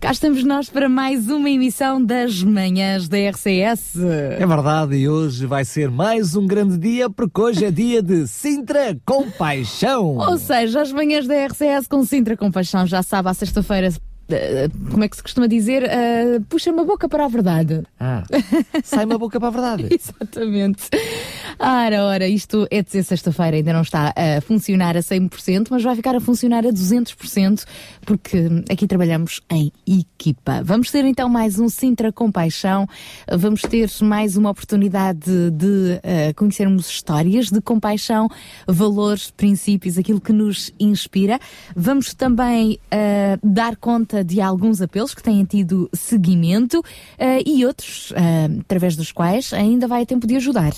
Cá estamos nós para mais uma emissão das manhãs da RCS. É verdade, e hoje vai ser mais um grande dia, porque hoje é dia de Sintra Compaixão. Ou seja, as manhãs da RCS com Sintra Compaixão, já sabe, à sexta-feira como é que se costuma dizer? Uh, puxa uma boca para a verdade. Ah, sai uma boca para a verdade. Exatamente. Ora, ora, isto é dizer sexta-feira, ainda não está a funcionar a 100%, mas vai ficar a funcionar a 200%, porque aqui trabalhamos em equipa. Vamos ter então mais um Sintra Compaixão, vamos ter mais uma oportunidade de, de uh, conhecermos histórias de compaixão, valores, princípios, aquilo que nos inspira. Vamos também uh, dar conta de alguns apelos que têm tido seguimento uh, e outros, através dos quais ainda vai a tempo de ajudar.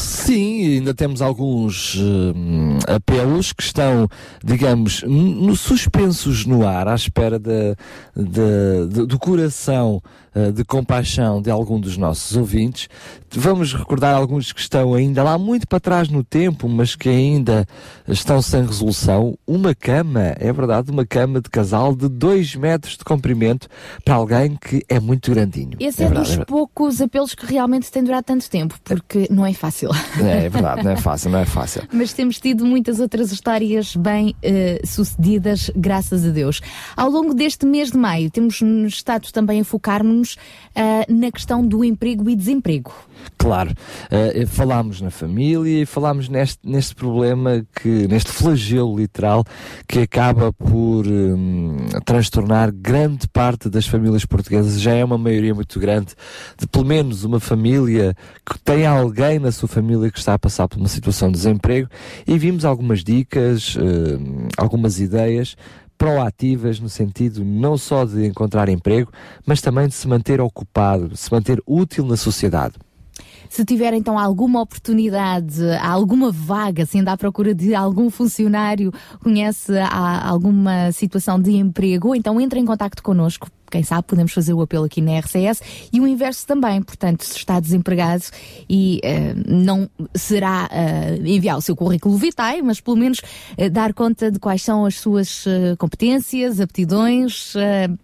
Sim, ainda temos alguns uh, apelos que estão, digamos, no, suspensos no ar, à espera de, de, de, do coração uh, de compaixão de algum dos nossos ouvintes. Vamos recordar alguns que estão ainda lá muito para trás no tempo, mas que ainda estão sem resolução. Uma cama, é verdade, uma cama de casal de 2 metros de comprimento para alguém que é muito grandinho. Esse é, é verdade, dos é poucos apelos que realmente tem durado tanto tempo, porque não é fácil. É, é verdade, não é fácil, não é fácil. Mas temos tido muitas outras histórias bem uh, sucedidas, graças a Deus. Ao longo deste mês de maio, temos estado também a focar-nos uh, na questão do emprego e desemprego. Claro, uh, falámos na família e falámos neste, neste problema, que, neste flagelo literal, que acaba por um, transtornar grande parte das famílias portuguesas. Já é uma maioria muito grande de pelo menos uma família que tem alguém na sua família que está a passar por uma situação de desemprego e vimos algumas dicas, uh, algumas ideias proativas no sentido não só de encontrar emprego, mas também de se manter ocupado, se manter útil na sociedade. Se tiver então alguma oportunidade, alguma vaga, se anda à procura de algum funcionário, conhece alguma situação de emprego, então entre em contato connosco quem sabe podemos fazer o apelo aqui na RCS e o inverso também, portanto, se está desempregado e uh, não será uh, enviar o seu currículo vitae, mas pelo menos uh, dar conta de quais são as suas competências, aptidões,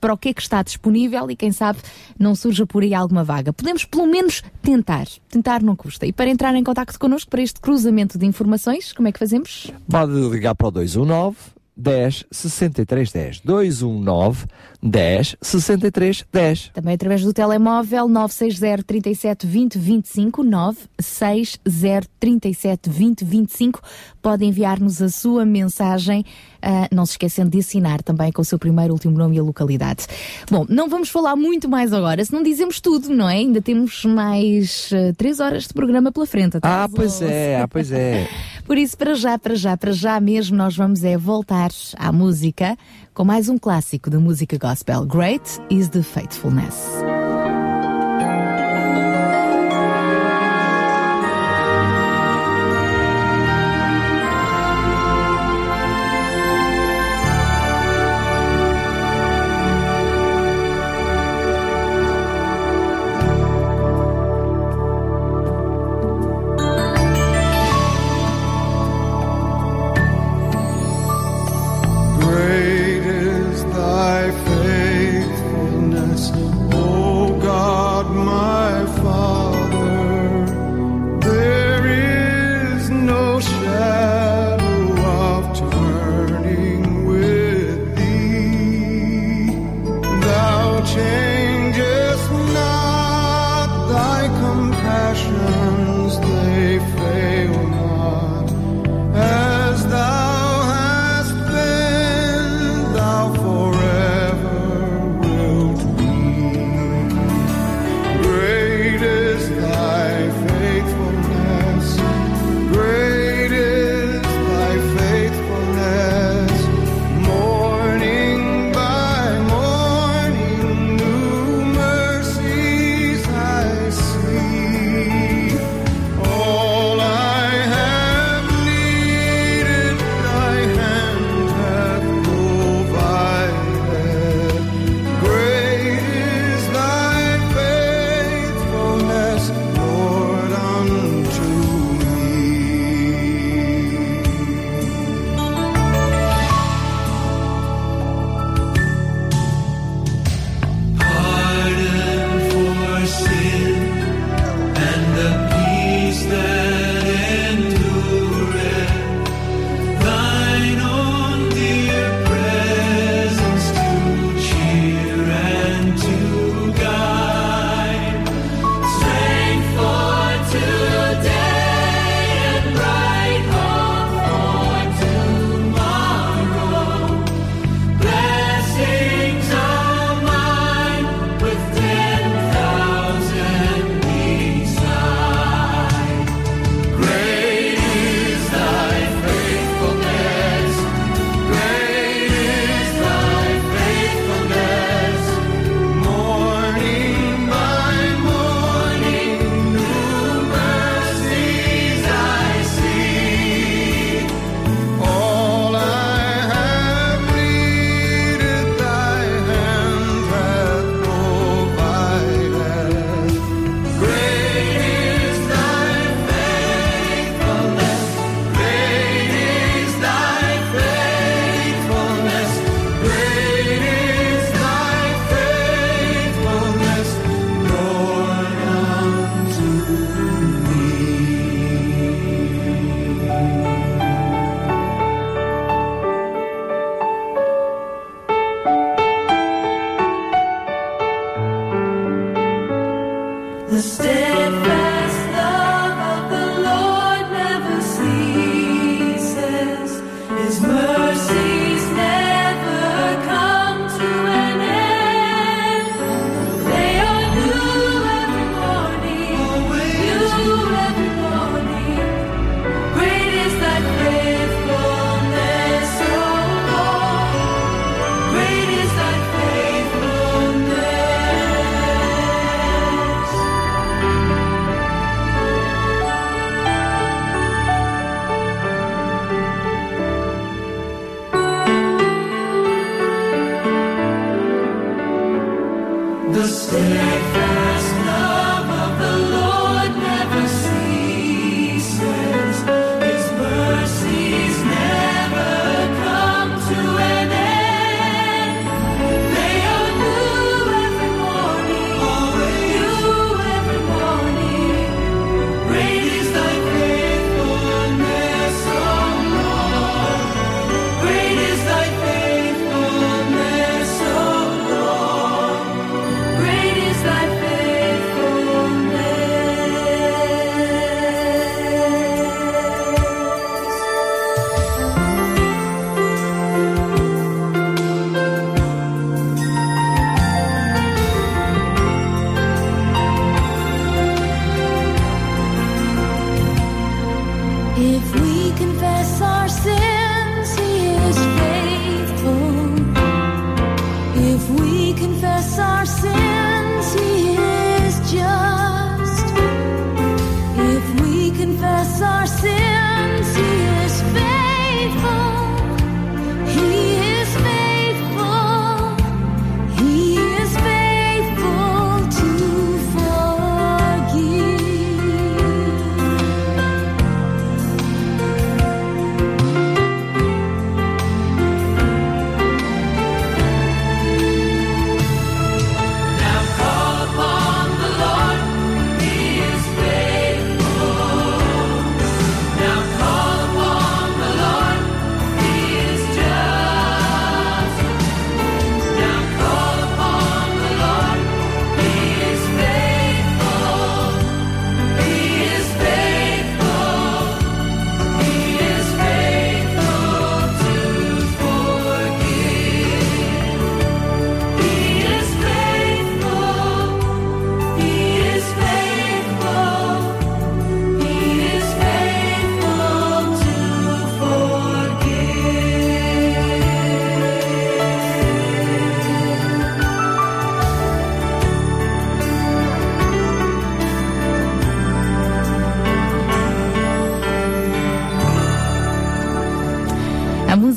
para o que é que está disponível e quem sabe não surja por aí alguma vaga. Podemos pelo menos tentar, tentar não custa. E para entrar em contato connosco para este cruzamento de informações, como é que fazemos? Pode ligar para o 219 10 63 10 219 10 63 10. Também através do telemóvel 960 37 20 25 960 37 20 25 pode enviar-nos a sua mensagem, uh, não se esquecendo de assinar também com o seu primeiro, último nome e a localidade. Bom, não vamos falar muito mais agora, se não dizemos tudo, não é? Ainda temos mais uh, três horas de programa pela frente. Ah, pois é, ah, pois é. Por isso, para já, para já, para já mesmo, nós vamos é voltar à música com mais um clássico da música gospel. Great is the Faithfulness.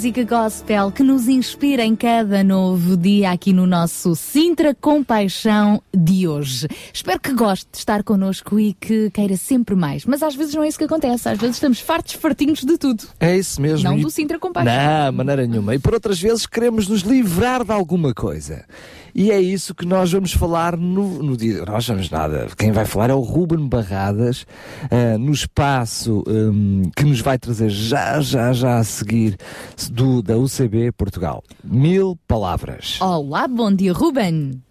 Música gospel que nos inspira em cada novo dia aqui no nosso Sintra Compaixão de hoje. Espero que goste de estar connosco e que queira sempre mais. Mas às vezes não é isso que acontece. Às vezes estamos fartos, fartinhos de tudo. É isso mesmo. Não e... do Sintra Compaixão. Não, maneira nenhuma. E por outras vezes queremos nos livrar de alguma coisa. E é isso que nós vamos falar no, no dia. Nós vamos nada. Quem vai falar é o Ruben Barradas, uh, no espaço um, que nos vai trazer já, já, já a seguir do, da UCB Portugal. Mil palavras. Olá, bom dia, Ruben.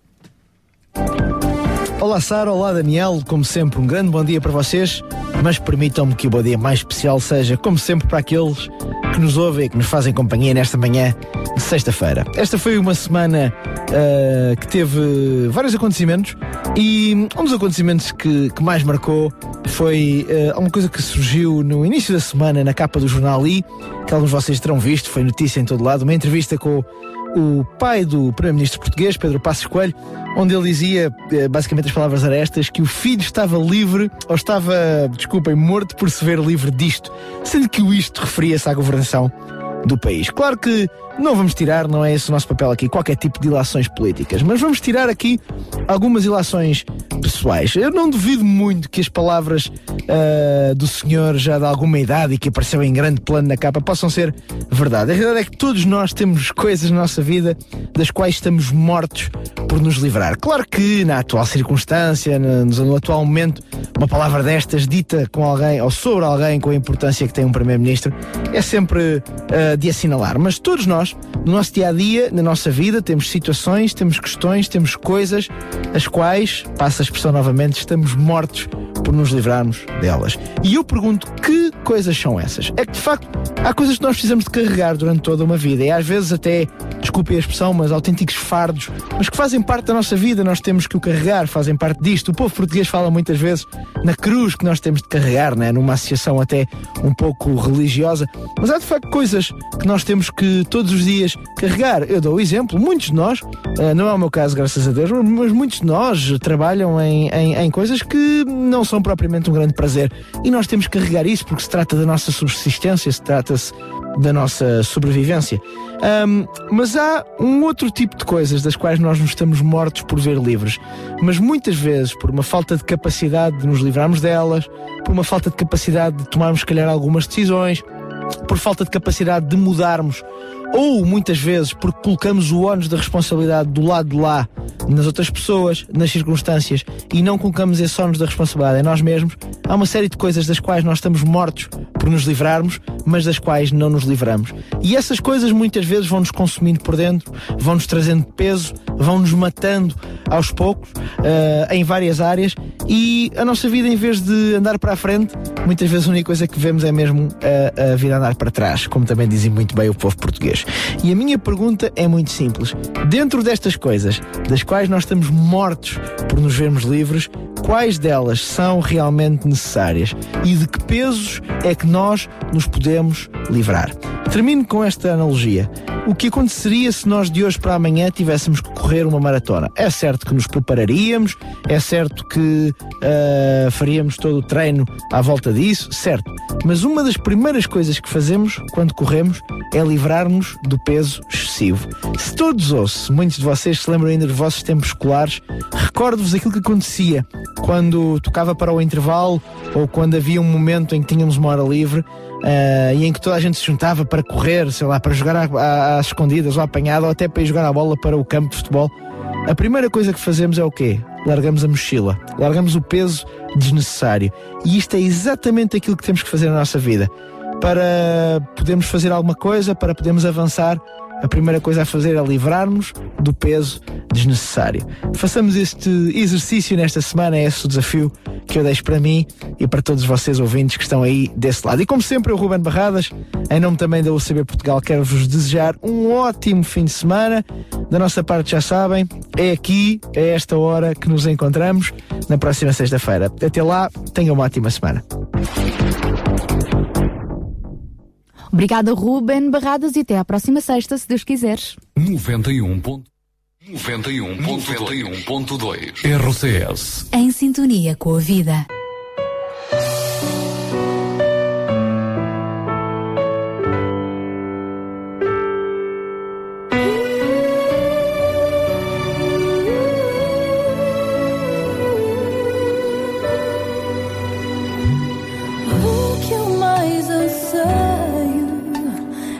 Olá Sara, olá Daniel, como sempre um grande bom dia para vocês, mas permitam-me que o bom dia mais especial seja, como sempre, para aqueles que nos ouvem e que nos fazem companhia nesta manhã de sexta-feira. Esta foi uma semana uh, que teve vários acontecimentos e um dos acontecimentos que, que mais marcou foi uh, uma coisa que surgiu no início da semana na capa do jornal I, que alguns de vocês terão visto, foi notícia em todo lado, uma entrevista com o pai do primeiro-ministro português, Pedro Passos Coelho, onde ele dizia, eh, basicamente as palavras eram estas, que o filho estava livre, ou estava, desculpem, morto por se ver livre disto, sendo que o isto referia-se à governação do país. Claro que não vamos tirar, não é esse o nosso papel aqui, qualquer tipo de ilações políticas, mas vamos tirar aqui algumas ilações pessoais. Eu não duvido muito que as palavras uh, do senhor já de alguma idade e que apareceu em grande plano na capa possam ser verdade. A realidade é que todos nós temos coisas na nossa vida das quais estamos mortos por nos livrar. Claro que na atual circunstância, no, no atual momento, uma palavra destas dita com alguém ou sobre alguém com a importância que tem um Primeiro-Ministro é sempre uh, de assinalar. Mas todos nós, no nosso dia a dia, na nossa vida, temos situações, temos questões, temos coisas as quais, passa a expressão novamente, estamos mortos por nos livrarmos delas. E eu pergunto que coisas são essas? É que de facto há coisas que nós precisamos de carregar durante toda uma vida e às vezes até, desculpe a expressão, mas autênticos fardos, mas que fazem parte da nossa vida, nós temos que o carregar, fazem parte disto. O povo português fala muitas vezes na cruz que nós temos de carregar, né? numa associação até um pouco religiosa, mas há de facto coisas que nós temos que todos os dias carregar. Eu dou o exemplo, muitos de nós, eh, não é o meu caso, graças a Deus, mas muitos de nós trabalham em, em, em coisas que não são propriamente um grande prazer e nós temos que carregar isso porque se trata da nossa subsistência, se trata-se da nossa sobrevivência. Um, mas há um outro tipo de coisas das quais nós nos estamos mortos por ver livres, mas muitas vezes por uma falta de capacidade de nos livrarmos delas, por uma falta de capacidade de tomarmos, se calhar, algumas decisões, por falta de capacidade de mudarmos ou muitas vezes porque colocamos o ónus da responsabilidade do lado de lá, nas outras pessoas, nas circunstâncias, e não colocamos esse ónus da responsabilidade em nós mesmos, há uma série de coisas das quais nós estamos mortos por nos livrarmos, mas das quais não nos livramos. E essas coisas muitas vezes vão nos consumindo por dentro, vão nos trazendo peso, vão nos matando aos poucos, uh, em várias áreas, e a nossa vida, em vez de andar para a frente, muitas vezes a única coisa que vemos é mesmo a, a vida andar para trás, como também dizem muito bem o povo português. E a minha pergunta é muito simples. Dentro destas coisas, das quais nós estamos mortos por nos vermos livres, quais delas são realmente necessárias e de que pesos é que nós nos podemos livrar? Termino com esta analogia. O que aconteceria se nós de hoje para amanhã tivéssemos que correr uma maratona? É certo que nos prepararíamos, é certo que uh, faríamos todo o treino à volta disso, certo. Mas uma das primeiras coisas que fazemos quando corremos é livrar-nos do peso excessivo. Se todos ou se muitos de vocês se lembram ainda dos vossos tempos escolares, recordo-vos aquilo que acontecia quando tocava para o intervalo ou quando havia um momento em que tínhamos uma hora livre uh, e em que toda a gente se juntava para correr, sei lá, para jogar às escondidas ou apanhada ou até para ir jogar a bola para o campo de futebol. A primeira coisa que fazemos é o quê? Largamos a mochila, largamos o peso desnecessário. E isto é exatamente aquilo que temos que fazer na nossa vida. Para podermos fazer alguma coisa, para podermos avançar, a primeira coisa a fazer é livrar-nos do peso desnecessário. Façamos este exercício nesta semana, é esse o desafio que eu deixo para mim e para todos vocês ouvintes que estão aí desse lado. E como sempre, eu, Ruben Barradas, em nome também da UCB Portugal, quero vos desejar um ótimo fim de semana. Da nossa parte, já sabem, é aqui, é esta hora que nos encontramos na próxima sexta-feira. Até lá, tenham uma ótima semana. Obrigada, Ruben Barradas, e até à próxima sexta, se Deus quiseres. 91. 91.2 RCS Em sintonia com a vida.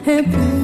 Hey,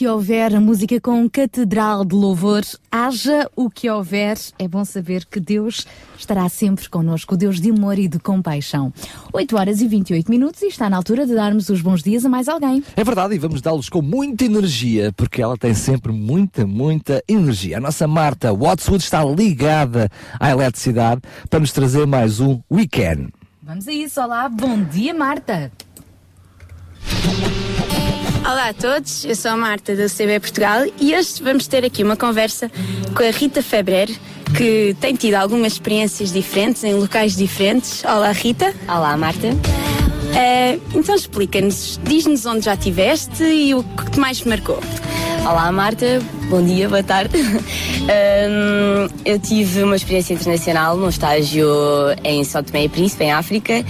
que houver, a música com catedral de louvor, haja o que houver, é bom saber que Deus estará sempre connosco, Deus de amor e de compaixão. 8 horas e 28 minutos e está na altura de darmos os bons dias a mais alguém. É verdade, e vamos dá-los com muita energia, porque ela tem sempre muita, muita energia. A nossa Marta Watswood está ligada à eletricidade para nos trazer mais um Weekend. Vamos a isso, olá, bom dia Marta. Olá a todos, eu sou a Marta do CB Portugal e hoje vamos ter aqui uma conversa com a Rita Febrer, que tem tido algumas experiências diferentes em locais diferentes. Olá Rita. Olá Marta. Uh, então explica-nos, diz-nos onde já estiveste e o que mais te marcou. Olá Marta, bom dia, boa tarde. um, eu tive uma experiência internacional num estágio em São Tomé e Príncipe, em África,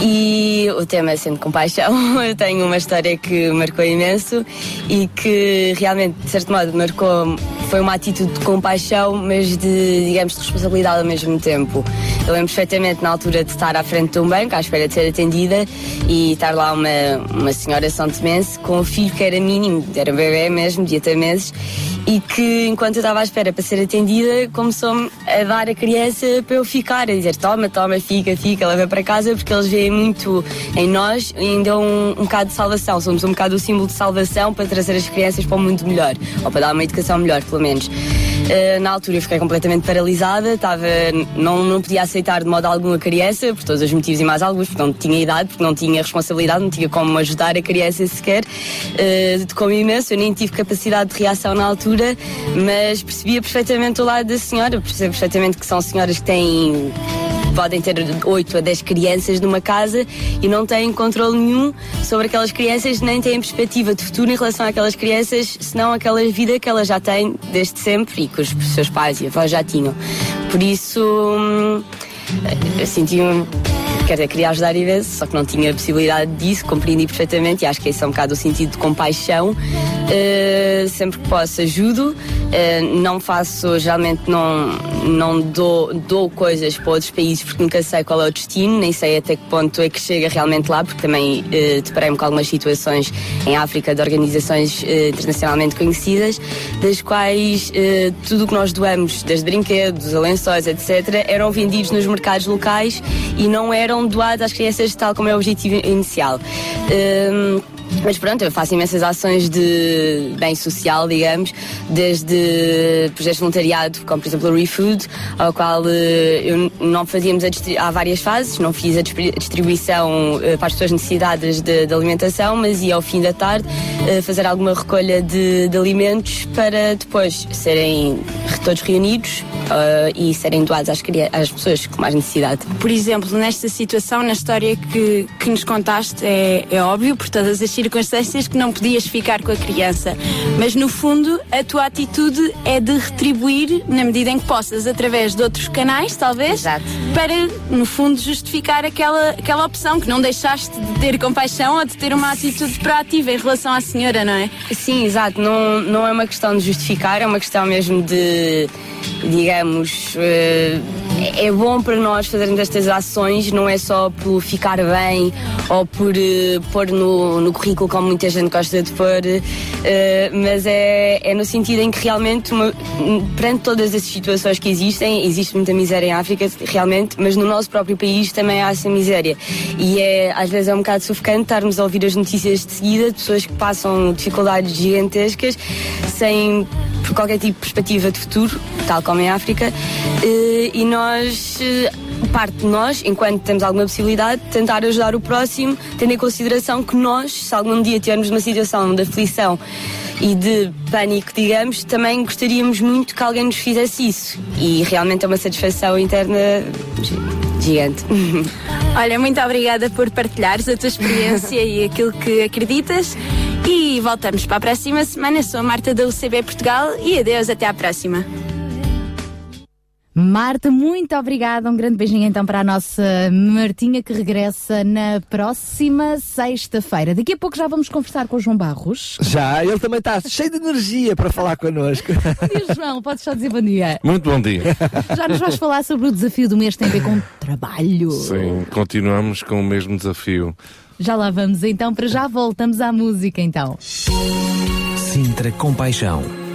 e o tema é sempre compaixão. Eu tenho uma história que marcou imenso e que realmente, de certo modo, marcou. Foi uma atitude de compaixão, mas de, digamos, de responsabilidade ao mesmo tempo. Eu lembro perfeitamente na altura de estar à frente de um banco, à espera de ser atendida, e estar lá uma, uma senhora São Tomense com um filho que era mínimo, era um bebê mesmo, de até meses, e que enquanto eu estava à espera para ser atendida, começou-me a dar a criança para eu ficar, a dizer toma, toma, fica, fica, leva para casa, porque eles veem muito em nós e ainda um, um bocado de salvação. Somos um bocado o símbolo de salvação para trazer as crianças para um mundo melhor, ou para dar uma educação melhor, pelo menos. Uh, na altura eu fiquei completamente paralisada, estava, não, não podia aceitar de modo algum a criança, por todos os motivos e mais alguns, porque não tinha idade, porque não tinha responsabilidade, não tinha como ajudar a criança sequer. Uh, como imenso, eu nem tive capacidade de reação na altura, mas percebia perfeitamente o lado da senhora, percebo perfeitamente que são senhoras que têm podem ter 8 a 10 crianças numa casa e não têm controle nenhum sobre aquelas crianças, nem têm perspectiva de futuro em relação àquelas crianças, senão aquela vida que elas já têm desde sempre e que os seus pais e avós já tinham. Por isso, hum, eu senti um quer dizer, queria ajudar imenso, só que não tinha possibilidade disso, compreendi perfeitamente e acho que esse é um bocado o sentido de compaixão. Uh, sempre que posso ajudo, uh, não faço, geralmente não, não dou, dou coisas para outros países porque nunca sei qual é o destino, nem sei até que ponto é que chega realmente lá, porque também uh, deparei-me com algumas situações em África de organizações uh, internacionalmente conhecidas, das quais tudo o que nós doamos, desde brinquedos a lençóis, etc., eram vendidos nos mercados locais e não eram doados às crianças tal como é o objetivo inicial. Mas pronto, eu faço imensas ações de bem social, digamos, desde projetos de voluntariado, como por exemplo o ReFood, ao qual eh, eu não fazíamos há várias fases, não fiz a distribuição eh, para as pessoas necessitadas de, de alimentação, mas ia ao fim da tarde eh, fazer alguma recolha de, de alimentos para depois serem todos reunidos uh, e serem doados às, às, pessoas com mais necessidade. Por exemplo, nesta situação, na história que, que nos contaste, é, é óbvio, por todas as circunstâncias, que não podias ficar com a criança. Mas no fundo, a tua atitude é de retribuir na medida em que possas, através de outros canais, talvez, Exato. para, no fundo, justificar aquela, aquela opção que não deixaste de ter compaixão ou de ter uma atitude proativa em relação à senhora, não é? Sim, exato. Não, não é uma questão de justificar, é uma questão mesmo de, digamos, uh, é bom para nós fazermos estas ações, não é só por ficar bem ou por uh, pôr no, no currículo como muita gente gosta de pôr, uh, mas é, é no sentido em que realmente, uma, perante todas as situações que existem, existe muita miséria em África, realmente, mas no nosso próprio país também há essa miséria. E é, às vezes é um bocado sufocante estarmos a ouvir as notícias de seguida de pessoas que passam dificuldades gigantescas sem qualquer tipo de perspectiva de futuro, tal como em África, eh, e nós eh, parte de nós, enquanto temos alguma possibilidade, tentar ajudar o próximo, tendo em consideração que nós, se algum dia tivermos uma situação de aflição e de pânico, digamos, também gostaríamos muito que alguém nos fizesse isso. E realmente é uma satisfação interna gigante. Olha, muito obrigada por partilhares a tua experiência e aquilo que acreditas. E voltamos para a próxima semana. Sou a Marta da UCB Portugal e adeus, até à próxima. Marta, muito obrigada. Um grande beijinho então para a nossa Martinha que regressa na próxima sexta-feira. Daqui a pouco já vamos conversar com o João Barros. Já, ele também está cheio de energia para falar connosco. Bom dia, João. Podes só dizer bom dia. Muito bom dia. Já nos vais falar sobre o desafio do mês que tem a ver com trabalho. Sim, continuamos com o mesmo desafio. Já lá vamos então, para já voltamos à música então. Sintra Compaixão.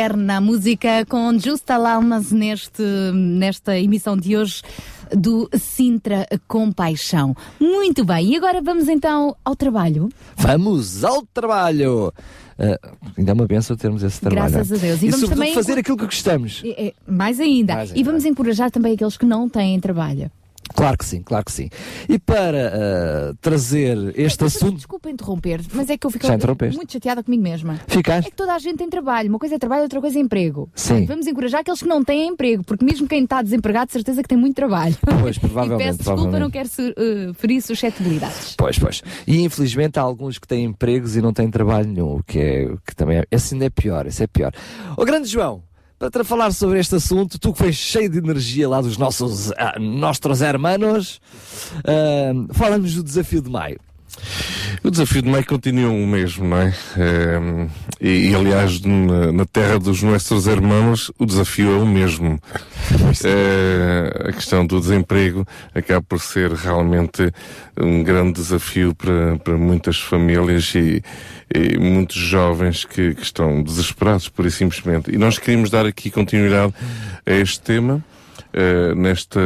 L'alma eterna, a música com Justa Almas neste, nesta emissão de hoje do Sintra Compaixão. Muito bem, e agora vamos então ao trabalho. Vamos ao trabalho! Ah, ainda é uma benção termos esse trabalho. Graças a Deus. E E, vamos também fazer aquilo que gostamos. Mais ainda. Mais E ainda. vamos encorajar também aqueles que não têm trabalho. Claro que sim, claro que sim. E para ah, trazer este Mas, assunto. Desculpa interromper, mas é que eu fico muito chateada comigo mesma. Ficaste? É que toda a gente tem trabalho. Uma coisa é trabalho, outra coisa é emprego. Sim. Vamos encorajar aqueles que não têm emprego, porque mesmo quem está desempregado, de certeza que tem muito trabalho. Pois, provavelmente. e peço desculpa, provavelmente. não quero eh, ferir suscetibilidades. Pois, pois. E infelizmente há alguns que têm empregos e não têm trabalho nenhum, o que, é, o que também é. Esse ainda é pior, esse é pior. Ô grande João, para falar sobre este assunto, tu que foi cheio de energia lá dos nossos ah, nossos hermanos, ah, fala-nos do desafio de maio. O desafio de maio continua o mesmo, não é? Eh, e, e, aliás, na, na terra dos nossos hermanos, o desafio é o mesmo. Eh, a questão do desemprego acaba por ser realmente um grande desafio para, para muitas famílias e, e muitos jovens que, que estão desesperados, por e simplesmente. E nós queríamos dar aqui continuidade a este tema. Uh, nesta,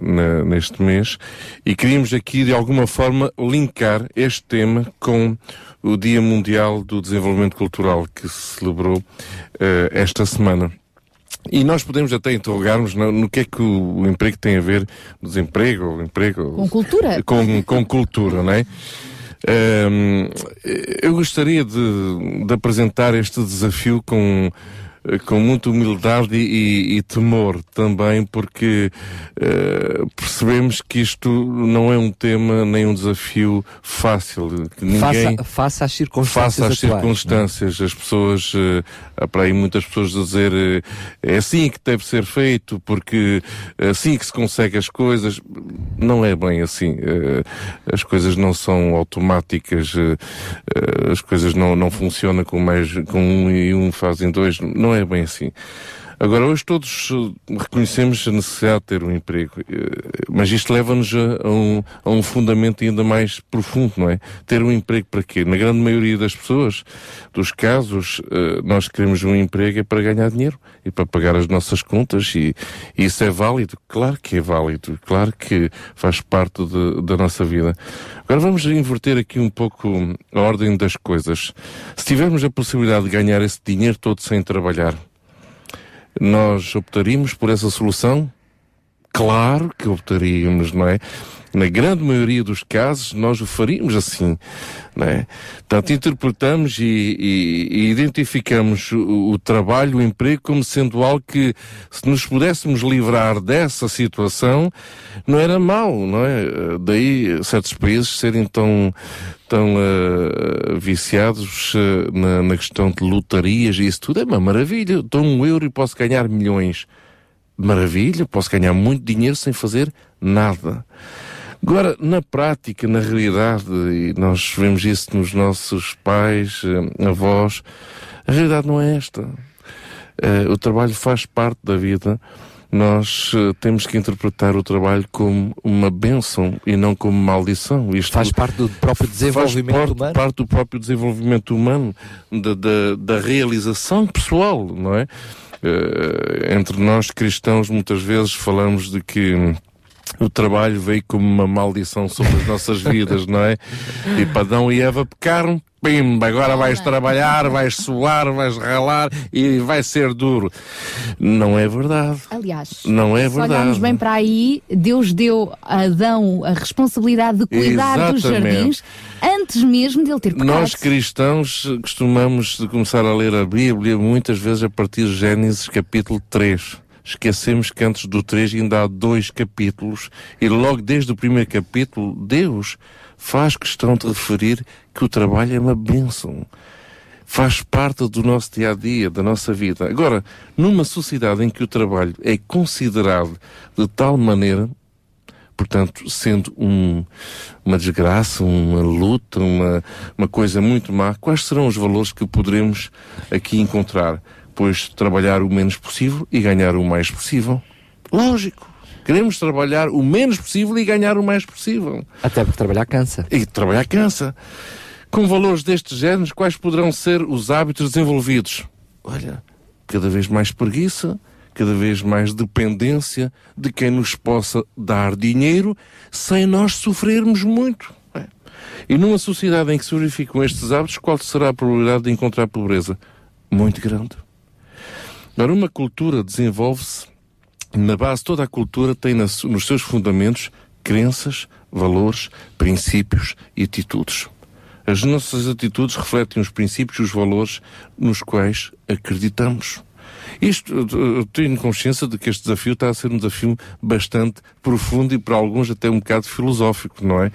na- neste mês e queríamos aqui de alguma forma linkar este tema com o Dia Mundial do Desenvolvimento Cultural que se celebrou uh, esta semana. E nós podemos até interrogarmos no, no que é que o, emprego tem a ver, desemprego, emprego, Com cultura. com, com cultura, não é? Ehm, eu gostaria de, de apresentar este desafio com, eh, com muita humildade e, e temor também, porque eh, percebemos que isto não é um tema nem um desafio fácil. Que ninguém Faça, faça às circunstâncias atuais, não é? circunstâncias, as pessoas, eh, há para aí muitas pessoas a dizer eh, é assim que deve ser feito, porque é assim que se consegue as coisas. Não é bem assim. Eh, as coisas não são automáticas, eh, eh, as coisas não, não funcionam com mais, com um e um fazem dois. Não é bem assim. Agora, hoje todos eh, reconhecemos a necessidade de ter um emprego, eh, mas isto leva-nos a, um, a um fundamento ainda mais profundo, não é? Ter um emprego para quê? Na grande maioria das pessoas, dos casos, eh, nós queremos um emprego é para ganhar dinheiro e para pagar as nossas contas e, e isso é válido? Claro que é válido, claro que faz parte de- da nossa vida. Agora vamos inverter aqui um pouco a ordem das coisas. Se tivermos a possibilidade de ganhar esse dinheiro todo sem trabalhar, nós optaríamos por essa solução? Claro que optaríamos, não é? Na grande maioria dos casos, nós o faríamos assim, não é? Portanto, interpretamos e, e- e identificamos o, o trabalho, o emprego, como sendo algo que, se nos pudéssemos livrar dessa situação, não era mau, não é? Daí certos países serem tão, tão eh, viciados eh, na, na questão de lotarias e isso tudo. É uma maravilha. Dou um euro e posso ganhar milhões. Maravilha, posso ganhar muito dinheiro sem fazer nada. Agora, na prática, na realidade, e nós vemos isso nos nossos pais, eh, avós, a realidade não é esta. Eh, o trabalho faz parte da vida. Nós eh, temos que interpretar o trabalho como uma bênção e não como maldição. Isto Faz parte do próprio desenvolvimento faz parte, humano. parte do próprio desenvolvimento humano, da, da, da realização pessoal, não é? Eh, entre nós cristãos, muitas vezes falamos de que o trabalho veio como uma maldição sobre as nossas vidas, não é? Tipo, Adão e Eva pecaram, pimba, agora vais trabalhar, vais suar, vais ralar e vai ser duro. Não é verdade. Aliás, Não é se olharmos verdade. bem para aí, Deus deu a Adão a responsabilidade de cuidar dos Exatamente. jardins antes mesmo de ele ter pecado. Nós cristãos costumamos começar a ler a Bíblia muitas vezes a partir de Gênesis capítulo 3. Esquecemos que antes do 3 ainda há dois capítulos e logo desde o primeiro capítulo Deus faz questão de referir que o trabalho é uma bênção. Faz parte do nosso dia a dia, da nossa vida. Agora, numa sociedade em que o trabalho é considerado de tal maneira portanto, sendo um, uma desgraça, uma luta, uma, uma coisa muito má, quais serão os valores que poderemos aqui encontrar? Pois trabalhar o menos possível e ganhar o mais possível. Lógico. Queremos trabalhar o menos possível e ganhar o mais possível. Até porque trabalhar cansa. E trabalhar cansa. Com valores destes géneros, quais poderão ser os hábitos desenvolvidos? Olha, cada vez mais preguiça, cada vez mais dependência de quem nos possa dar dinheiro sem nós sofrermos muito. É. E numa sociedade em que se verificam estes hábitos, qual será a probabilidade de encontrar pobreza? Muito grande. Ora, uma cultura desenvolve-se na base, toda a cultura tem nas- nos seus fundamentos crenças, valores, princípios e atitudes. As nossas atitudes refletem os princípios e os valores nos quais acreditamos. Isto, eu tenho consciência de que este desafio está a ser um desafio bastante profundo e para alguns até um bocado filosófico, não é?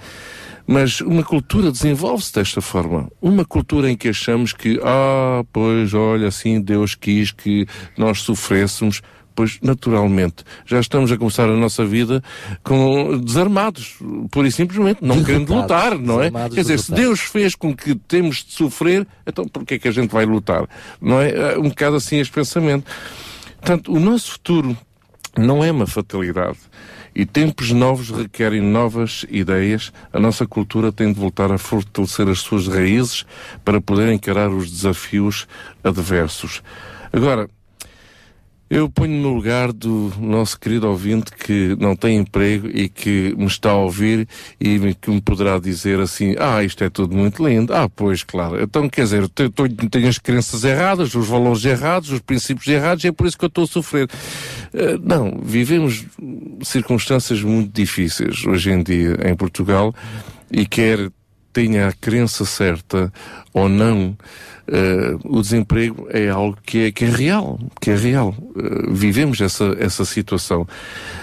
Mas uma cultura desenvolve-se desta forma. Uma cultura em que achamos que, ah, pois, olha, assim Deus quis que nós sofrêssemos. Pois, naturalmente, já estamos a começar a nossa vida com desarmados, pura e simplesmente, não querendo lutar, não é? Quer dizer, se. Deus fez com que temos de sofrer, então por que é que a gente vai lutar? Não é? É Um bocado assim este pensamento. Portanto, o nosso futuro não é uma fatalidade. E tempos novos requerem novas ideias. A nossa cultura tem de voltar a fortalecer as suas raízes para poder encarar os desafios adversos. Agora, eu ponho no lugar do nosso querido ouvinte que não tem emprego e que me está a ouvir e que me poderá dizer assim: Ah, isto é tudo muito lindo. Ah, pois, claro. Então, quer dizer, tenho as crenças erradas, os valores errados, os princípios errados e é por isso que eu estou a sofrer. Eh, não, vivemos circunstâncias muito difíceis hoje em dia em Portugal e quer tenha a crença certa ou não, eh, o desemprego é algo que é, que é real, que é real. Eh, vivemos essa, essa situação.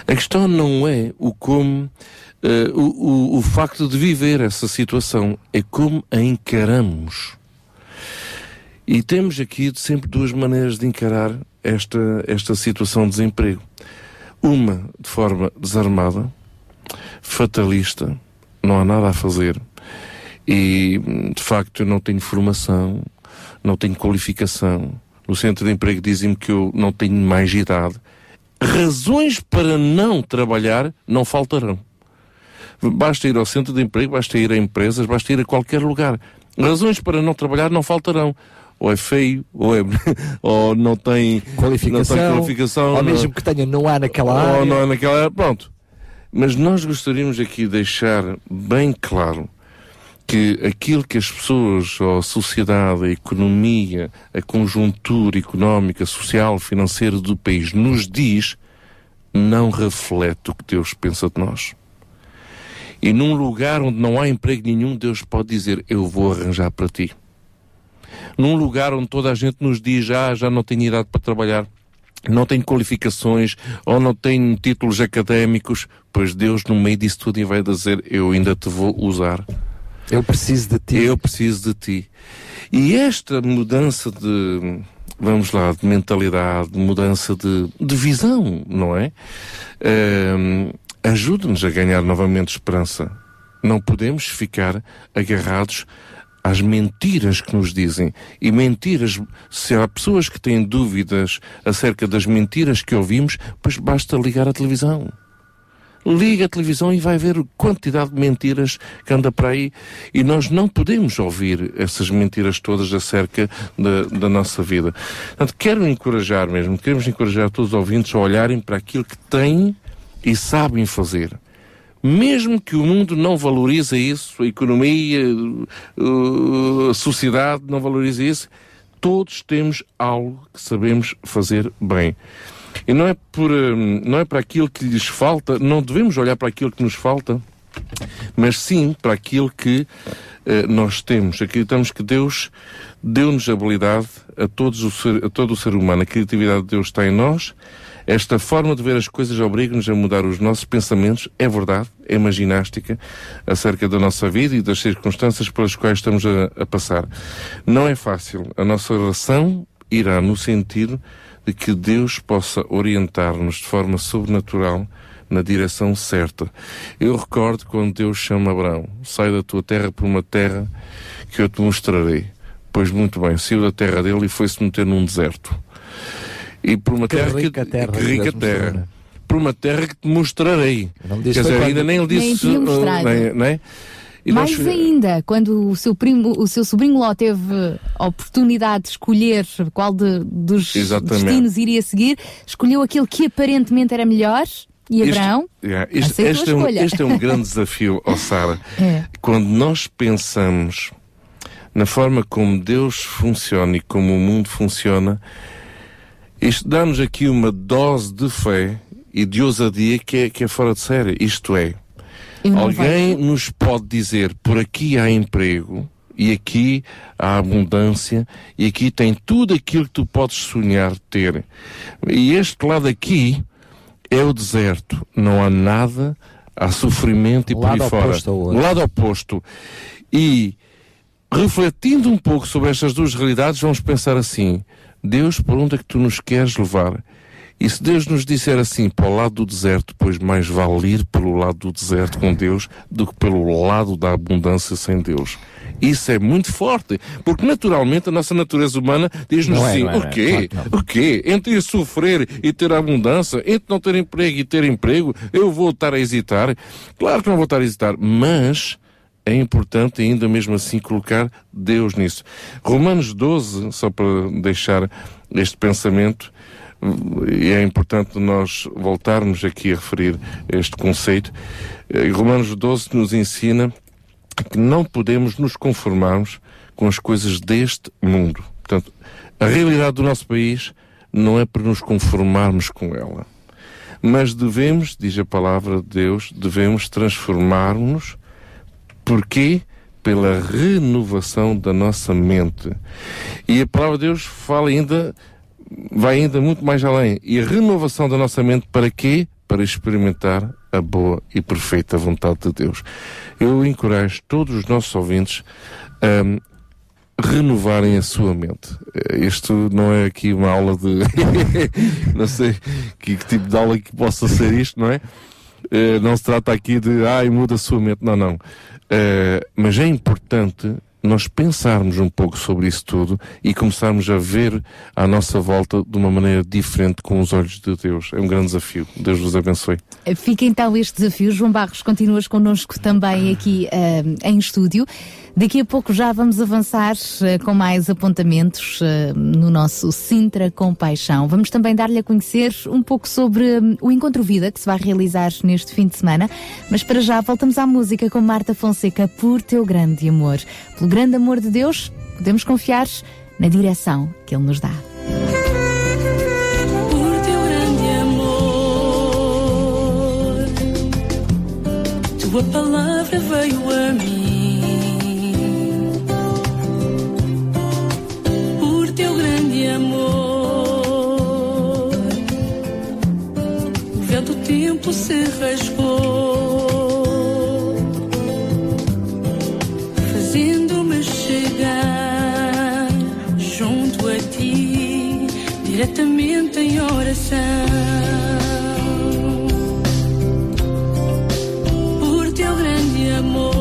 A questão não é o como, eh, o, o, o facto de viver essa situação, é como a encaramos. E temos aqui sempre duas maneiras de encarar esta, esta situação de desemprego. Uma de forma desarmada, fatalista, não há nada a fazer. E, de facto, eu não tenho formação, não tenho qualificação. No centro de emprego dizem-me que eu não tenho mais idade. Razões para não trabalhar não faltarão. Basta ir ao centro de emprego, basta ir a empresas, basta ir a qualquer lugar. Razões para não trabalhar não faltarão. Ou é feio, ou, é, ou não tem Qualificação, não tem qualificação ou não- mesmo que tenha, não há naquela ou área. não é naquela área. Pronto. Mas nós gostaríamos aqui de deixar bem claro que aquilo que as pessoas, ou a sociedade, a economia, a conjuntura económica, social, financeira do país nos diz, não reflete o que Deus pensa de nós. E num lugar onde não há emprego nenhum, Deus pode dizer: Eu vou arranjar para ti. Num lugar onde toda a gente nos diz: Ah, já não tenho idade para trabalhar, não tenho qualificações ou não tenho títulos académicos, pois Deus, no meio disso tudo, vai dizer: Eu ainda te vou usar. Eu preciso de ti. Eu preciso de ti. E esta mudança de, vamos lá, de mentalidade, de mudança de, de visão, não é? Ahm, Ajuda-nos a ganhar novamente esperança. Não podemos ficar agarrados às mentiras que nos dizem. E mentiras, se há pessoas que têm dúvidas acerca das mentiras que ouvimos, pois basta ligar a televisão. Liga a televisão e vai ver a quantidade de mentiras que anda para aí. E nós não podemos ouvir essas mentiras todas acerca da, da nossa vida. Portanto, quero encorajar mesmo, queremos encorajar todos os ouvintes a olharem para aquilo que têm e sabem fazer. Mesmo que o mundo não valorize isso, a economia, a sociedade não valorize isso, todos temos algo que sabemos fazer bem. E não é, por, hum, não é para aquilo que lhes falta, não devemos olhar para aquilo que nos falta, mas sim para aquilo que eh, nós temos. Acreditamos que Deus deu-nos habilidade a, todos o ser, a todo o ser humano. A criatividade de Deus está em nós. Esta forma de ver as coisas obriga-nos a mudar os nossos pensamentos. É verdade, é uma ginástica acerca da nossa vida e das circunstâncias pelas quais estamos a, a passar. Não é fácil. A nossa oração irá no sentido de que Deus possa orientar-nos de forma sobrenatural na direção certa. Eu recordo quando Deus chama Abraão: sai da tua terra para uma terra que eu te mostrarei. Pois muito bem, saiu da terra dele e foi-se meter num deserto. E por uma Que terra rica que, terra que rica terra. né? Por uma terra que te mostrarei. Quer dizer, ainda nem ele Nem disse. uh, nem- nem? E Mais nós- ainda, quando o seu primo, o seu sobrinho Ló teve a oportunidade de escolher qual de- dos Exatamente. destinos iria seguir, escolheu aquele que aparentemente era melhor e Abraão isto- aceitou este, a é um, este é um grande desafio, ó Sara. É. Quando nós pensamos na forma como Deus funciona e como o mundo funciona, isto dá-nos aqui uma dose de fé e de ousadia que é, que é fora de série. Isto é, Alguém nos pode dizer por aqui há emprego E aqui há abundância, e aqui tem tudo aquilo que tu podes sonhar ter. E este lado aqui é o deserto. Não há nada, há sofrimento e O por aí fora. O lado oposto. E refletindo um pouco sobre estas duas realidades, vamos pensar assim: Deus, por onde é que tu nos queres levar? E se Deus nos disser assim, para o lado do deserto, pois mais vale ir pelo lado do deserto com Deus do que pelo lado da abundância sem Deus. Isso é muito forte, porque naturalmente a nossa natureza humana diz-nos Não é, assim: não é, não o é, quê? claro que O quê? Entre sofrer e ter abundância, entre não ter emprego e ter emprego, eu vou estar a hesitar? Claro que não vou estar a hesitar, mas é importante ainda mesmo assim colocar Deus nisso. Romanos 12, só para deixar este pensamento, e é importante nós voltarmos aqui a referir este conceito. Eh, Romanos 12 nos ensina que não podemos nos conformarmos com as coisas deste mundo. Portanto, a realidade do nosso país não é para nos conformarmos com ela. Mas devemos, diz a palavra de Deus, devemos transformar-nos. Porquê? Pela renovação da nossa mente. E a palavra de Deus fala ainda, vai ainda muito mais além. E a renovação da nossa mente para quê? Para experimentar a boa e perfeita vontade de Deus. Eu encorajo todos os nossos ouvintes a renovarem a sua mente. Isto não é aqui uma aula de. não sei que, que tipo de aula que possa ser isto, não é? Eh, não se trata aqui de, ai, muda a sua mente. Não, não. Eh, mas é importante nós pensarmos um pouco sobre isso tudo e começarmos a ver à nossa volta de uma maneira diferente com os olhos de Deus. É um grande desafio. Deus vos abençoe. Fica então este desafio. João Barros, continuas connosco também aqui eh, em estúdio. Daqui a pouco já vamos avançar eh, com mais apontamentos eh, no nosso Sintra com Paixão. Vamos também dar-lhe a conhecer um pouco sobre hum, o Encontro Vida que se vai realizar neste fim de semana. Mas para já voltamos à música com Marta Fonseca por teu grande amor. Pelo grande amor de Deus, podemos confiar na direção que Ele nos dá. Por teu grande amor, tua palavra veio a mim. Amor, o do tempo se rasgou, fazendo-me chegar junto a ti, diretamente em oração. Por teu grande amor,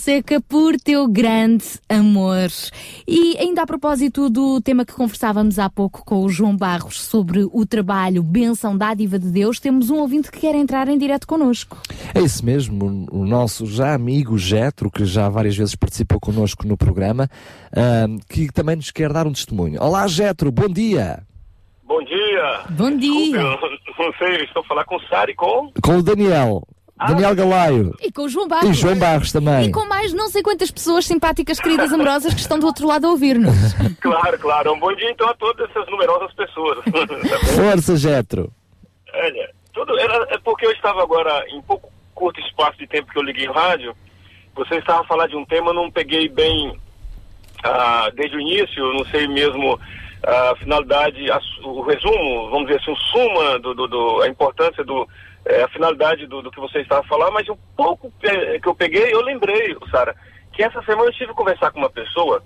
Fonseca, por teu grande amor. E ainda a propósito do tema que conversávamos há pouco com o João Barros sobre o trabalho, benção, dádiva de Deus, temos um ouvinte que quer entrar em direto connosco. É isso mesmo, o nosso já amigo Getro, que já várias vezes participou connosco no programa, que também nos quer dar um testemunho. Olá, Getro, bom dia! Bom dia. Bom dia. Desculpe, não sei, estou a falar com o Sari com. Com o Daniel, Daniel Galaio. E com o João Barros. E João Barros também. E com mais não sei quantas pessoas simpáticas, queridas, amorosas que estão do outro lado a ouvir-nos. Claro, claro. Um bom dia então a todas essas numerosas pessoas. Tá? Força, Getro. Olha, tudo era, é porque eu estava agora em pouco curto espaço de tempo que eu liguei o rádio. Você estava a falar de um tema, eu não peguei bem ah, desde o início, não sei mesmo a finalidade, a o resumo, vamos dizer assim, o suma do, do- do- a importância do eh, a finalidade do, do que você estava falar, mas um pouco que eu peguei, eu lembrei, Sara, que essa semana eu tive que conversar com uma pessoa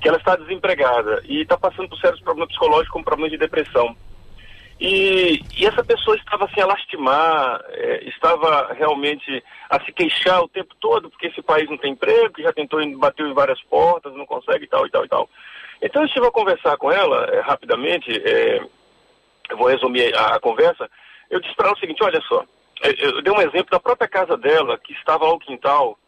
que ela está desempregada e está passando por sérios problemas psicológicos, como problemas de depressão. E, e essa pessoa estava assim a lastimar, eh, estava realmente a se queixar o tempo todo, porque esse país não tem emprego, que já tentou, bateu em várias portas, não consegue e tal e tal e tal. Então eu estive a conversar com ela eh, rapidamente, eh, eu vou resumir a, a conversa. Eu disse para ela o seguinte: olha só, eh, eu dei um exemplo da própria casa dela, que estava ao quintal,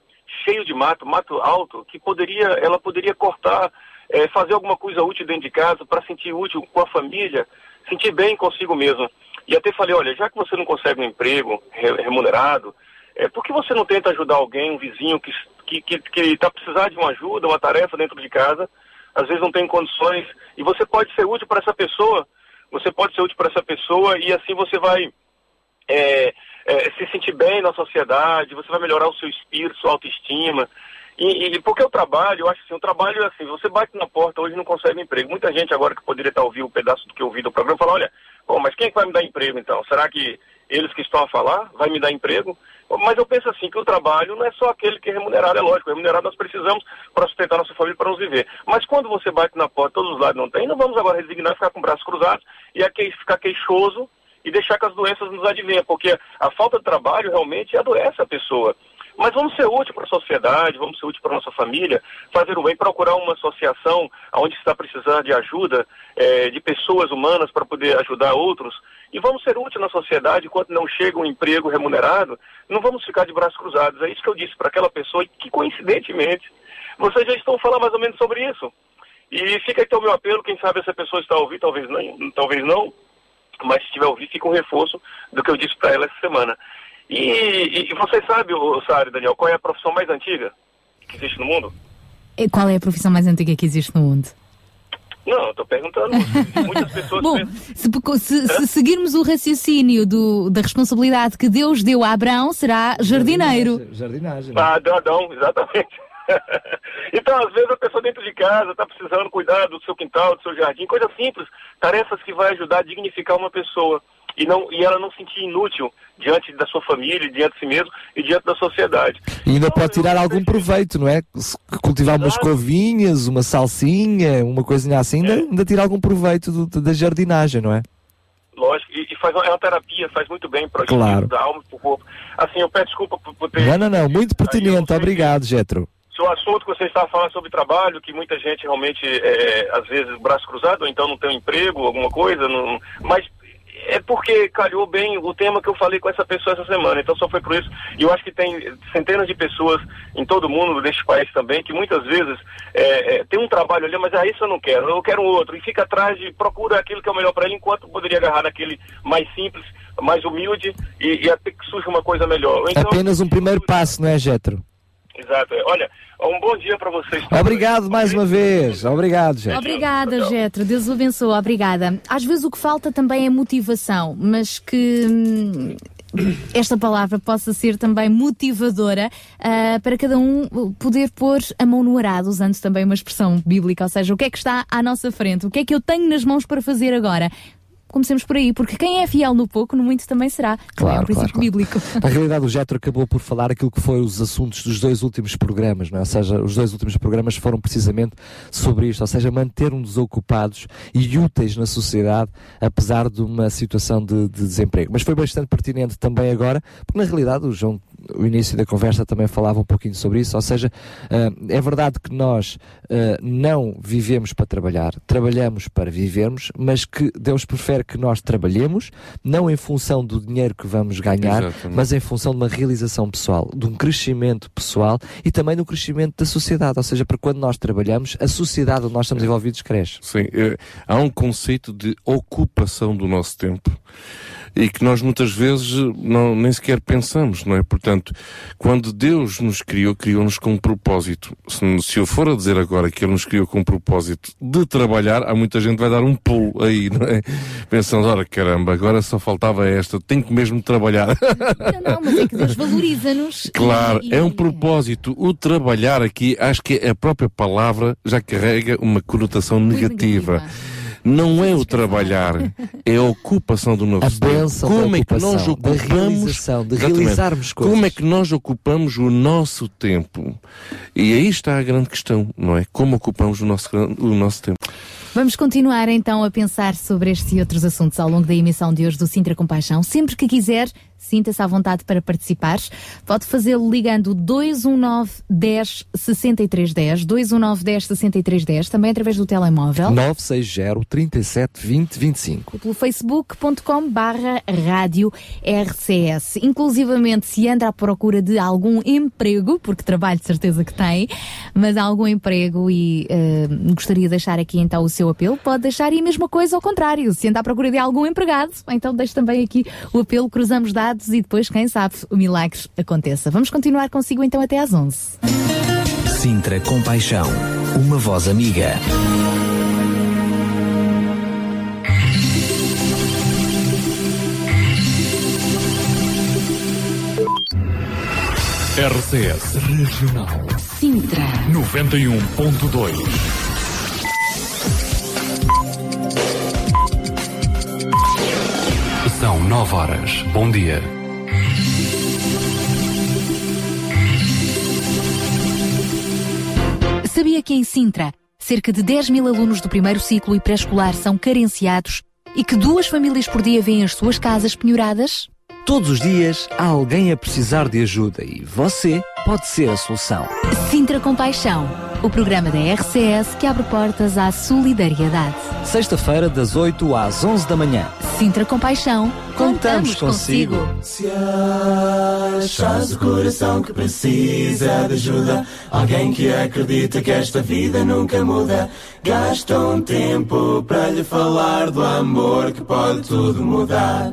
cheio de mato, mato alto, que poderia, ela poderia cortar, eh, fazer alguma coisa útil dentro de casa para sentir útil com a família, sentir bem consigo mesma. E até falei: olha, já que você não consegue um emprego re- remunerado, é, por que você não tenta ajudar alguém, um vizinho que está que, que, que tá precisando de uma ajuda, uma tarefa dentro de casa? Às vezes não tem condições e você pode ser útil para essa pessoa. Você pode ser útil para essa pessoa e assim você vai é, é, se sentir bem na sociedade, você vai melhorar o seu espírito, sua autoestima. E, e porque o trabalho, eu acho assim, o trabalho é assim, você bate na porta hoje não consegue emprego. Muita gente agora que poderia estar ouvindo um pedaço do que eu ouvi do programa fala, olha, bom, mas quem é que vai me dar emprego então? Será que eles que estão a falar vai me dar emprego? Mas eu penso assim, que o trabalho não é só aquele que é remunerado, é lógico, remunerado nós precisamos para sustentar nossa família, para nos viver. Mas quando você bate na porta, todos os lados não tem, não vamos agora resignar, ficar com braços cruzados e aqui ficar queixoso e deixar que as doenças nos adivinhem, porque a falta de trabalho realmente adoece a pessoa. Mas vamos ser úteis para a sociedade, vamos ser úteis para a nossa família, fazer o bem, procurar uma associação onde está precisando de ajuda eh, de pessoas humanas para poder ajudar outros. E vamos ser úteis na sociedade enquanto não chega um emprego remunerado, não vamos ficar de braços cruzados. É isso que eu disse para aquela pessoa e que, coincidentemente, vocês já estão falando mais ou menos sobre isso. E fica então o meu apelo, quem sabe essa pessoa está a ouvir, talvez não, talvez não, mas se estiver a ouvir, fica um reforço do que eu disse para ela essa semana. E, e, e você sabe, e Daniel, qual é a profissão mais antiga que existe no mundo? E Qual é a profissão mais antiga que existe no mundo? Não, tô perguntando. Muitas pessoas Bom, pensam. se, se- se seguirmos o raciocínio do- da responsabilidade que Deus deu a Abraão, será jardineiro. Jardinagem. Ah, do Adão, exatamente. então, às vezes, a pessoa dentro de casa está precisando cuidar do seu quintal, do seu jardim, coisas simples, tarefas que vai ajudar a dignificar uma pessoa e, não, e ela não se sentir inútil diante da sua família, diante de si mesmo e diante da sociedade. E ainda pode tirar algum proveito, não é? Se cultivar umas covinhas, uma salsinha, uma coisinha assim, ainda, ainda tira algum proveito do- da jardinagem, não é? Lógico, e, e faz uma, é uma terapia, faz muito bem para Claro. da alma e para o corpo. Assim, eu peço desculpa por, por ter... Não, não, não, muito pertinente, obrigado, Getro. Se o assunto que você estava falando sobre trabalho, que muita gente realmente, é, às vezes, braço cruzado, ou então não tem um emprego, alguma coisa, não, mas é porque calhou bem o tema que eu falei com essa pessoa essa semana, então só foi por isso. E eu acho que tem centenas de pessoas em todo o mundo, neste país também, que muitas vezes é, é, tem um trabalho ali, mas ah, isso eu não quero, eu quero outro, e fica atrás de procura aquilo que é o melhor para ele, enquanto poderia agarrar naquele mais simples, mais humilde, e, e até que surja uma coisa melhor. Então, Apenas um primeiro passo, não é, Getro? Exato. Olha, um bom dia para vocês. Obrigado mais uma vez, obrigado, Getro. Obrigada, Getro. Deus o abençoe. Obrigada. Às vezes o que falta também é motivação, mas que hum, esta palavra possa ser também motivadora ah, para cada um poder pôr a mão no arado, usando também uma expressão bíblica, ou seja, o que é que está à nossa frente, o que é que eu tenho nas mãos para fazer agora. Comecemos por aí, porque quem é fiel no pouco, no muito também será. Também é Claro, um princípio claro, bíblico. Na realidade, o Getro acabou por falar aquilo que foi os assuntos dos dois últimos programas, não é? Ou seja, os dois últimos programas foram precisamente sobre isto, ou seja, manter-nos ocupados e úteis na sociedade, apesar de uma situação de, de desemprego. Mas foi bastante pertinente também agora, porque na realidade o João o início da conversa também falava um pouquinho sobre isso, ou seja, uh, é verdade que nós uh, não vivemos para trabalhar, trabalhamos para vivermos, mas que Deus prefere que nós trabalhemos, não em função do dinheiro que vamos ganhar, Exatamente. mas em função de uma realização pessoal, de um crescimento pessoal e também do crescimento da sociedade, ou seja, para quando nós trabalhamos, a sociedade onde nós estamos envolvidos cresce. Sim, é, há um conceito de ocupação do nosso tempo e que nós muitas vezes não, nem sequer pensamos, não é? Portanto, quando Deus nos criou, criou-nos com um propósito. Se, se eu for a dizer agora que Ele nos criou com um propósito de trabalhar, há muita gente que vai dar um pulo aí, não é? Pensando, ora caramba, agora só faltava esta, tenho que mesmo trabalhar. Não, não, mas é que Deus valoriza-nos. Claro, e- é um propósito. O trabalhar aqui, acho que a própria palavra já carrega uma conotação negativa. Não é o trabalhar, é a ocupação do nosso A tempo. Como é que nós ocupamos, de realizarmos coisas. Como é que nós ocupamos o nosso tempo? E aí está a grande questão, não é? Como ocupamos o nosso, o nosso tempo? Vamos continuar então a pensar sobre estes e outros assuntos ao longo da emissão de hoje do Sintra Compaixão. Sempre que quiser, sinta-se à vontade para participar. Pode fazê-lo ligando 219 10 63 10, 219 10 63 10, também através do telemóvel. 960 37 20 25. pelo facebook.com barra rádio RCS. Inclusivamente, se anda à procura de algum emprego, porque trabalho de certeza que tem, mas algum emprego e eh, gostaria de deixar aqui então o seu apelo, pode deixar e a mesma coisa ao contrário. Se anda à procura de algum empregado, então deixe também aqui o apelo, cruzamos dados e depois, quem sabe, o milagre aconteça. Vamos continuar consigo então até às 11. Sintra Compaixão, uma voz amiga. RCS Regional Sintra. 91.2. São 9 horas. Bom dia. Sabia que em Sintra, cerca de 10 mil alunos do primeiro ciclo e pré-escolar são carenciados e que duas famílias por dia vêm as suas casas penhoradas? Todos os dias há alguém a precisar de ajuda e você pode ser a solução. Sintra Compaixão, o programa da RCS que abre portas à solidariedade. Sexta-feira, das 8 às 11 da manhã. Sintra Compaixão, contamos, consigo. Se achas o coração que precisa de ajuda, alguém que acredita que esta vida nunca muda, gasta um tempo para lhe falar do amor que pode tudo mudar.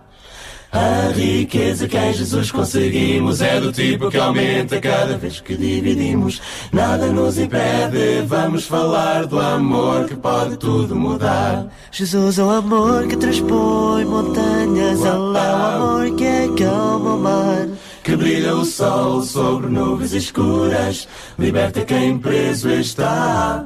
A riqueza que em Jesus conseguimos é do tipo que aumenta cada vez que dividimos. Nada nos impede, vamos falar do amor que pode tudo mudar. Jesus é o amor que transpõe montanhas, Ele é o amor que acalma o mar. Que brilha o sol sobre nuvens escuras, liberta quem preso está.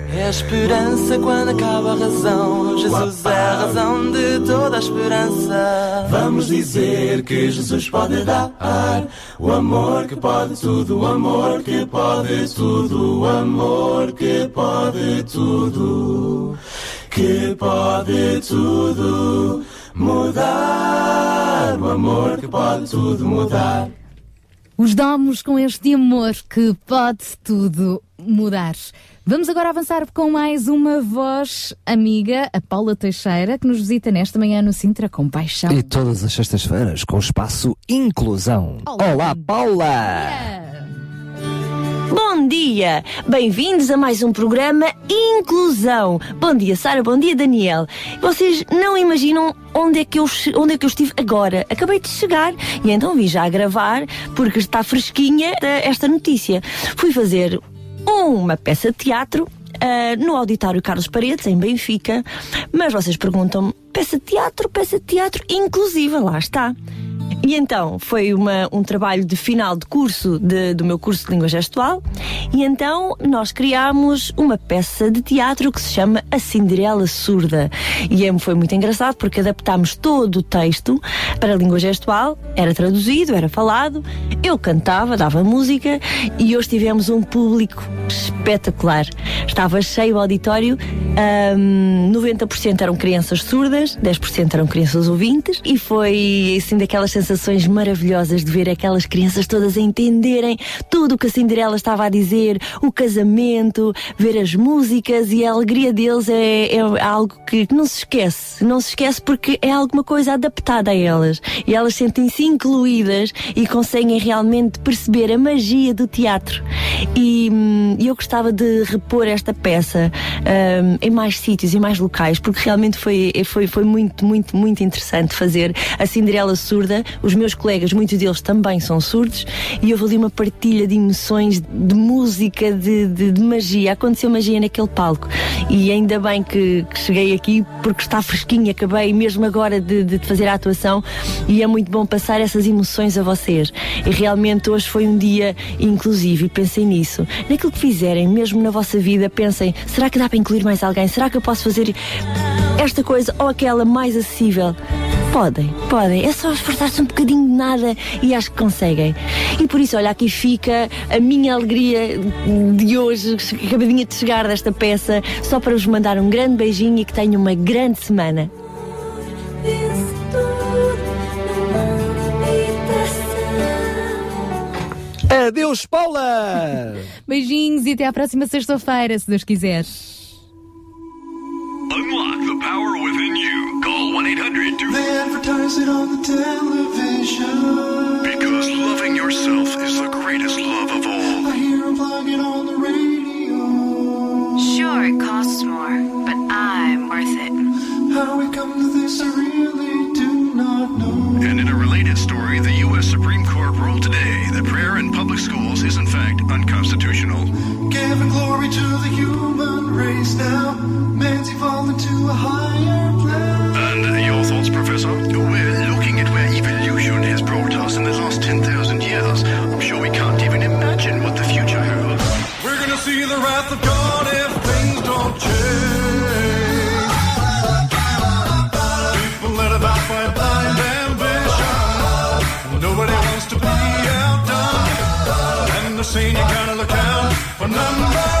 É a esperança quando acaba a razão. Jesus é a razão de toda a esperança. Vamos dizer que Jesus pode dar o amor que pode tudo, o amor que pode tudo, o amor que pode tudo, que pode tudo, mudar. O amor que pode tudo mudar. Os domos com este amor que pode tudo mudar. Vamos agora avançar com mais uma voz amiga, a Paula Teixeira, que nos visita nesta manhã no Sintra com paixão. E todas as sextas-feiras com o espaço Inclusão. Olá, Paula! Bom dia! Bem-vindos a mais um programa Inclusão. Bom dia, Sara. Bom dia, Daniel. Vocês não imaginam onde é, que eu, onde é que eu estive agora? Acabei de chegar e então vim já gravar porque está fresquinha eh, esta notícia. Fui fazer uma peça de teatro ah, no Auditório Carlos Paredes, em Benfica, mas vocês perguntam-me: peça de teatro, peça de teatro inclusiva, lá está. E então foi uma, um trabalho de final de curso de- do meu curso de língua gestual, e então nós criámos uma peça de teatro que se chama A Cinderela Surda. E é- foi muito engraçado porque adaptámos todo o texto para a língua gestual, era traduzido, era falado, eu cantava, dava música e hoje tivemos um público espetacular. Estava cheio o auditório, ahm, 90% eram crianças surdas, 10% eram crianças ouvintes e foi assim daquelas sensações maravilhosas de ver aquelas crianças todas a entenderem tudo o que a Cinderela estava a dizer, o casamento, ver as músicas e a alegria deles é, é algo que não se esquece, não se esquece porque é alguma coisa adaptada a elas e elas sentem-se incluídas e conseguem realmente perceber a magia do teatro. E hum, eu gostava de repor esta peça hum, em mais sítios e mais locais, porque realmente foi, foi, foi muito, muito, muito interessante fazer a Cinderela surda. Os meus colegas, muitos deles também são surdos, e houve ali uma partilha de emoções, de música, de, de, de magia. Aconteceu magia naquele palco. E ainda bem que, que cheguei aqui, porque está fresquinho, acabei mesmo agora de, de fazer a atuação, e é muito bom passar essas emoções a vocês. E realmente hoje foi um dia inclusivo, e pensem nisso. Naquilo que fizerem, mesmo na vossa vida, pensem: será que dá para incluir mais alguém? Será que eu posso fazer esta coisa ou aquela mais acessível? Podem, podem. É só esforçar-se um bocadinho de nada e acho que conseguem. E por isso, olha, aqui fica a minha alegria de hoje, acabadinha de chegar desta peça, só para vos mandar um grande beijinho e que tenham uma grande semana. Adeus, Paula! Beijinhos e até à próxima sexta-feira, se Deus quiser. Unlock the power within you. Call 1 800 They advertise it on the television. Because loving yourself is the greatest love of all. I hear them plug it on the radio. Sure, it costs more, but I'm worth it. How we come to this, I really do not know. And in a related story, the U.S. Supreme Court ruled today that prayer in public schools is in fact unconstitutional. Giving glory to the human race now. Man's evolving to a higher plane. And your thoughts, Professor? We're looking at where evolution has brought us in the last 10,000 years, I'm sure we can't even imagine what the future holds. We're gonna see the wrath of God if things don't change. Saying you gotta look out for number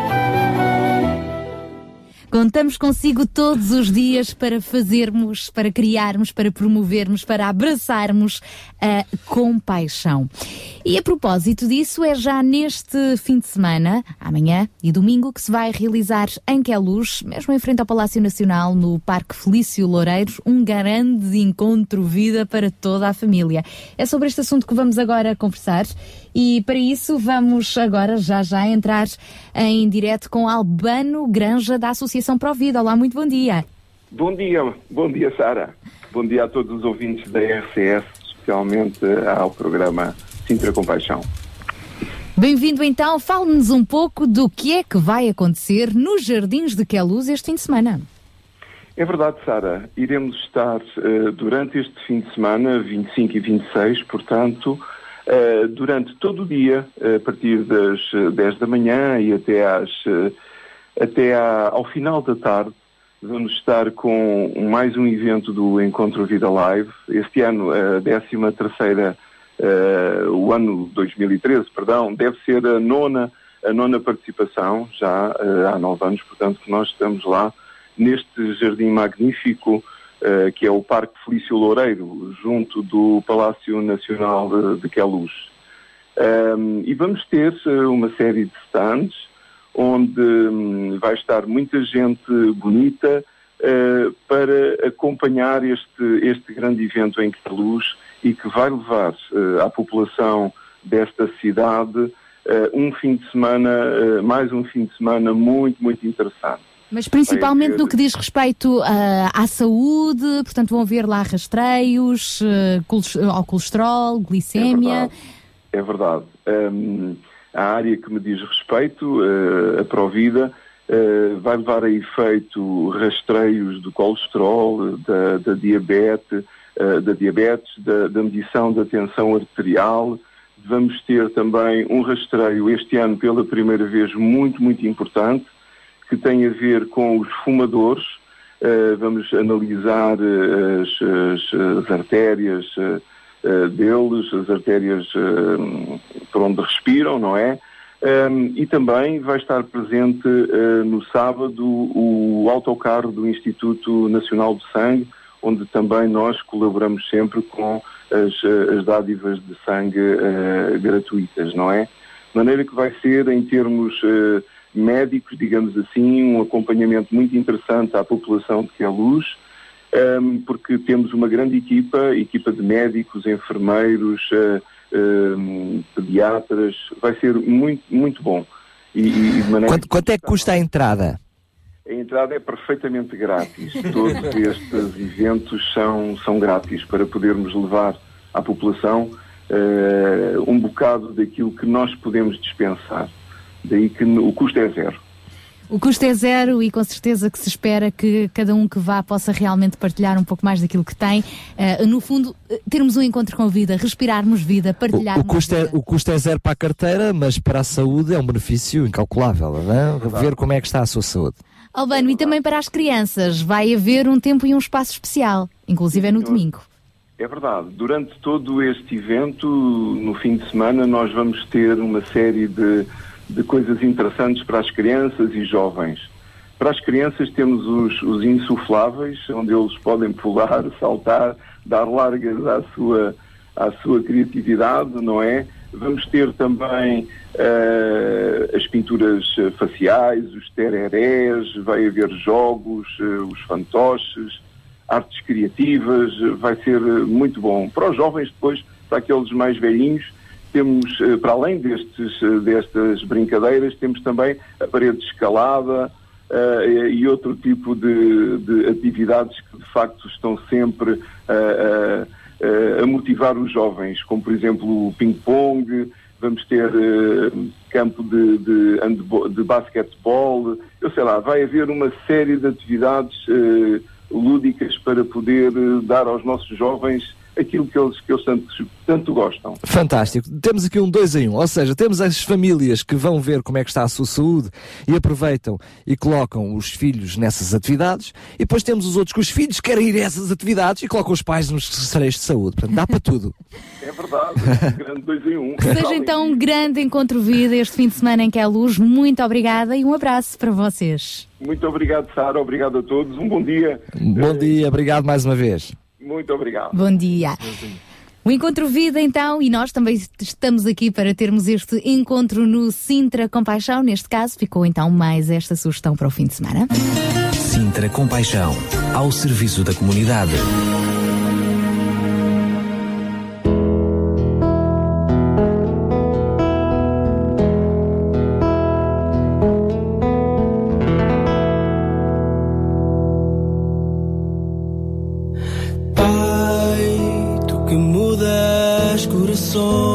Contamos consigo todos os dias para fazermos, para criarmos, para promovermos, para abraçarmos a compaixão. E a propósito disso, é já neste fim de semana, amanhã e domingo, que se vai realizar em Queluz, mesmo em frente ao Palácio Nacional, no Parque Felício Loureiros, um grande encontro vida para toda a família. É sobre este assunto que vamos agora conversar e para isso vamos agora já já entrar em direto com Albano Granja da Associação Provida. Olá, muito bom dia. Bom dia, bom dia Sara. Bom dia a todos os ouvintes da RCS, especialmente ao programa Sintra Compaixão. Bem-vindo então, fale-nos um pouco do que é que vai acontecer nos Jardins de Queluz este fim de semana. É verdade, Sara. Iremos estar eh, durante este fim de semana, 25 e 26, portanto, eh, durante todo o dia, eh, a partir das eh, 10 da manhã e até, às, eh, até à- ao final da tarde, vamos estar com mais um evento do Encontro Vida Live. Este ano, a 13 terceira, eh, o ano 2013, perdão, deve ser a nona, a nona participação, já eh, há nove anos, portanto, que nós estamos lá neste jardim magnífico eh, que é o Parque Felício Loureiro, junto do Palácio Nacional de, de Queluz. Um, e vamos ter uma série de stands onde hum, vai estar muita gente bonita eh, para acompanhar este, este grande evento em Queluz e que vai levar eh, à população desta cidade eh, um fim de semana, mais um fim de semana muito, muito interessante. Mas principalmente no que diz respeito ah, à saúde, portanto vão haver lá rastreios coles- ao colesterol, glicémia. É verdade. Hum, a área que me diz respeito, eh, a Provida, eh, vai levar a efeito rastreios do colesterol, da, da diabetes, eh, da diabetes, da, da medição da tensão arterial. Vamos ter também um rastreio este ano pela primeira vez muito, muito importante, que tem a ver com os fumadores. Vamos analisar as, as- as artérias eh, deles, as artérias eh, por onde respiram, não é? Um, e também vai estar presente eh, no sábado o autocarro do Instituto Nacional de Sangue, onde também nós colaboramos sempre com as, as dádivas de sangue gratuitas, não é? De maneira que vai ser, em termos médicos, digamos assim, um acompanhamento muito interessante à população de Queluz, um, porque temos uma grande equipa, equipa de médicos, enfermeiros, eh, um, pediatras, vai ser muito, muito bom. E, e Quanto, quanto é que custa a entrada? a entrada é perfeitamente grátis. Todos estes eventos são, são grátis para podermos levar à população eh, um bocado daquilo que nós podemos dispensar. Daí que o custo é zero. O custo é zero e com certeza que se espera que cada um que vá possa realmente partilhar um pouco mais daquilo que tem. Ah, no fundo, eh, termos um encontro com vida, respirarmos vida, O, partilharmos o custo é, vida. o custo é zero para a carteira, mas para a saúde é um benefício incalculável, não é? Ver como é que está a sua saúde. Albano, e também para as crianças, vai haver um tempo e um espaço especial, inclusive é no domingo. É verdade. Durante todo este evento, no fim de semana, nós vamos ter uma série de, de coisas interessantes para as crianças e jovens. Para as crianças temos os, os insufláveis, onde eles podem pular, saltar, dar largas à sua, à sua criatividade, não é? Vamos ter também eh, as pinturas eh, faciais, os tererés, vai haver jogos, eh, os fantoches, artes criativas, vai ser muito bom. Para os jovens depois, para aqueles mais velhinhos, temos, eh, para além destes, eh, destas brincadeiras, temos também a parede de escalada eh, e outro tipo de, de atividades que de facto estão sempre eh, eh, a motivar os jovens, como por exemplo o ping-pong, vamos ter eh, campo de, de, de basquetebol. Eu sei lá, vai haver uma série de atividades eh, lúdicas para poder dar aos nossos jovens aquilo que eles, que eles tanto, tanto gostam. Fantástico. Temos aqui um 2 em 1, um, ou seja, temos as famílias que vão ver como é que está a sua saúde e aproveitam e colocam os filhos nessas atividades, e depois temos os outros que os filhos querem ir a essas atividades e colocam os pais nos secretarios de saúde. Portanto, dá para tudo. É verdade, um grande 2 em 1. Um. Que seja então um grande encontro vida este fim de semana em que é luz. Muito obrigada e um abraço para vocês. Muito obrigado, Sara. Obrigado a todos. Um bom dia. Bom dia, obrigado mais uma vez. Muito obrigado. Bom dia. O Encontro Vida, então, e nós também estamos aqui para termos este encontro no Sintra Compaixão. Neste caso, ficou então mais esta sugestão para o fim de semana. Sintra Compaixão, ao serviço da comunidade. Sintra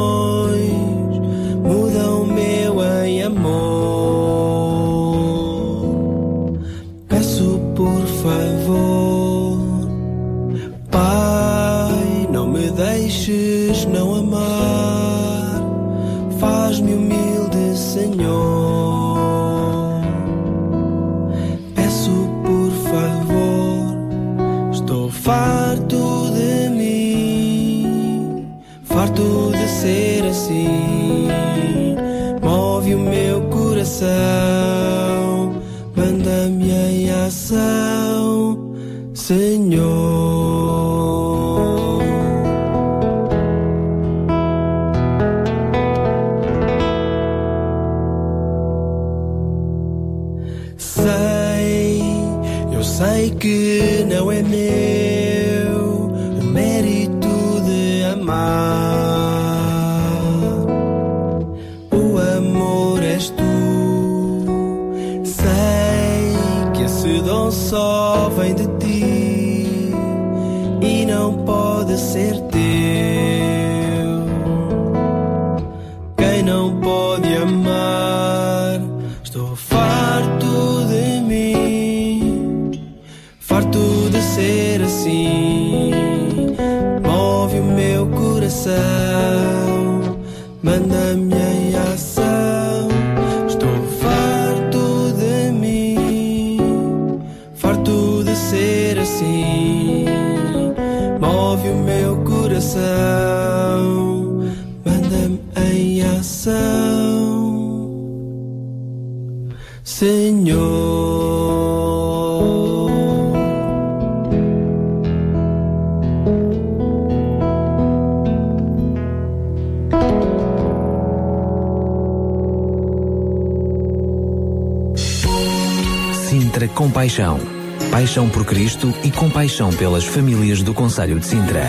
Cristo e compaixão pelas famílias do Conselho de Sintra.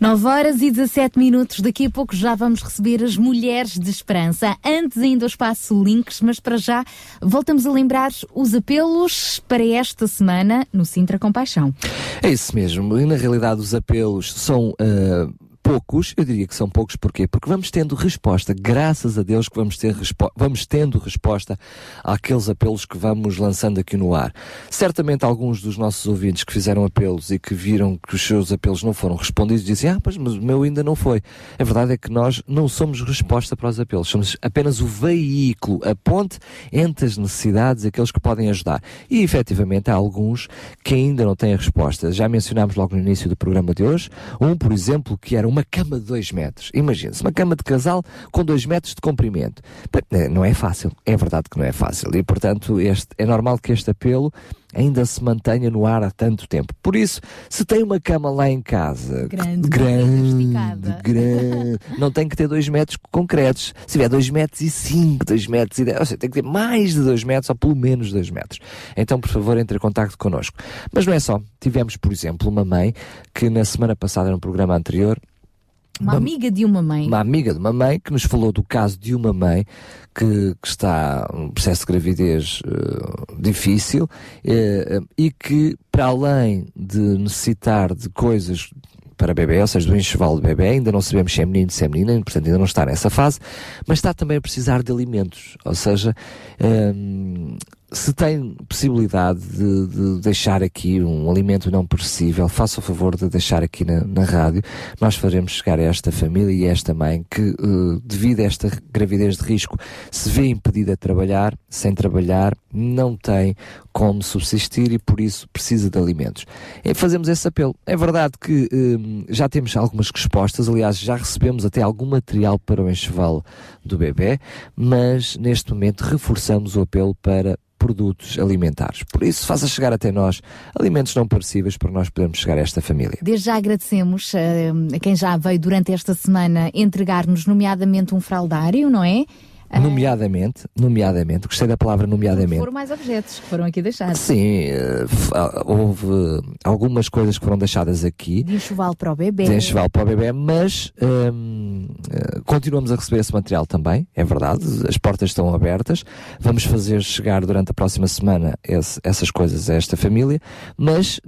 9 horas e 17 minutos. Daqui a pouco já vamos receber as Mulheres de Esperança. Antes ainda o espaço links, mas para já voltamos a lembrar os apelos para esta semana no Sintra Compaixão. É isso mesmo. E na realidade os apelos são uh, poucos, eu diria que são poucos, porquê? Porque vamos tendo resposta, graças a Deus que vamos, ter vamos tendo resposta àqueles apelos que vamos lançando aqui no ar. Certamente alguns dos nossos ouvintes que fizeram apelos e que viram que os seus apelos não foram respondidos dizem, ah, mas, mas o meu ainda não foi. A verdade é que nós não somos resposta para os apelos, somos apenas o veículo, a ponte entre as necessidades e aqueles que podem ajudar. E efetivamente há alguns que ainda não têm a resposta. Já mencionámos logo no início do programa de hoje, um, por exemplo, que era uma cama de 2 metros. Imagine-se, uma cama de casal com 2 metros de comprimento. Eh, não é fácil, é verdade que não é fácil. E, portanto, este, é normal que este apelo ainda se mantenha no ar há tanto tempo. Por isso, se tem uma cama lá em casa grande, grande, grande não tem que ter 2 metros concretos. Se tiver 2 metros e 5, 2 metros e 10, ou seja, tem que ter mais de 2 metros ou pelo menos 2 metros. Então, por favor, entre em contato connosco. Mas não é só. Tivemos, por exemplo, uma mãe que na semana passada, no programa anterior, uma, uma, amiga de uma mãe. Uma amiga de uma mãe que nos falou do caso de uma mãe que, que está num processo de gravidez uh, difícil uh, e que, para além de necessitar de coisas para bebê, ou seja, do enxoval de bebê, ainda não sabemos se é menino, se é menina, portanto ainda não está nessa fase, mas está também a precisar de alimentos, ou seja, hum, se tem possibilidade de, de, deixar aqui um alimento não perecível, faça o favor de deixar aqui na, na rádio. Nós faremos chegar a esta família e a esta mãe que, uh, devido a esta gravidez de risco, se vê impedida de trabalhar, sem trabalhar, não tem como subsistir e por isso precisa de alimentos. E fazemos esse apelo. É verdade que um, já temos algumas respostas, aliás, já recebemos até algum material para o enxoval do bebê, mas neste momento reforçamos o apelo para produtos alimentares. Por isso, faça chegar até nós alimentos não perecíveis para nós podermos chegar a esta família. Desde já agradecemos uh, a quem já veio durante esta semana entregar-nos, nomeadamente, um fraldário, não é? Nomeadamente, nomeadamente, gostei da palavra nomeadamente. Foram mais objetos que foram aqui deixados. Sim, uh, houve algumas coisas que foram deixadas aqui. De enxoval para o bebê. De enxoval para o bebê, mas um, uh, continuamos a receber esse material também, é verdade, as portas estão abertas. Vamos fazer chegar durante a próxima semana esse, essas coisas a esta família, mas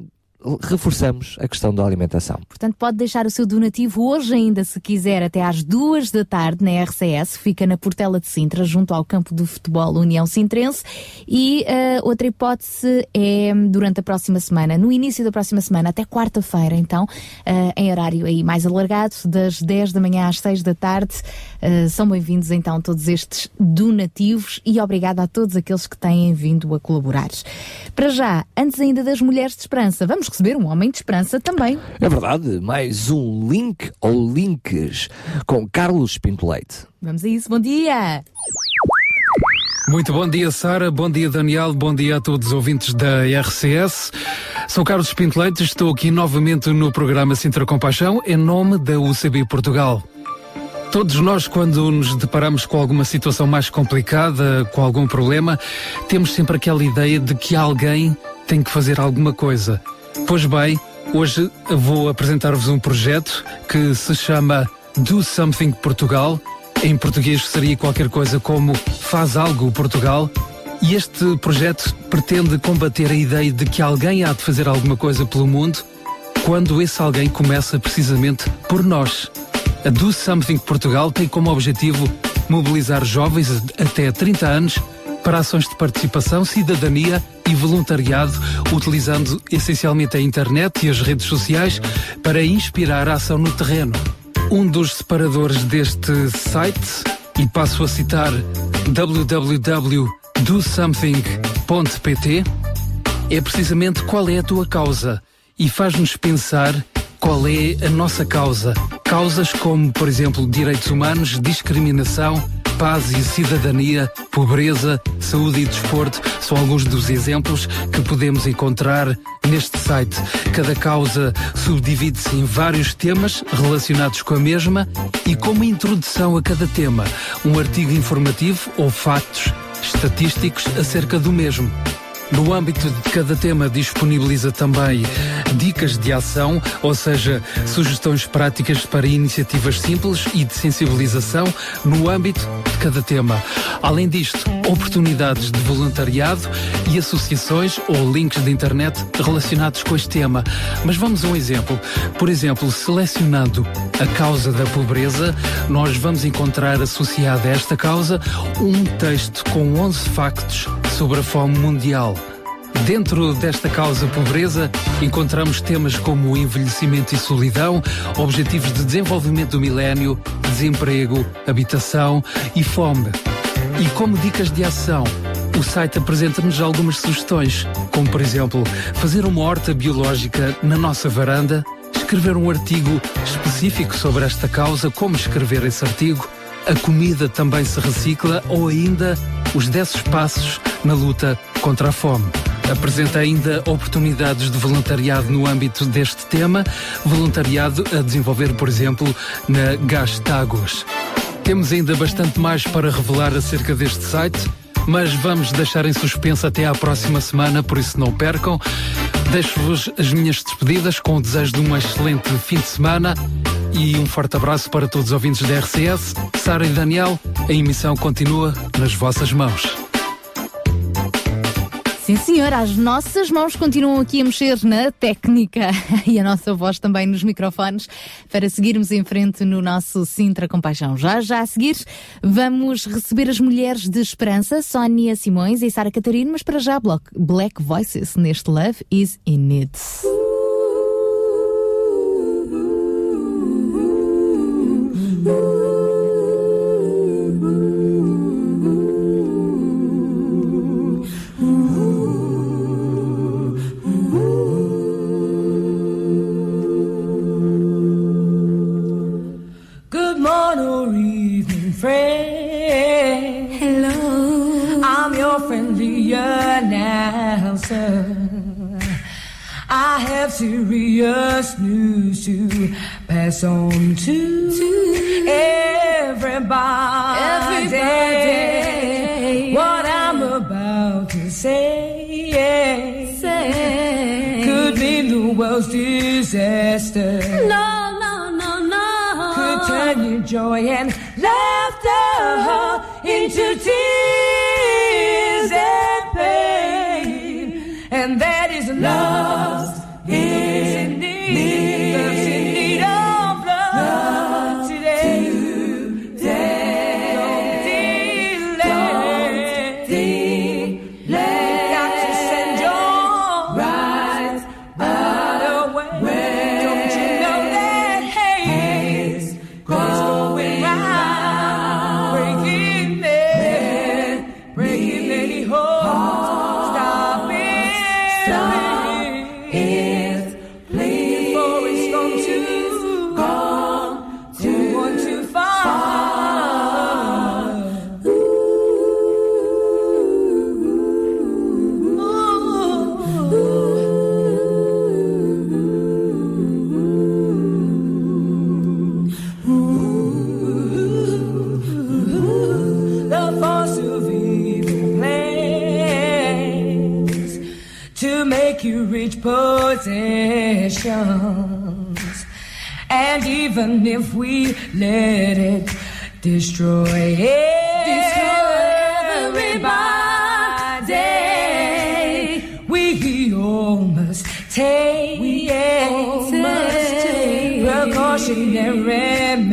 reforçamos a questão da alimentação. Portanto, pode deixar o seu donativo hoje ainda, se quiser, até às duas da tarde na RCS, fica na Portela de Sintra, junto ao campo do futebol União Sintrense. E uh, outra hipótese é durante a próxima semana, no início da próxima semana, até quarta-feira, então, uh, em horário aí mais alargado, das 10 da manhã às 6 da tarde. Uh, são bem-vindos então todos estes donativos e obrigada a todos aqueles que têm vindo a colaborar. Para já, antes ainda das Mulheres de Esperança, vamos receber um homem de esperança também. É verdade, mais um link ou links com Carlos Pinto Leite. Vamos a isso, bom dia! Muito bom dia, Sara. Bom dia, Daniel. Bom dia a todos os ouvintes da RCS. Sou Carlos Pinto Leite, estou aqui novamente no programa Sintra Compaixão, em nome da UCB Portugal. Todos nós, quando nos deparamos com alguma situação mais complicada, com algum problema, temos sempre aquela ideia de que alguém tem que fazer alguma coisa. Pois bem, hoje vou apresentar-vos um projeto que se chama Do Something Portugal. Em português seria qualquer coisa como Faz Algo Portugal. E este projeto pretende combater a ideia de que alguém há de fazer alguma coisa pelo mundo quando esse alguém começa precisamente por nós. A Do Something Portugal tem como objetivo mobilizar jovens até 30 anos para ações de participação, cidadania e voluntariado, utilizando essencialmente a internet e as redes sociais para inspirar a ação no terreno. Um dos separadores deste site, e passo a citar www.dosomething.pt, é precisamente qual é a tua causa e faz-nos pensar qual é a nossa causa. Causas como, por exemplo, direitos humanos, discriminação, paz e cidadania, pobreza, saúde e desporto são alguns dos exemplos que podemos encontrar neste site. Cada causa subdivide-se em vários temas relacionados com a mesma e, como introdução a cada tema, um artigo informativo ou factos estatísticos acerca do mesmo. No âmbito de cada tema, disponibiliza também dicas de ação, ou seja, sugestões práticas para iniciativas simples e de sensibilização no âmbito de cada tema. Além disto, oportunidades de voluntariado e associações ou links de internet relacionados com este tema. Mas vamos a um exemplo. Por exemplo, selecionando a causa da pobreza, nós vamos encontrar associado a esta causa um texto com 11 factos sobre a fome mundial. Dentro desta causa pobreza, encontramos temas como envelhecimento e solidão, objetivos de desenvolvimento do milénio, desemprego, habitação e fome. E como dicas de ação, o site apresenta-nos algumas sugestões, como por exemplo, fazer uma horta biológica na nossa varanda, escrever um artigo específico sobre esta causa, como escrever esse artigo, a comida também se recicla ou ainda os 10 passos na luta contra a fome. Apresenta ainda oportunidades de voluntariado no âmbito deste tema, voluntariado a desenvolver, por exemplo, na Gastagos. Temos ainda bastante mais para revelar acerca deste site, mas vamos deixar em suspenso até à próxima semana, por isso não percam. Deixo-vos as minhas despedidas com o desejo de um excelente fim de semana e um forte abraço para todos os ouvintes da RCS. Sara e Daniel, a emissão continua nas vossas mãos. Sim, senhora, as nossas mãos continuam aqui a mexer na técnica e a nossa voz também nos microfones para seguirmos em frente no nosso Sintra Compaixão. Já, já a seguir, vamos receber as mulheres de esperança, Sónia Simões e Sara Catarina, mas para já Black, Voices neste Love is in It. Mean the world's disaster. No, no, no, no. Could turn your joy and laughter if we let it destroy everybody, we all must take, we all must take precautionary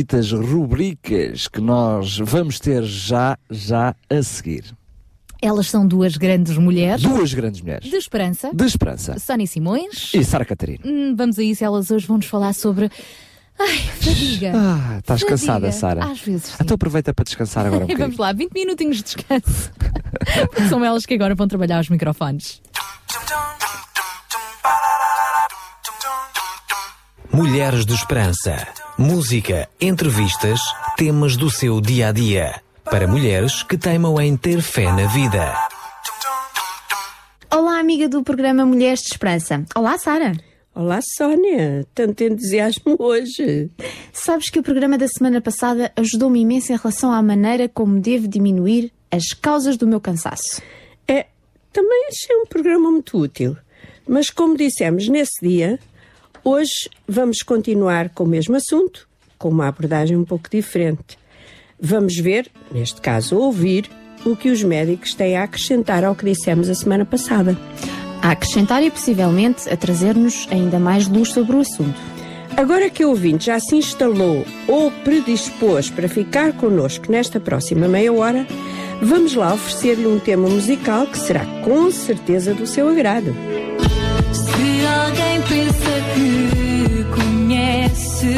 bonitas rubricas que nós vamos ter já, já a seguir. Elas são duas grandes mulheres. Duas grandes mulheres. De esperança. De esperança. Sónia Simões. E Sara Catarina. Hum, vamos a isso, elas hoje vão-nos falar sobre. Ai, fadiga. Ah, estás Fadiga. cansada, Sara? Às vezes. sim. Então aproveita para descansar agora um Vamos lá, 20 minutinhos de descanso. Porque são elas que agora vão trabalhar os microfones. Mulheres de Esperança. Música, entrevistas, temas do seu dia a dia. Para mulheres que teimam em ter fé na vida. Olá, amiga do programa Mulheres de Esperança. Olá, Sara. Olá, Sónia. Tanto entusiasmo hoje. Sabes que o programa da semana passada ajudou-me imenso em relação à maneira como devo diminuir as causas do meu cansaço. É, também achei um programa muito útil. Mas como dissemos nesse dia, hoje vamos continuar com o mesmo assunto, com uma abordagem um pouco diferente. Vamos ver, neste caso ouvir, o que os médicos têm a acrescentar ao que dissemos a semana passada. A acrescentar e possivelmente a trazer-nos ainda mais luz sobre o assunto. Agora que o ouvinte já se instalou ou predispôs para ficar connosco nesta próxima meia hora, vamos lá oferecer-lhe um tema musical que será com certeza do seu agrado. Alguém pensa que conhece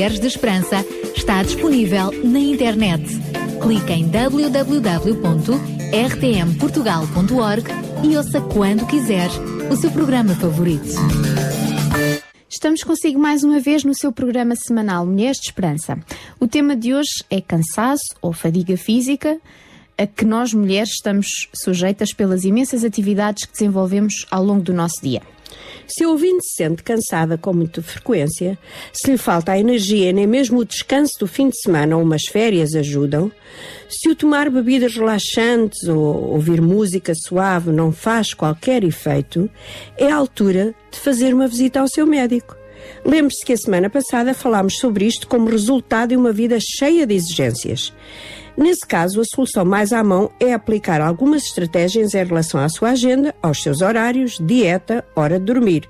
Mulheres de Esperança está disponível na internet. Clique em www.rtmportugal.org e ouça quando quiser o seu programa favorito. Estamos consigo mais uma vez no seu programa semanal Mulheres de Esperança. O tema de hoje é cansaço ou fadiga física, a que nós mulheres estamos sujeitas pelas imensas atividades que desenvolvemos ao longo do nosso dia. Se o ouvinte se sente cansada com muita frequência, se lhe falta a energia nem mesmo o descanso do fim de semana ou umas férias ajudam, se o tomar bebidas relaxantes ou ouvir música suave não faz qualquer efeito, é a altura de fazer uma visita ao seu médico. Lembre-se que a semana passada falámos sobre isto como resultado de uma vida cheia de exigências. Nesse caso, a solução mais à mão é aplicar algumas estratégias em relação à sua agenda, aos seus horários, dieta, hora de dormir.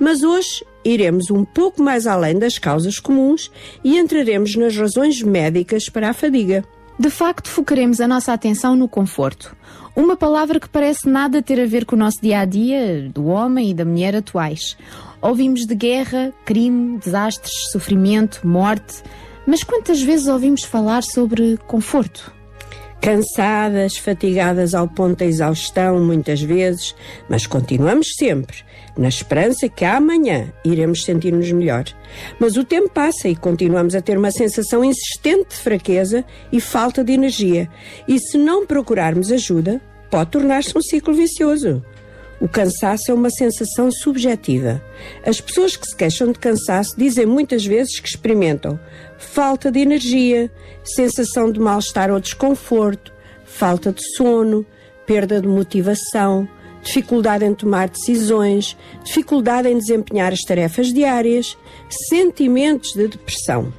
Mas hoje iremos um pouco mais além das causas comuns e entraremos nas razões médicas para a fadiga. De facto, focaremos a nossa atenção no conforto. Uma palavra que parece nada ter a ver com o nosso dia a dia, do homem e da mulher atuais. Ouvimos de guerra, crime, desastres, sofrimento, morte, mas quantas vezes ouvimos falar sobre conforto? Cansadas, fatigadas ao ponto da exaustão, muitas vezes, mas continuamos sempre, na esperança que amanhã iremos sentir-nos melhor. Mas o tempo passa e continuamos a ter uma sensação insistente de fraqueza e falta de energia. E se não procurarmos ajuda, pode tornar-se um ciclo vicioso. O cansaço é uma sensação subjetiva. As pessoas que se queixam de cansaço dizem muitas vezes que experimentam falta de energia, sensação de mal-estar ou desconforto, falta de sono, perda de motivação, dificuldade em tomar decisões, dificuldade em desempenhar as tarefas diárias, sentimentos de depressão.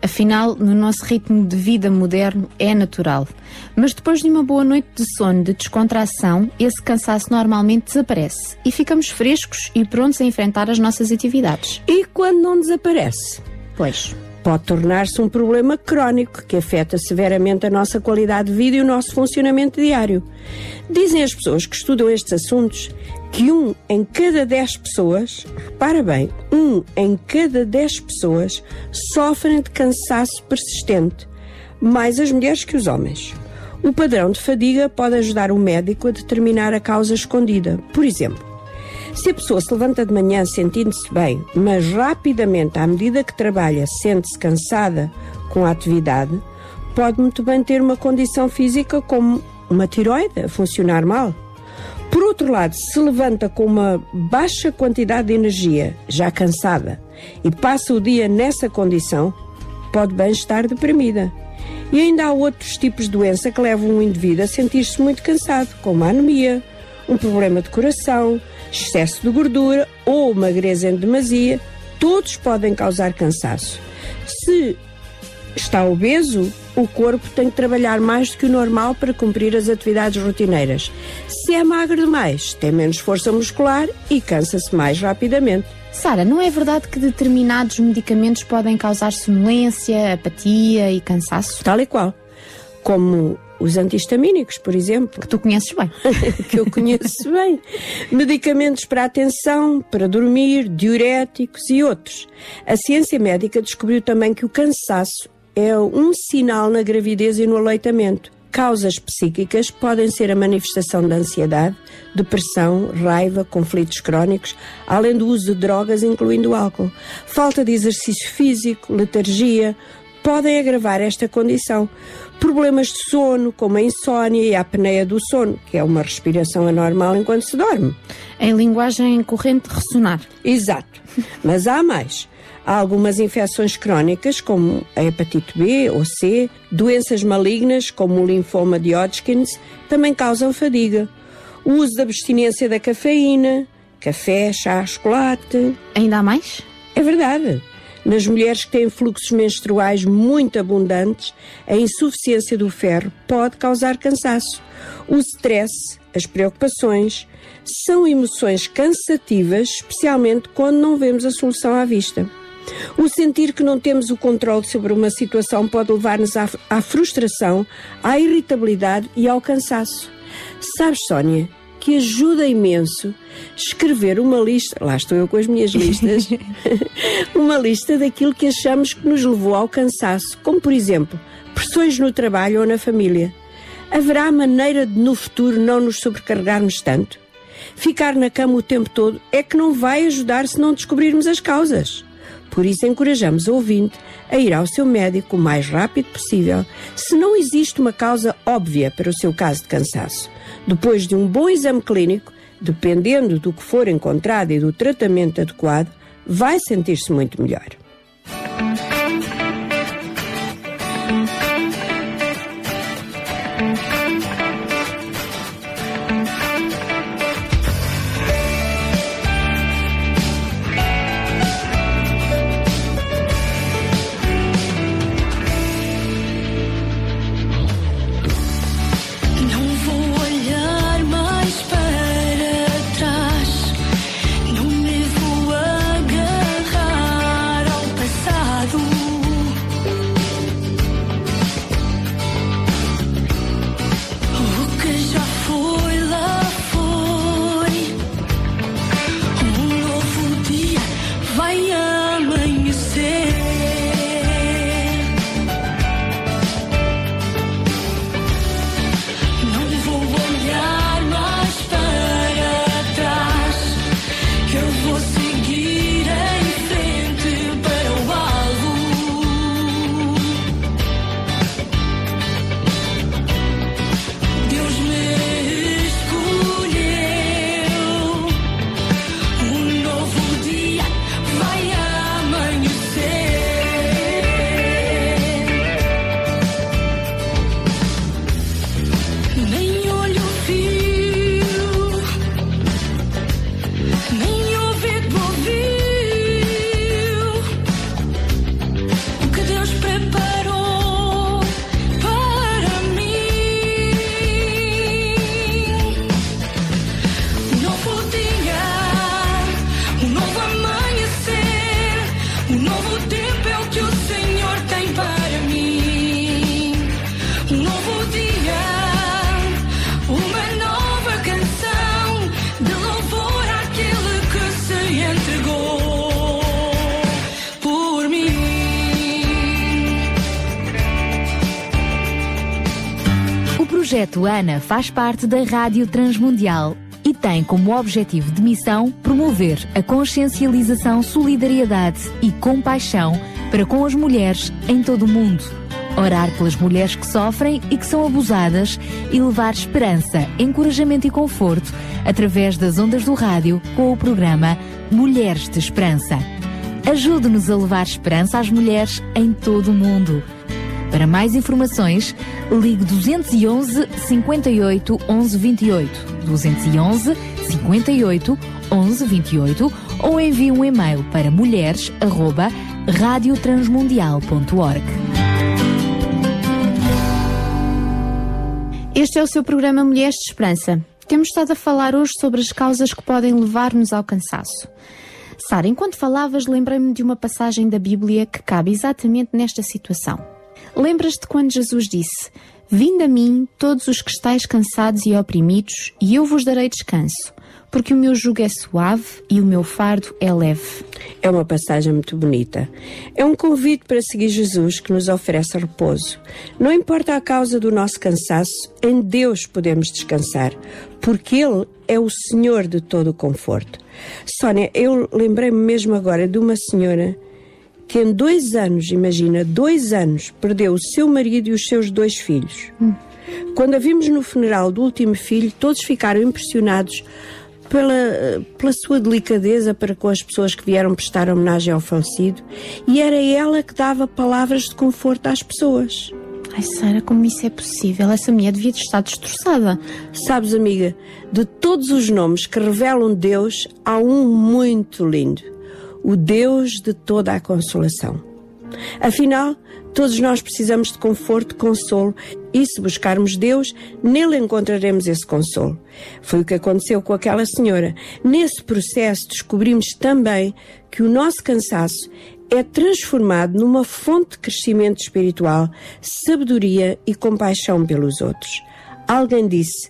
Afinal, no nosso ritmo de vida moderno é natural. Mas depois de uma boa noite de sono, de descontração, esse cansaço normalmente desaparece e ficamos frescos e prontos a enfrentar as nossas atividades. E quando não desaparece? Pois. Pode tornar-se um problema crónico que afeta severamente a nossa qualidade de vida e o nosso funcionamento diário. Dizem as pessoas que estudam estes assuntos que um em cada dez pessoas, repara bem, um em cada dez pessoas sofrem de cansaço persistente, mais as mulheres que os homens. O padrão de fadiga pode ajudar o médico a determinar a causa escondida. Por exemplo, se a pessoa se levanta de manhã sentindo-se bem, mas rapidamente, à medida que trabalha, sente-se cansada com a atividade, pode muito bem ter uma condição física como uma tiroide a funcionar mal. Por outro lado, se levanta com uma baixa quantidade de energia, já cansada, e passa o dia nessa condição, pode bem estar deprimida. E ainda há outros tipos de doença que levam um indivíduo a sentir-se muito cansado, como a anemia, um problema de coração, excesso de gordura ou magreza em demasia, todos podem causar cansaço. Se está obeso, o corpo tem que trabalhar mais do que o normal para cumprir as atividades rotineiras. Se é magro demais, tem menos força muscular e cansa-se mais rapidamente. Sara, não é verdade que determinados medicamentos podem causar sonolência, apatia e cansaço? Tal e qual. Como os antihistamínicos, por exemplo. Que tu conheces bem. que eu conheço bem. Medicamentos para atenção, para dormir, diuréticos e outros. A ciência médica descobriu também que o cansaço é um sinal na gravidez e no aleitamento. Causas psíquicas podem ser a manifestação de ansiedade, depressão, raiva, conflitos crónicos, além do uso de drogas, incluindo álcool. Falta de exercício físico, letargia, podem agravar esta condição. Problemas de sono, como a insónia e a apneia do sono, que é uma respiração anormal enquanto se dorme. Em linguagem corrente, ressonar. Exato. Mas há mais. Há algumas infecções crónicas, como a hepatite B ou C, doenças malignas, como o linfoma de Hodgkins, também causam fadiga. O uso da abstinência da cafeína, café, chá, chocolate. Ainda há mais? É verdade. Nas mulheres que têm fluxos menstruais muito abundantes, a insuficiência do ferro pode causar cansaço. O stress, as preocupações, são emoções cansativas, especialmente quando não vemos a solução à vista. O sentir que não temos o controle sobre uma situação pode levar-nos à, frustração, à irritabilidade e ao cansaço. Sabes, Sónia, que ajuda imenso escrever uma lista, lá estou eu com as minhas listas, uma lista daquilo que achamos que nos levou ao cansaço, como por exemplo, pressões no trabalho ou na família. Haverá maneira de no futuro não nos sobrecarregarmos tanto? Ficar na cama o tempo todo é que não vai ajudar se não descobrirmos as causas. Por isso, encorajamos o ouvinte a ir ao seu médico o mais rápido possível, se não existe uma causa óbvia para o seu caso de cansaço. Depois de um bom exame clínico, dependendo do que for encontrado e do tratamento adequado, vai sentir-se muito melhor. ANA faz parte da Rádio Transmundial e tem como objetivo de missão promover a consciencialização, solidariedade e compaixão para com as mulheres em todo o mundo. Orar pelas mulheres que sofrem e que são abusadas e levar esperança, encorajamento e conforto através das ondas do rádio com o programa Mulheres de Esperança. Ajude-nos a levar esperança às mulheres em todo o mundo. Para mais informações, ligue 211 58 11 28, 211 58 11 28 ou envie um e-mail para mulheres@radiotransmundial.org. Este é o seu programa Mulheres de Esperança. Temos estado a falar hoje sobre as causas que podem levar-nos ao cansaço. Sara, enquanto falavas, lembrei-me de uma passagem da Bíblia que cabe exatamente nesta situação. Lembras-te quando Jesus disse: Vinde a mim, todos os que estáis cansados e oprimidos, e eu vos darei descanso, porque o meu jugo é suave e o meu fardo é leve. É uma passagem muito bonita. É um convite para seguir Jesus que nos oferece repouso. Não importa a causa do nosso cansaço, em Deus podemos descansar, porque Ele é o Senhor de todo o conforto. Sónia, eu lembrei-me mesmo agora de uma senhora que em dois anos, imagina, dois anos, perdeu o seu marido e os seus dois filhos. Quando a vimos no funeral do último filho, todos ficaram impressionados pela, pela sua delicadeza para com as pessoas que vieram prestar homenagem ao falecido e era ela que dava palavras de conforto às pessoas. Ai, Sara, como isso é possível? Essa mulher devia estado destroçada. Sabes, amiga, de todos os nomes que revelam Deus, há um muito lindo: o Deus de toda a consolação. Afinal, todos nós precisamos de conforto, consolo, e se buscarmos Deus, nele encontraremos esse consolo. Foi o que aconteceu com aquela senhora. Nesse processo, descobrimos também que o nosso cansaço é transformado numa fonte de crescimento espiritual, sabedoria e compaixão pelos outros. Alguém disse: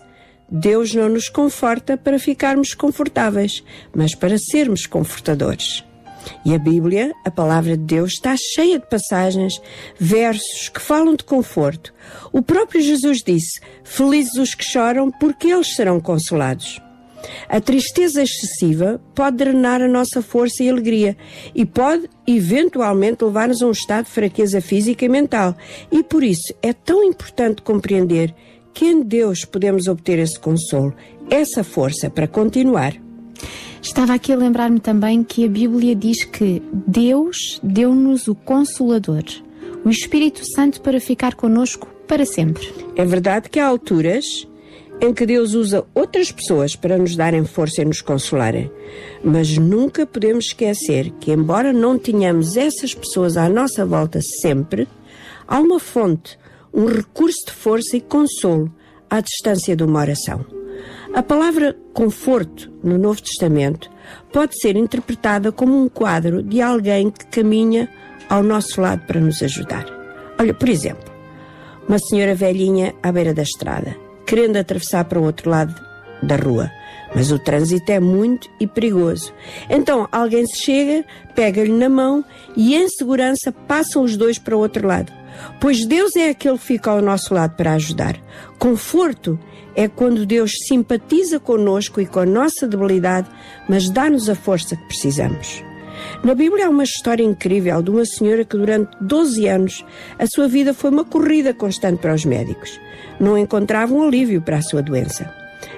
Deus não nos conforta para ficarmos confortáveis, mas para sermos confortadores. E a Bíblia, a palavra de Deus, está cheia de passagens, versos que falam de conforto. O próprio Jesus disse: Felizes os que choram, porque eles serão consolados. A tristeza excessiva pode drenar a nossa força e alegria e pode, eventualmente, levar-nos a um estado de fraqueza física e mental. E por isso é tão importante compreender que em Deus podemos obter esse consolo, essa força para continuar. Estava aqui a lembrar-me também que a Bíblia diz que Deus deu-nos o Consolador, o Espírito Santo para ficar conosco para sempre. É verdade que há alturas em que Deus usa outras pessoas para nos darem força e nos consolarem. Mas nunca podemos esquecer que, embora não tenhamos essas pessoas à nossa volta sempre, há uma fonte, um recurso de força e consolo à distância de uma oração. A palavra conforto no Novo Testamento pode ser interpretada como um quadro de alguém que caminha ao nosso lado para nos ajudar. Olha, por exemplo, uma senhora velhinha à beira da estrada, querendo atravessar para o outro lado da rua. Mas o trânsito é muito e perigoso. Então alguém se chega, pega-lhe na mão e em segurança passam os dois para o outro lado. Pois Deus é aquele que fica ao nosso lado para ajudar. Conforto é quando Deus simpatiza conosco e com a nossa debilidade, mas dá-nos a força que precisamos. Na Bíblia há uma história incrível de uma senhora que durante 12 anos a sua vida foi uma corrida constante para os médicos. Não encontrava um alívio para a sua doença.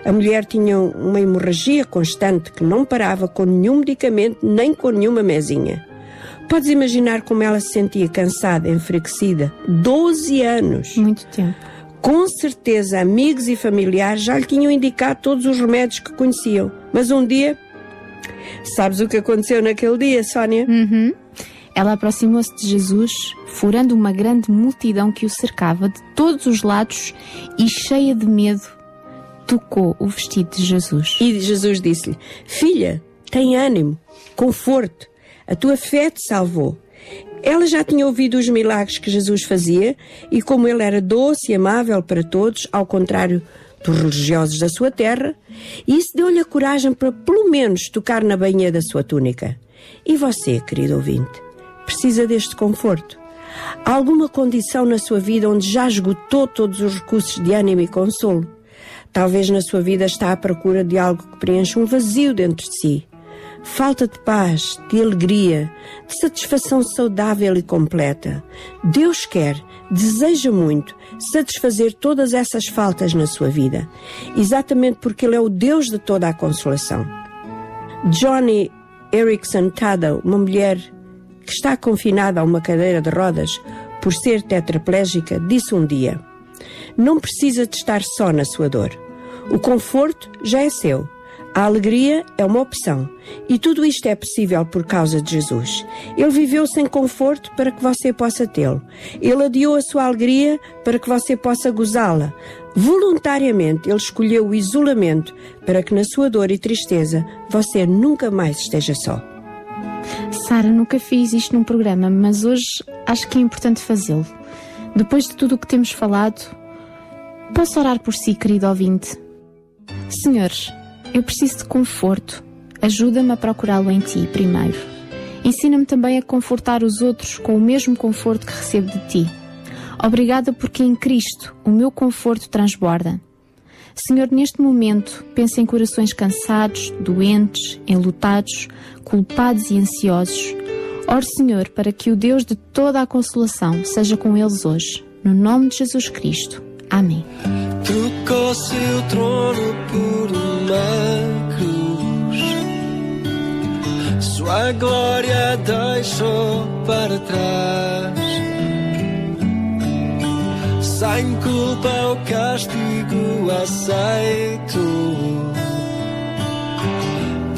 A mulher tinha uma hemorragia constante que não parava com nenhum medicamento nem com nenhuma mesinha. Podes imaginar como ela se sentia cansada, enfraquecida. 12 anos. Muito tempo. Com certeza, amigos e familiares já lhe tinham indicado todos os remédios que conheciam. Mas um dia. Sabes o que aconteceu naquele dia, Sónia? Uhum. Ela aproximou-se de Jesus, furando uma grande multidão que o cercava de todos os lados e, cheia de medo, tocou o vestido de Jesus. E Jesus disse-lhe: Filha, tem ânimo, conforto, a tua fé te salvou. Ela já tinha ouvido os milagres que Jesus fazia e como ele era doce e amável para todos, ao contrário dos religiosos da sua terra, isso deu-lhe a coragem para pelo menos tocar na bainha da sua túnica. E você, querido ouvinte, precisa deste conforto. Há alguma condição na sua vida onde já esgotou todos os recursos de ânimo e consolo? Talvez na sua vida está à procura de algo que preencha um vazio dentro de si. Falta de paz, de alegria, de satisfação saudável e completa. Deus quer, deseja muito, satisfazer todas essas faltas na sua vida, exatamente porque Ele é o Deus de toda a consolação. Johnny Erickson Tada, uma mulher que está confinada a uma cadeira de rodas por ser tetraplégica, disse um dia: Não precisa de estar só na sua dor. O conforto já é seu. A alegria é uma opção. E tudo isto é possível por causa de Jesus. Ele viveu sem conforto para que você possa tê-lo. Ele adiou a sua alegria para que você possa gozá-la. Voluntariamente, ele escolheu o isolamento para que na sua dor e tristeza você nunca mais esteja só. Sara, nunca fiz isto num programa, mas hoje acho que é importante fazê-lo. Depois de tudo o que temos falado, posso orar por si, querido ouvinte? Senhores, eu preciso de conforto. Ajuda-me a procurá-lo em ti primeiro. Ensina-me também a confortar os outros com o mesmo conforto que recebo de ti. Obrigada porque em Cristo o meu conforto transborda. Senhor, neste momento, pensa em corações cansados, doentes, enlutados, culpados e ansiosos. Ore, Senhor, para que o Deus de toda a consolação seja com eles hoje. No nome de Jesus Cristo. Amém. Trocou seu trono por uma cruz. Sua glória deixou para trás. Sem culpa o castigo aceito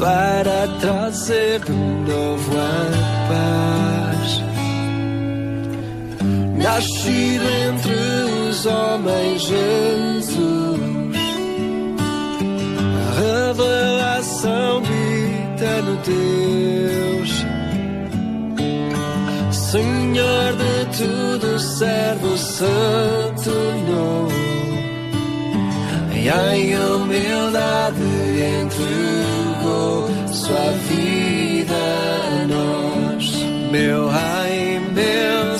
para trazer de novo a paz. Nascido entre os homens, Jesus, revelação de eterno Deus, Senhor de tudo, servo santo, não. E em humildade entregou sua vida a nós, meu Rei, meu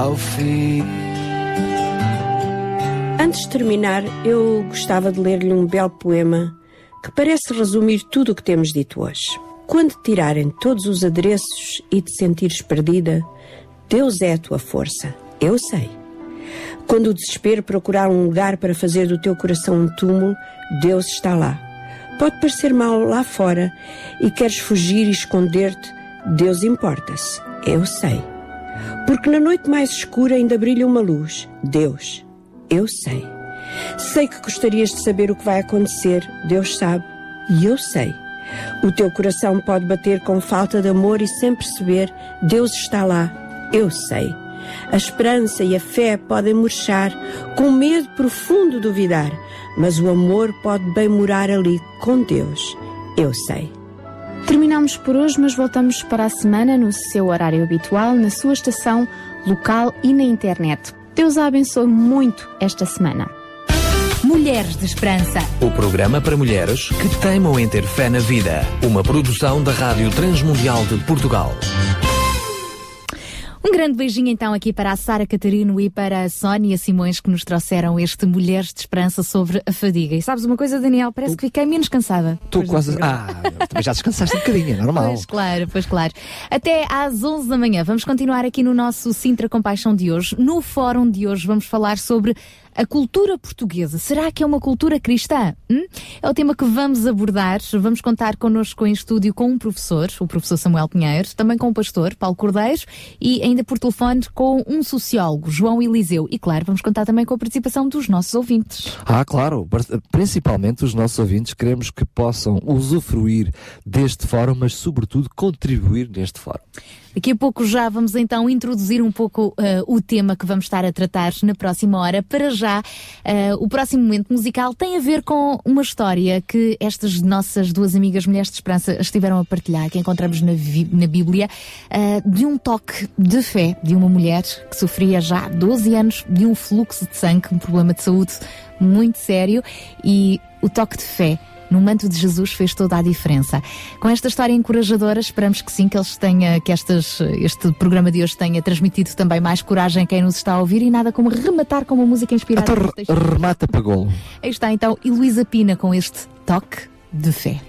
ao fim. Antes de terminar, eu gostava de ler-lhe um belo poema que parece resumir tudo o que temos dito hoje. Quando tirarem todos os adereços e te sentires perdida, Deus é a tua força, eu sei. Quando o desespero procurar um lugar para fazer do teu coração um túmulo, Deus está lá. Pode parecer mal lá fora e queres fugir e esconder-te, Deus importa-se, eu sei. Porque na noite mais escura ainda brilha uma luz, Deus, eu sei. Sei que gostarias de saber o que vai acontecer, Deus sabe, e eu sei. O teu coração pode bater com falta de amor e sem perceber, Deus está lá, eu sei. A esperança e a fé podem murchar, com medo profundo duvidar, mas o amor pode bem morar ali com Deus, eu sei. Terminamos por hoje, mas voltamos para a semana no seu horário habitual, na sua estação local e na internet. Deus a abençoe muito esta semana. Mulheres de Esperança. O programa para mulheres que teimam em ter fé na vida. Uma produção da Rádio Transmundial de Portugal. Um grande beijinho então aqui para a Sara Catarino e para a Sónia Simões que nos trouxeram este Mulheres de Esperança sobre a fadiga. E sabes uma coisa, Daniel? Parece que fiquei menos cansada. Estou quase. Ah, também já descansaste um bocadinho, é normal. Pois claro, pois claro. Até às 11 da manhã. Vamos continuar aqui no nosso Sintra Compaixão de hoje. No fórum de hoje vamos falar sobre a cultura portuguesa. Será que é uma cultura cristã? Hum? É o tema que vamos abordar. Vamos contar connosco em estúdio com um professor, o professor Samuel Pinheiro, também com o pastor Paulo Cordeiro e ainda por telefone com um sociólogo, João Eliseu. E claro, vamos contar também com a participação dos nossos ouvintes. Ah, claro. Principalmente os nossos ouvintes queremos que possam usufruir deste fórum, mas sobretudo contribuir neste fórum. Daqui a pouco já vamos então introduzir um pouco uh, o tema que vamos estar a tratar na próxima hora. Para já. Ah, o próximo momento musical tem a ver com uma história que estas nossas duas amigas mulheres de esperança estiveram a partilhar, que encontramos na, na Bíblia, ah, de um toque de fé de uma mulher que sofria já há 12 anos de um fluxo de sangue, um problema de saúde muito sério, e o toque de fé no manto de Jesus fez toda a diferença. Com esta história encorajadora, esperamos que sim, que eles tenha, que estas, este programa de hoje tenha transmitido também mais coragem a quem nos está a ouvir e nada como rematar com uma música inspirada. Então remata para golo. Aí está então Heloísa Pina com este toque de fé.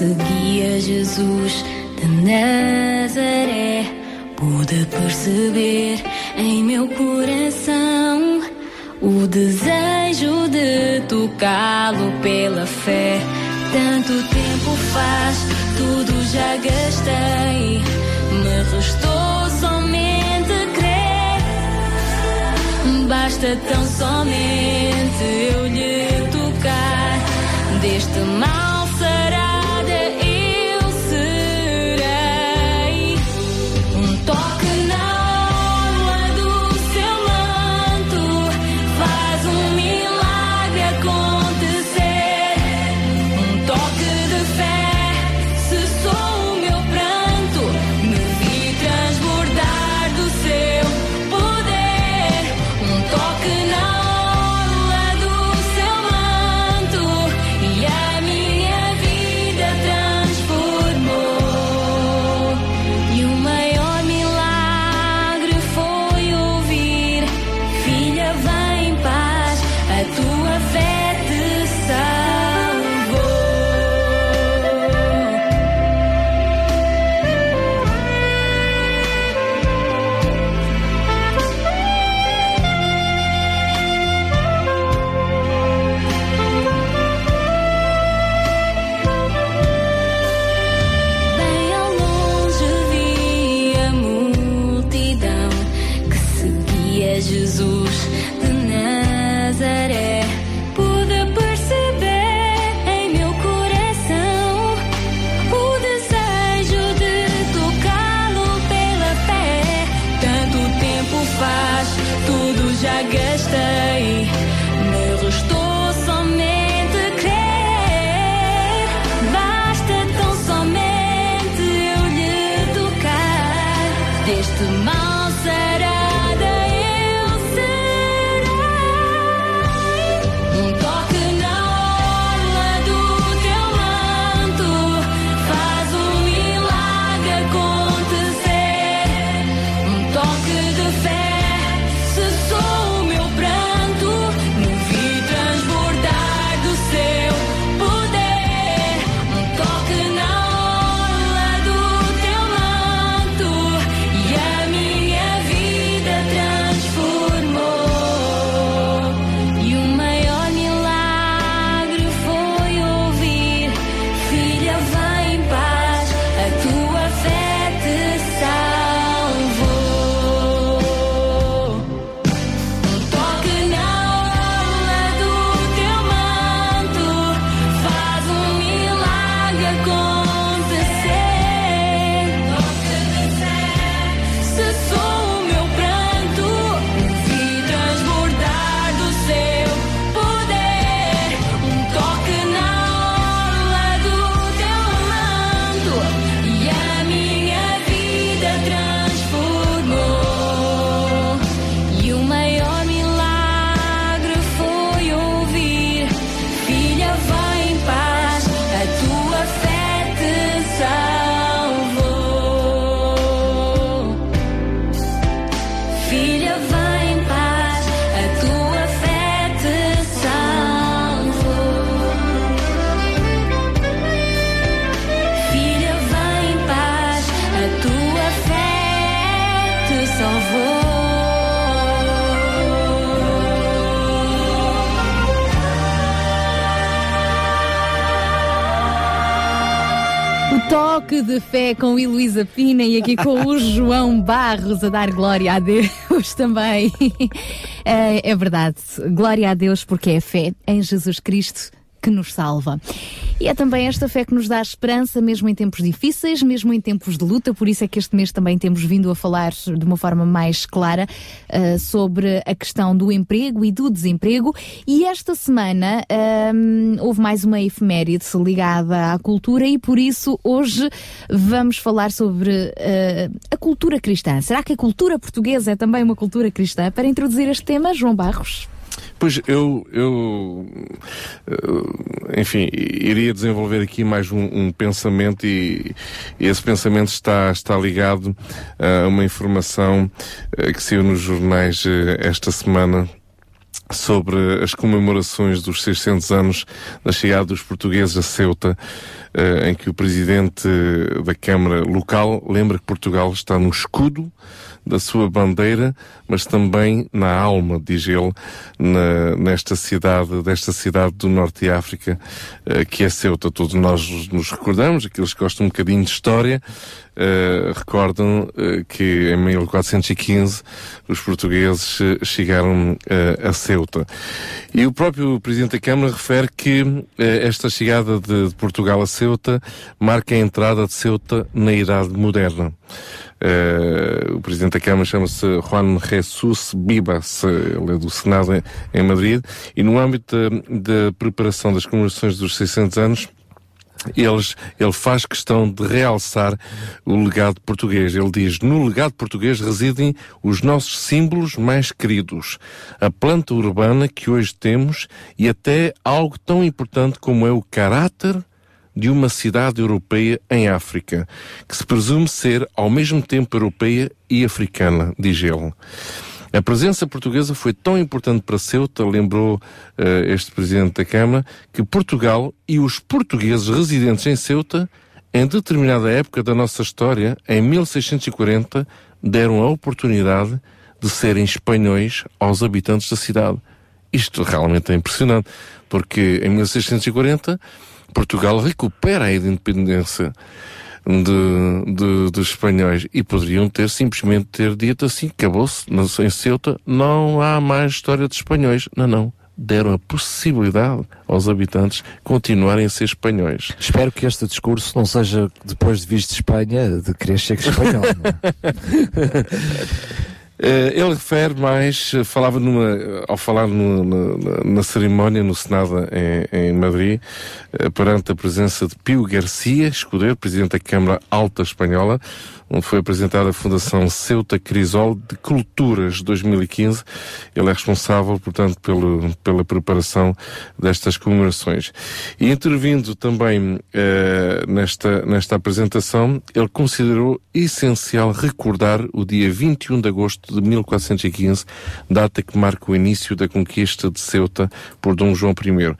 Seguia Jesus de Nazaré. Pude perceber em meu coração o desejo de tocá-lo pela fé. Tanto tempo faz, tudo já gastei. Me restou somente crer. Basta tão somente eu fé com Heloísa Pina e aqui com o João Barros a dar glória a Deus também. É, é verdade, glória a Deus porque é fé em Jesus Cristo que nos salva. E é também esta fé que nos dá esperança, mesmo em tempos difíceis, mesmo em tempos de luta, por isso é que este mês também temos vindo a falar de uma forma mais clara uh, sobre a questão do emprego e do desemprego. E esta semana um, houve mais uma efeméride ligada à cultura e por isso hoje vamos falar sobre uh, a cultura cristã. Será que a cultura portuguesa é também uma cultura cristã? Para introduzir este tema, João Barros. Pois eu, eu, eh, enfim, iria desenvolver aqui mais um, um pensamento e, e esse pensamento está, está ligado a uma informação eh, que saiu nos jornais eh, esta semana sobre as comemorações dos 600 anos da chegada dos portugueses a Ceuta, em que o presidente da Câmara local lembra que Portugal está no escudo da sua bandeira, mas também na alma, diz ele, na, nesta cidade, desta cidade do Norte de África, uh, que é Ceuta. Todos nós nos recordamos, aqueles que gostam um bocadinho de história, uh, recordam uh, que em 1415 os portugueses chegaram a Ceuta. E o próprio Presidente da Câmara refere que esta chegada de, de Portugal a Ceuta marca a entrada de Ceuta na Idade Moderna. Uh, o Presidente da Câmara chama-se Juan Jesus Bibas, ele é do Senado em, Madrid, e no âmbito da preparação das comemorações dos 600 anos, eles, ele faz questão de realçar o legado português. Ele diz, no legado português residem os nossos símbolos mais queridos, a planta urbana que hoje temos e até algo tão importante como é o caráter de uma cidade europeia em África, que se presume ser ao mesmo tempo europeia e africana, diz ele. A presença portuguesa foi tão importante para Ceuta, lembrou uh, este Presidente da Câmara, que Portugal e os portugueses residentes em Ceuta, em determinada época da nossa história, em 1640, deram a oportunidade de serem espanhóis aos habitantes da cidade. Isto realmente é impressionante, porque em 1640 Portugal recupera a independência de, de, dos espanhóis e poderiam ter simplesmente ter dito assim, acabou-se, em Ceuta não há mais história de espanhóis. Não, não. Deram a possibilidade aos habitantes continuarem a ser espanhóis. Espero que este discurso não seja depois de visto de Espanha, de querer ser espanhol. Uh, ele refere mais, falava numa, ao falar no, na, na, cerimónia no Senado em, em Madrid, uh, perante a presença de Pio Garcia, escudeiro, presidente da Câmara Alta Espanhola, onde foi apresentada a Fundação Ceuta Crisol de Culturas 2015. Ele é responsável, portanto, pelo, pela preparação destas comemorações. E intervindo também uh, nesta, nesta apresentação, ele considerou essencial recordar o dia 21 de agosto de 1415, data que marca o início da conquista de Ceuta por Dom João I.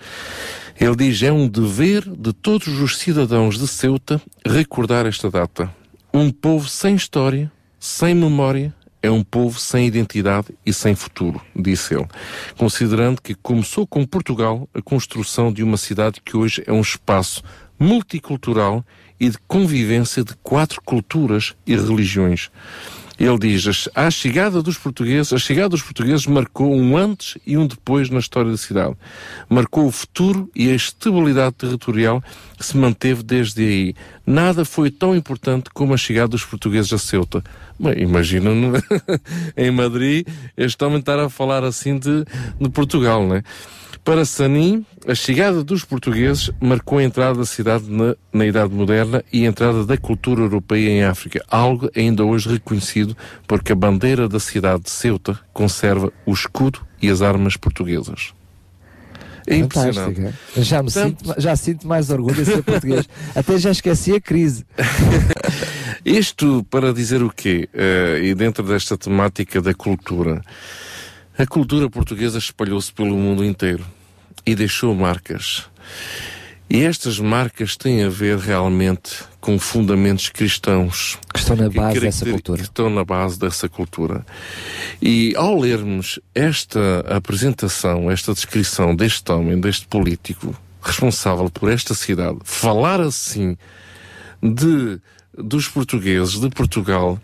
Ele diz, é um dever de todos os cidadãos de Ceuta recordar esta data um povo sem história, sem memória, é um povo sem identidade e sem futuro, disse ele, considerando que começou com Portugal a construção de uma cidade que hoje é um espaço multicultural e de convivência de quatro culturas e religiões. Ele diz, a chegada dos portugueses, a chegada dos portugueses marcou um antes e um depois na história da cidade. Marcou o futuro e a estabilidade territorial que se manteve desde aí. Nada foi tão importante como a chegada dos portugueses a Ceuta. Imagina em Madrid este homem estar a falar assim de, de Portugal, não é? Para Sanin, a chegada dos portugueses marcou a entrada da cidade na, na Idade Moderna e a entrada da cultura europeia em África, algo ainda hoje reconhecido porque a bandeira da cidade de Ceuta conserva o escudo e as armas portuguesas. É impressionante. Já, me Portanto- sinto, já sinto mais orgulho de ser português. Até já esqueci a crise. Isto para dizer o quê? Eh, e dentro desta temática da cultura. A cultura portuguesa espalhou-se pelo mundo inteiro e deixou marcas. E estas marcas têm a ver realmente com fundamentos cristãos. Que estão na base dessa cultura. Que estão na base dessa cultura. E ao lermos esta apresentação, esta descrição deste homem, deste político responsável por esta cidade, falar assim de, dos portugueses de Portugal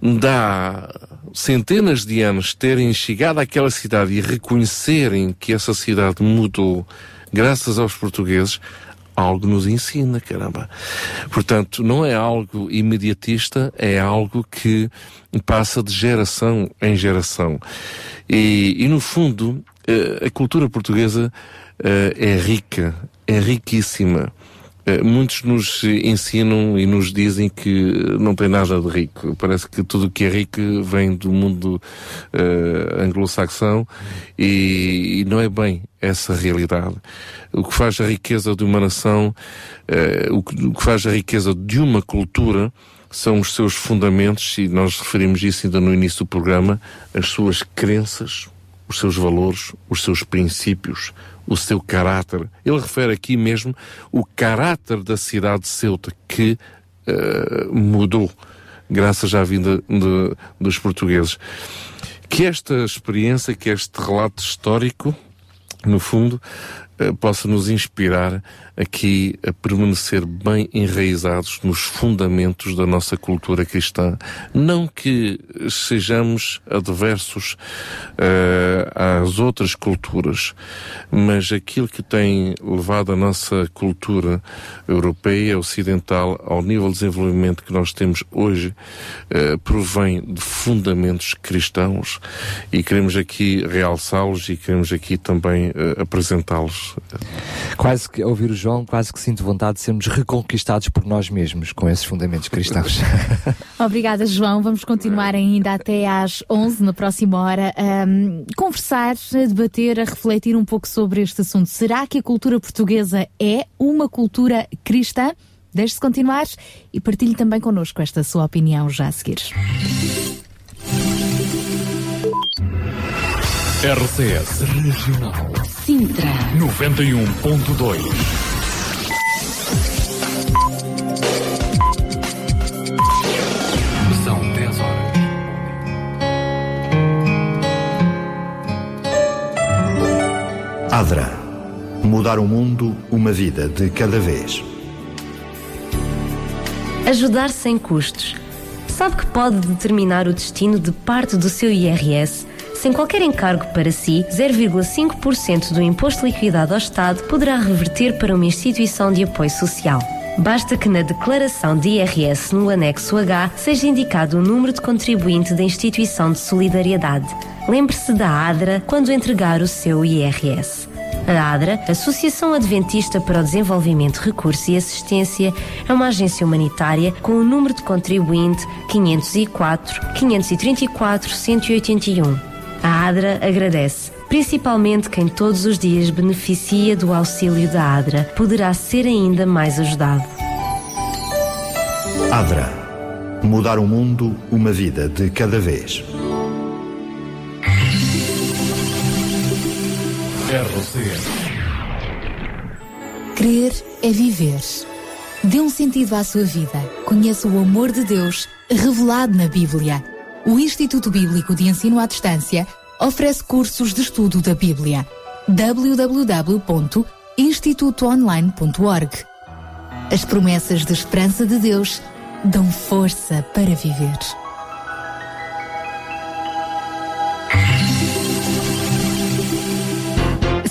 dá centenas de anos terem chegado àquela cidade e reconhecerem que essa cidade mudou graças aos portugueses, algo nos ensina, caramba. Portanto, não é algo imediatista, é algo que passa de geração em geração. E, e no fundo, eh, a cultura portuguesa eh, é rica, é riquíssima. Eh, Muitos nos ensinam e nos dizem que não tem nada de rico. Parece que tudo o que é rico vem do mundo eh, anglo-saxão e, e não é bem essa realidade. O que faz a riqueza de uma nação, eh, o, que, o que faz a riqueza de uma cultura são os seus fundamentos, e nós referimos isso ainda no início do programa, as suas crenças, os seus valores, os seus princípios, o seu caráter. Ele refere aqui mesmo o caráter da cidade de Ceuta, que eh, mudou graças à vinda de- dos portugueses. Que esta experiência, que este relato histórico, no fundo, eh, possa nos inspirar aqui a permanecer bem enraizados nos fundamentos da nossa cultura cristã. Não que sejamos adversos eh, às outras culturas, mas aquilo que tem levado a nossa cultura europeia, ocidental, ao nível de desenvolvimento que nós temos hoje, eh, provém de fundamentos cristãos e queremos aqui realçá-los e queremos aqui também eh, apresentá-los. Quase que, ouvir o João, quase que sinto vontade de sermos reconquistados por nós mesmos com esses fundamentos cristãos. Obrigada, João. Vamos continuar ainda até às 11, na próxima hora, a hum, conversar, a debater, a refletir um pouco sobre este assunto. Será que a cultura portuguesa é uma cultura cristã? Deixe-se continuar e partilhe também connosco esta sua opinião já a seguir. RCS Regional Sintra 91.2 Adra. Mudar o mundo, uma vida de cada vez. Ajudar sem custos. Sabe que pode determinar o destino de parte do seu IRS? Sem qualquer encargo para si, 0,5% do imposto liquidado ao Estado poderá reverter para uma instituição de apoio social. Basta que na declaração de IRS no anexo H seja indicado o número de contribuinte da instituição de solidariedade. Lembre-se da ADRA quando entregar o seu IRS. A ADRA, Associação Adventista para o Desenvolvimento, Recurso e Assistência, é uma agência humanitária com o número de contribuinte 504 534 181. A ADRA agradece, principalmente quem todos os dias beneficia do auxílio da ADRA, poderá ser ainda mais ajudado. Adra. Mudar o mundo, uma vida de cada vez. RCS Crer é viver. Dê um sentido à sua vida. Conheça o amor de Deus revelado na Bíblia. O Instituto Bíblico de Ensino à Distância oferece cursos de estudo da Bíblia. www.institutoonline.org As promessas de esperança de Deus dão força para viver.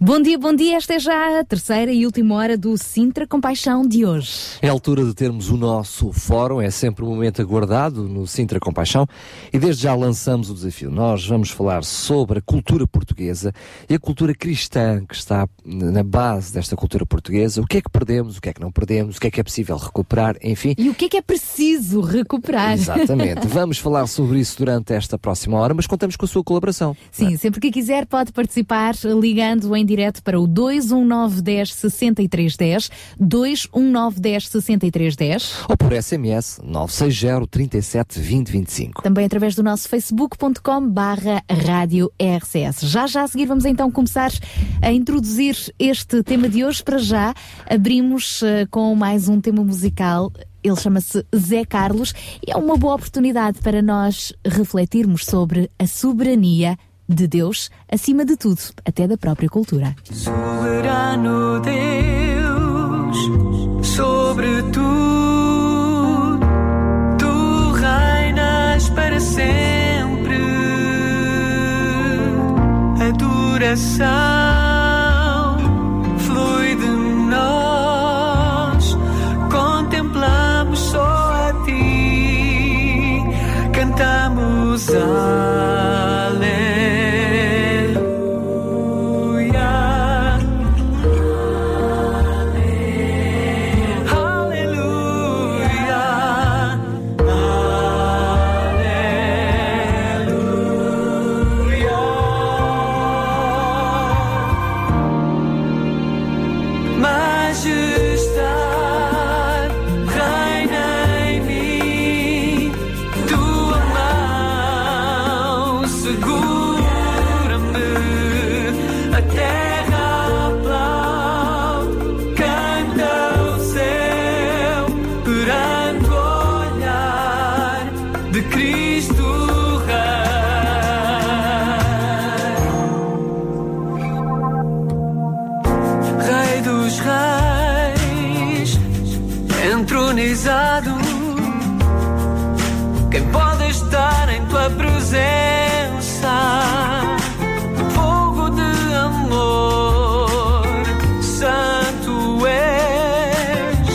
Bom dia, bom dia. Esta é já a terceira e última hora do Sintra Compaixão de hoje. É a altura de termos o nosso fórum, é sempre um momento aguardado no Sintra Compaixão e desde já lançamos o desafio. Nós vamos falar sobre a cultura portuguesa e a cultura cristã que está na base desta cultura portuguesa. O que é que perdemos, o que é que não perdemos, o que é que é possível recuperar, enfim. E o que é que é preciso recuperar? Exatamente. Vamos falar sobre isso durante esta próxima hora, mas contamos com a sua colaboração. Sim, sempre que quiser pode participar ligando em direto para o 21910 6310, 21910 6310. Ou por SMS 960 37 20 25. Também através do nosso facebook.com barra rádio RCS. Já já a seguir vamos então começar a introduzir este tema de hoje. Para já abrimos eh, com mais um tema musical. Ele chama-se Zé Carlos e é uma boa oportunidade para nós refletirmos sobre a soberania de Deus acima de tudo, até da própria cultura. Soberano Deus, sobre tudo, tu reinas para sempre. Adoração flui Quem pode estar em tua presença? Fogo de amor, santo és,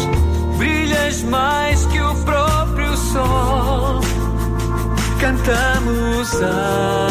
brilhas mais que o próprio sol. Cantamos Aleluia.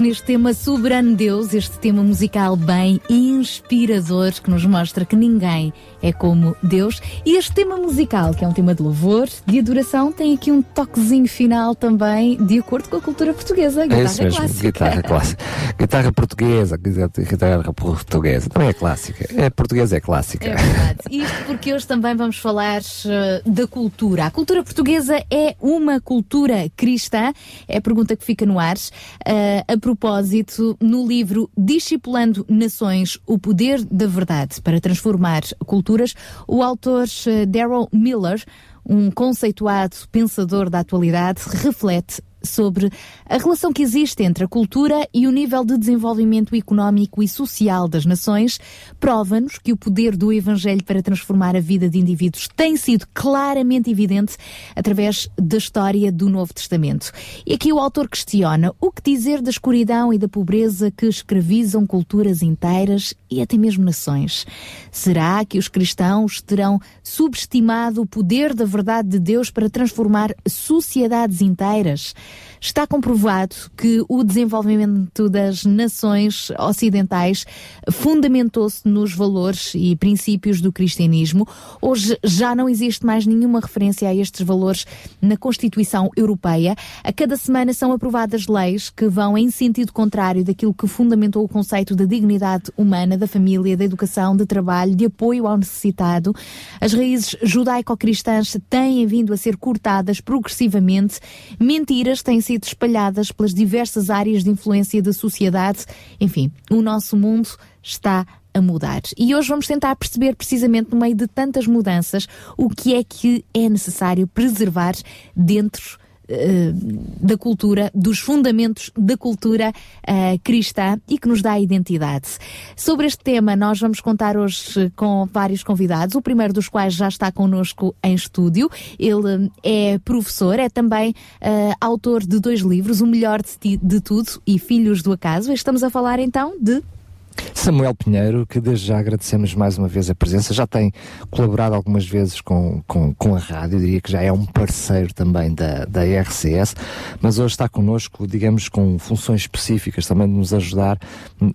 Neste tema Soberano Deus, este tema musical bem inspirador que nos mostra que ninguém é como Deus. E este tema musical, que é um tema de louvor, de adoração, tem aqui um toquezinho final também de acordo com a cultura portuguesa, É guitarra isso mesmo, clássica. guitarra clássica. Guitarra portuguesa, guitarra portuguesa. Também é clássica. É portuguesa, é clássica. É verdade. Isto porque hoje também vamos falar eh, da cultura. A cultura portuguesa é uma cultura cristã? É a pergunta que fica no ar. Eh, a propósito, no livro Discipulando Nações, o poder da verdade para transformar culturas, o autor eh, Daryl Miller, um conceituado pensador da atualidade, reflete sobre a relação que existe entre a cultura e o nível de desenvolvimento económico e social das nações, prova-nos que o poder do Evangelho para transformar a vida de indivíduos tem sido claramente evidente através da história do Novo Testamento. E aqui o autor questiona o que dizer da escuridão e da pobreza que escravizam culturas inteiras e até mesmo nações. Será que os cristãos terão subestimado o poder da verdade de Deus para transformar sociedades inteiras? Está comprovado que o desenvolvimento das nações ocidentais fundamentou-se nos valores e princípios do cristianismo. Hoje já não existe mais nenhuma referência a estes valores na Constituição Europeia. A cada semana são aprovadas leis que vão em sentido contrário daquilo que fundamentou o conceito da dignidade humana, da família, da educação, de trabalho, de apoio ao necessitado. As raízes judaico-cristãs têm vindo a ser cortadas progressivamente. Mentiras têm sido espalhadas pelas diversas áreas de influência da sociedade. Enfim, o nosso mundo está a mudar. E hoje vamos tentar perceber precisamente no meio de tantas mudanças o que é que é necessário preservar dentro da cultura, dos fundamentos da cultura eh, cristã e que nos dá identidade. Sobre este tema, nós vamos contar hoje com vários convidados, o primeiro dos quais já está connosco em estúdio. Ele eh, é professor, é também eh, autor de dois livros, O Melhor de, de Tudo e Filhos do Acaso. Estamos a falar então de Samuel Pinheiro, que desde já agradecemos mais uma vez a presença, já tem colaborado algumas vezes com, com, com a rádio, diria que já é um parceiro também da, da RCS, mas hoje está connosco, digamos, com funções específicas também de nos ajudar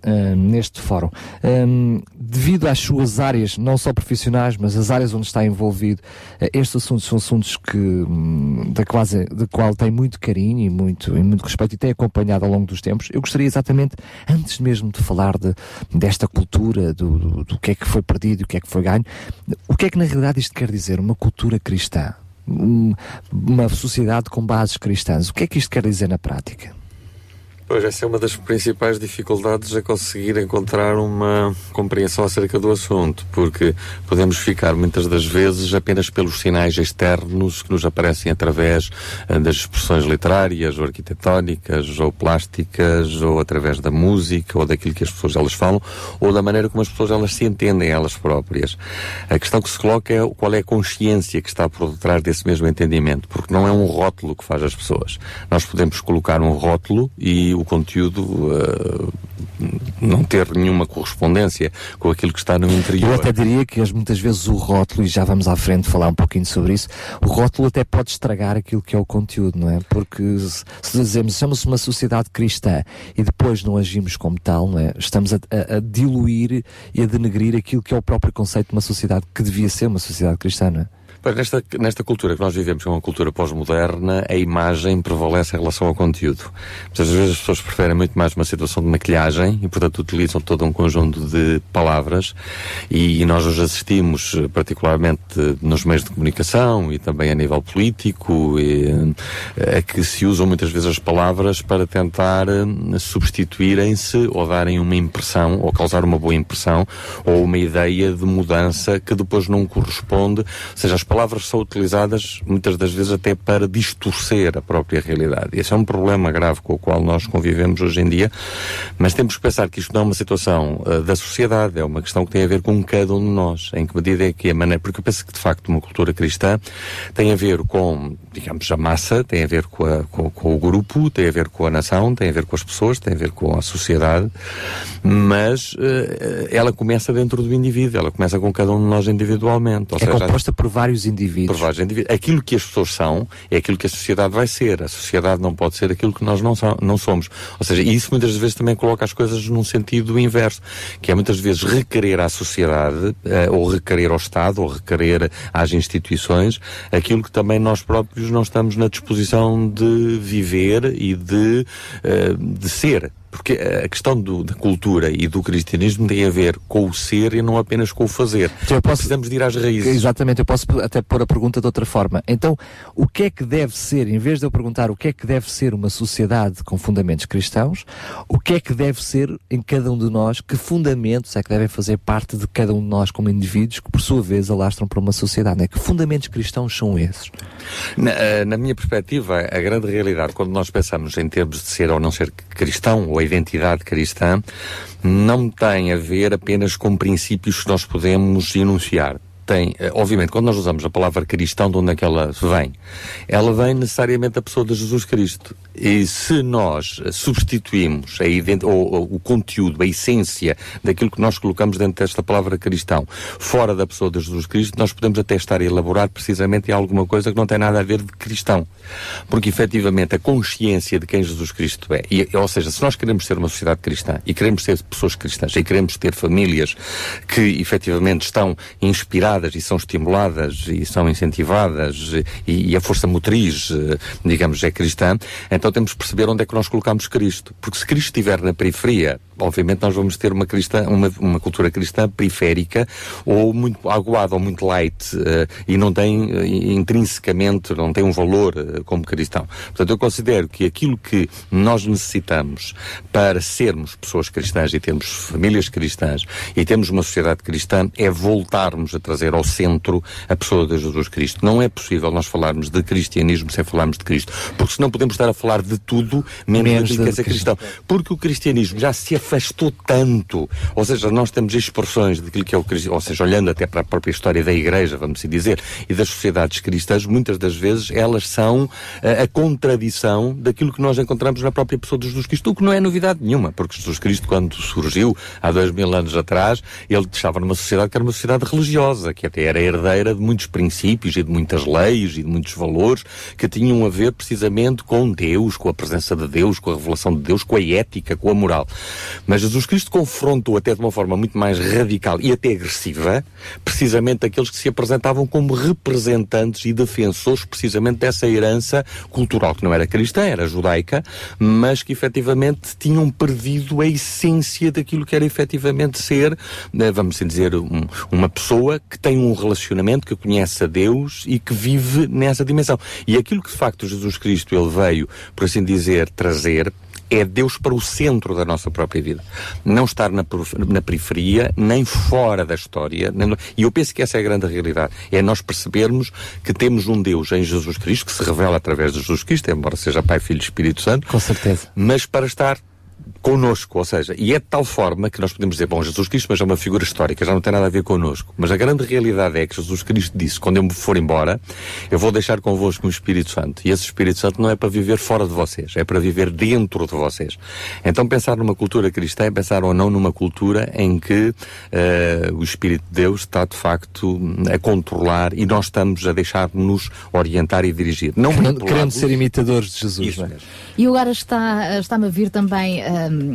eh, neste fórum. Hum, devido às suas áreas, não só profissionais, mas as áreas onde está envolvido, eh, estes assuntos são assuntos que, hum, da quase, de qual tem muito carinho e muito, e muito respeito e tem acompanhado ao longo dos tempos. Eu gostaria exatamente, antes mesmo de falar de, desta cultura, do, do, do que é que foi perdido o que é que foi ganho, o que é que na realidade isto quer dizer? Uma cultura cristã? Um- Uma sociedade com bases cristãs? O que é que isto quer dizer na prática? Pois, essa é uma das principais dificuldades a conseguir encontrar uma compreensão acerca do assunto, porque podemos ficar muitas das vezes apenas pelos sinais externos que nos aparecem através eh, das expressões literárias, ou arquitetónicas, ou plásticas, ou através da música, ou daquilo que as pessoas elas falam, ou da maneira como as pessoas elas se entendem elas próprias. A questão que se coloca é qual é a consciência que está por detrás desse mesmo entendimento, porque não é um rótulo que faz as pessoas. Nós podemos colocar um rótulo e o conteúdo eh, não ter nenhuma correspondência com aquilo que está no Eu interior. até diria que as- muitas vezes o rótulo, e já vamos à frente falar um pouquinho sobre isso, o rótulo até pode estragar aquilo que é o conteúdo, não é? Porque se, se dizemos somos uma sociedade cristã e depois não agimos como tal, não é? Estamos a, a- a diluir e a denegrir aquilo que é o próprio conceito de uma sociedade que devia ser uma sociedade cristã, não é? Pois, nesta, nesta cultura que nós vivemos, que é uma cultura pós-moderna, a imagem prevalece em relação ao conteúdo. Muitas vezes as pessoas preferem muito mais uma situação de maquilhagem e, portanto, utilizam todo um conjunto de palavras e, nós hoje assistimos, eh, particularmente nos meios de comunicação e também a nível político, e, eh, a que se usam muitas vezes as palavras para tentar eh, substituírem-se ou darem uma impressão, ou causar uma boa impressão, ou uma ideia de mudança que depois não corresponde. Seja, as palavras são utilizadas muitas das vezes até para distorcer a própria realidade. Esse é um problema grave com o qual nós convivemos hoje em dia, mas temos que pensar que isto não é uma situação uh, da sociedade, é uma questão que tem a ver com cada um de nós. Em que medida é que a maneira. Porque eu penso que de facto uma cultura cristã tem a ver com, digamos, a massa, tem a ver com, a- com- com o grupo, tem a ver com a nação, tem a ver com as pessoas, tem a ver com a sociedade, mas eh, ela começa dentro do indivíduo, ela começa com cada um de nós individualmente. É seja, composta por vários vários indivíduos. Por vários indivíduos. Aquilo que as pessoas são é aquilo que a sociedade vai ser. A sociedade não pode ser aquilo que nós não, não somos. Ou seja, isso muitas vezes também coloca as coisas num sentido inverso, que é muitas vezes requerer à sociedade, eh, ou requerer ao Estado, ou requerer às instituições, aquilo que também nós próprios não estamos na disposição de viver e de, eh, de ser. Porque a questão do- da cultura e do cristianismo tem a ver com o ser e não apenas com o fazer. Então eu posso- Precisamos de ir às raízes. Exatamente, eu posso até pôr a pergunta de outra forma. Então, o que é que deve ser, em vez de eu perguntar o que é que deve ser uma sociedade com fundamentos cristãos, o que é que deve ser em cada um de nós, que fundamentos é que devem fazer parte de cada um de nós como indivíduos, que por sua vez alastram para uma sociedade? Né? Que fundamentos cristãos são esses? Na, eh, na minha perspectiva, a grande realidade, quando nós pensamos em termos de ser ou não ser cristão, ou identidade cristã, não tem a ver apenas com princípios que nós podemos enunciar. Tem, eh, obviamente, quando nós usamos a palavra cristão, de onde é que ela vem? Ela vem necessariamente da pessoa de Jesus Cristo. E se nós substituímos a o conteúdo, a essência daquilo que nós colocamos dentro desta palavra cristão, fora da pessoa de Jesus Cristo, nós podemos até estar a elaborar precisamente alguma coisa que não tem nada a ver de cristão. Porque efetivamente a consciência de quem Jesus Cristo é, e, ou seja, se nós queremos ser uma sociedade cristã e queremos ser pessoas cristãs e queremos ter famílias que efetivamente estão inspiradas e são estimuladas e são incentivadas e, e a força motriz, eh, digamos, é cristã, então temos que perceber onde é que nós colocamos Cristo. Porque se Cristo estiver na periferia, obviamente nós vamos ter uma, cristã, uma, uma cultura cristã periférica ou muito aguada ou muito light eh, e não tem eh, intrinsecamente, não tem um valor eh, como cristão. Portanto, eu considero que aquilo que nós necessitamos para sermos pessoas cristãs e termos famílias cristãs e termos uma sociedade cristã é voltarmos a trazer ao centro a pessoa de Jesus Cristo. Não é possível nós falarmos de cristianismo sem falarmos de Cristo, porque senão podemos estar a falar de tudo menos, Menos daquilo que é cristão. Porque o cristianismo já se afastou tanto, ou seja, nós temos expressões daquilo que é o cristianismo, ou seja, olhando até para a própria história da igreja, vamos assim dizer, e das sociedades cristãs, muitas das vezes elas são eh, a contradição daquilo que nós encontramos na própria pessoa de Jesus Cristo, o que não é novidade nenhuma, porque Jesus Cristo, quando surgiu há dois mil anos atrás, ele estava numa sociedade que era uma sociedade religiosa, que até era herdeira de muitos princípios e de muitas leis e de muitos valores que tinham a ver precisamente com Deus, com a presença de Deus, com a revelação de Deus, com a ética, com a moral. Mas Jesus Cristo confrontou até de uma forma muito mais radical e até agressiva, precisamente aqueles que se apresentavam como representantes e defensores precisamente dessa herança cultural que não era cristã, era judaica, mas que efetivamente tinham perdido a essência daquilo que era efetivamente ser, eh, vamos assim dizer, um- uma pessoa que tem um relacionamento, que conhece a Deus e que vive nessa dimensão. E aquilo que de facto Jesus Cristo ele veio, por assim dizer, trazer é Deus para o centro da nossa própria vida. Não estar na, na periferia, nem fora da história. nem E eu penso que essa é a grande realidade. É nós percebermos que temos um Deus em Jesus Cristo, que se revela através de Jesus Cristo, embora seja Pai, Filho e Espírito Santo. Com certeza. Mas para estar connosco, ou seja, e é de tal forma que nós podemos dizer, bom, Jesus Cristo, mas é uma figura histórica, já não tem nada a ver connosco. Mas a grande realidade é que Jesus Cristo disse, quando eu me for embora, eu vou deixar convosco um Espírito Santo. E esse Espírito Santo não é para viver fora de vocês, é para viver dentro de vocês. Então pensar numa cultura cristã é pensar ou não numa cultura em que eh, o Espírito de Deus está de facto a controlar e nós estamos a deixar-nos orientar e dirigir. Não Querendo, querendo ser imitadores de Jesus. Isso é? mesmo. E agora está, está-me a vir também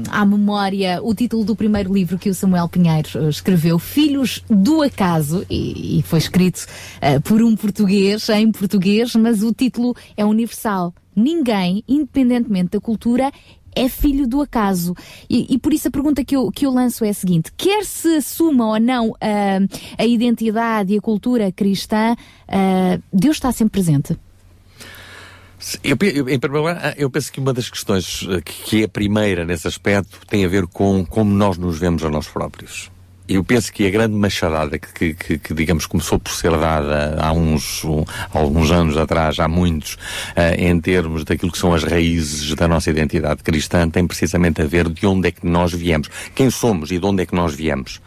à memória o título do primeiro livro que o Samuel Pinheiro eh, escreveu, Filhos do Acaso, e, e foi escrito eh, por um português, em português, mas o título é universal. Ninguém, independentemente da cultura, é filho do acaso. E, e por isso a pergunta que eu, que eu lanço é a seguinte: quer se assuma ou não ah, a identidade e a cultura cristã, ah, Deus está sempre presente. Eu, eu, em primeiro lugar, ah, eu penso que uma das questões que, que é a primeira nesse aspecto tem a ver com como nós nos vemos a nós próprios. Eu penso que a grande machadada que, que, que, digamos, começou por ser dada há uns, um, alguns anos atrás, há muitos, eh, em termos daquilo que são as raízes da nossa identidade cristã, tem precisamente a ver de onde é que nós viemos, quem somos e de onde é que nós viemos.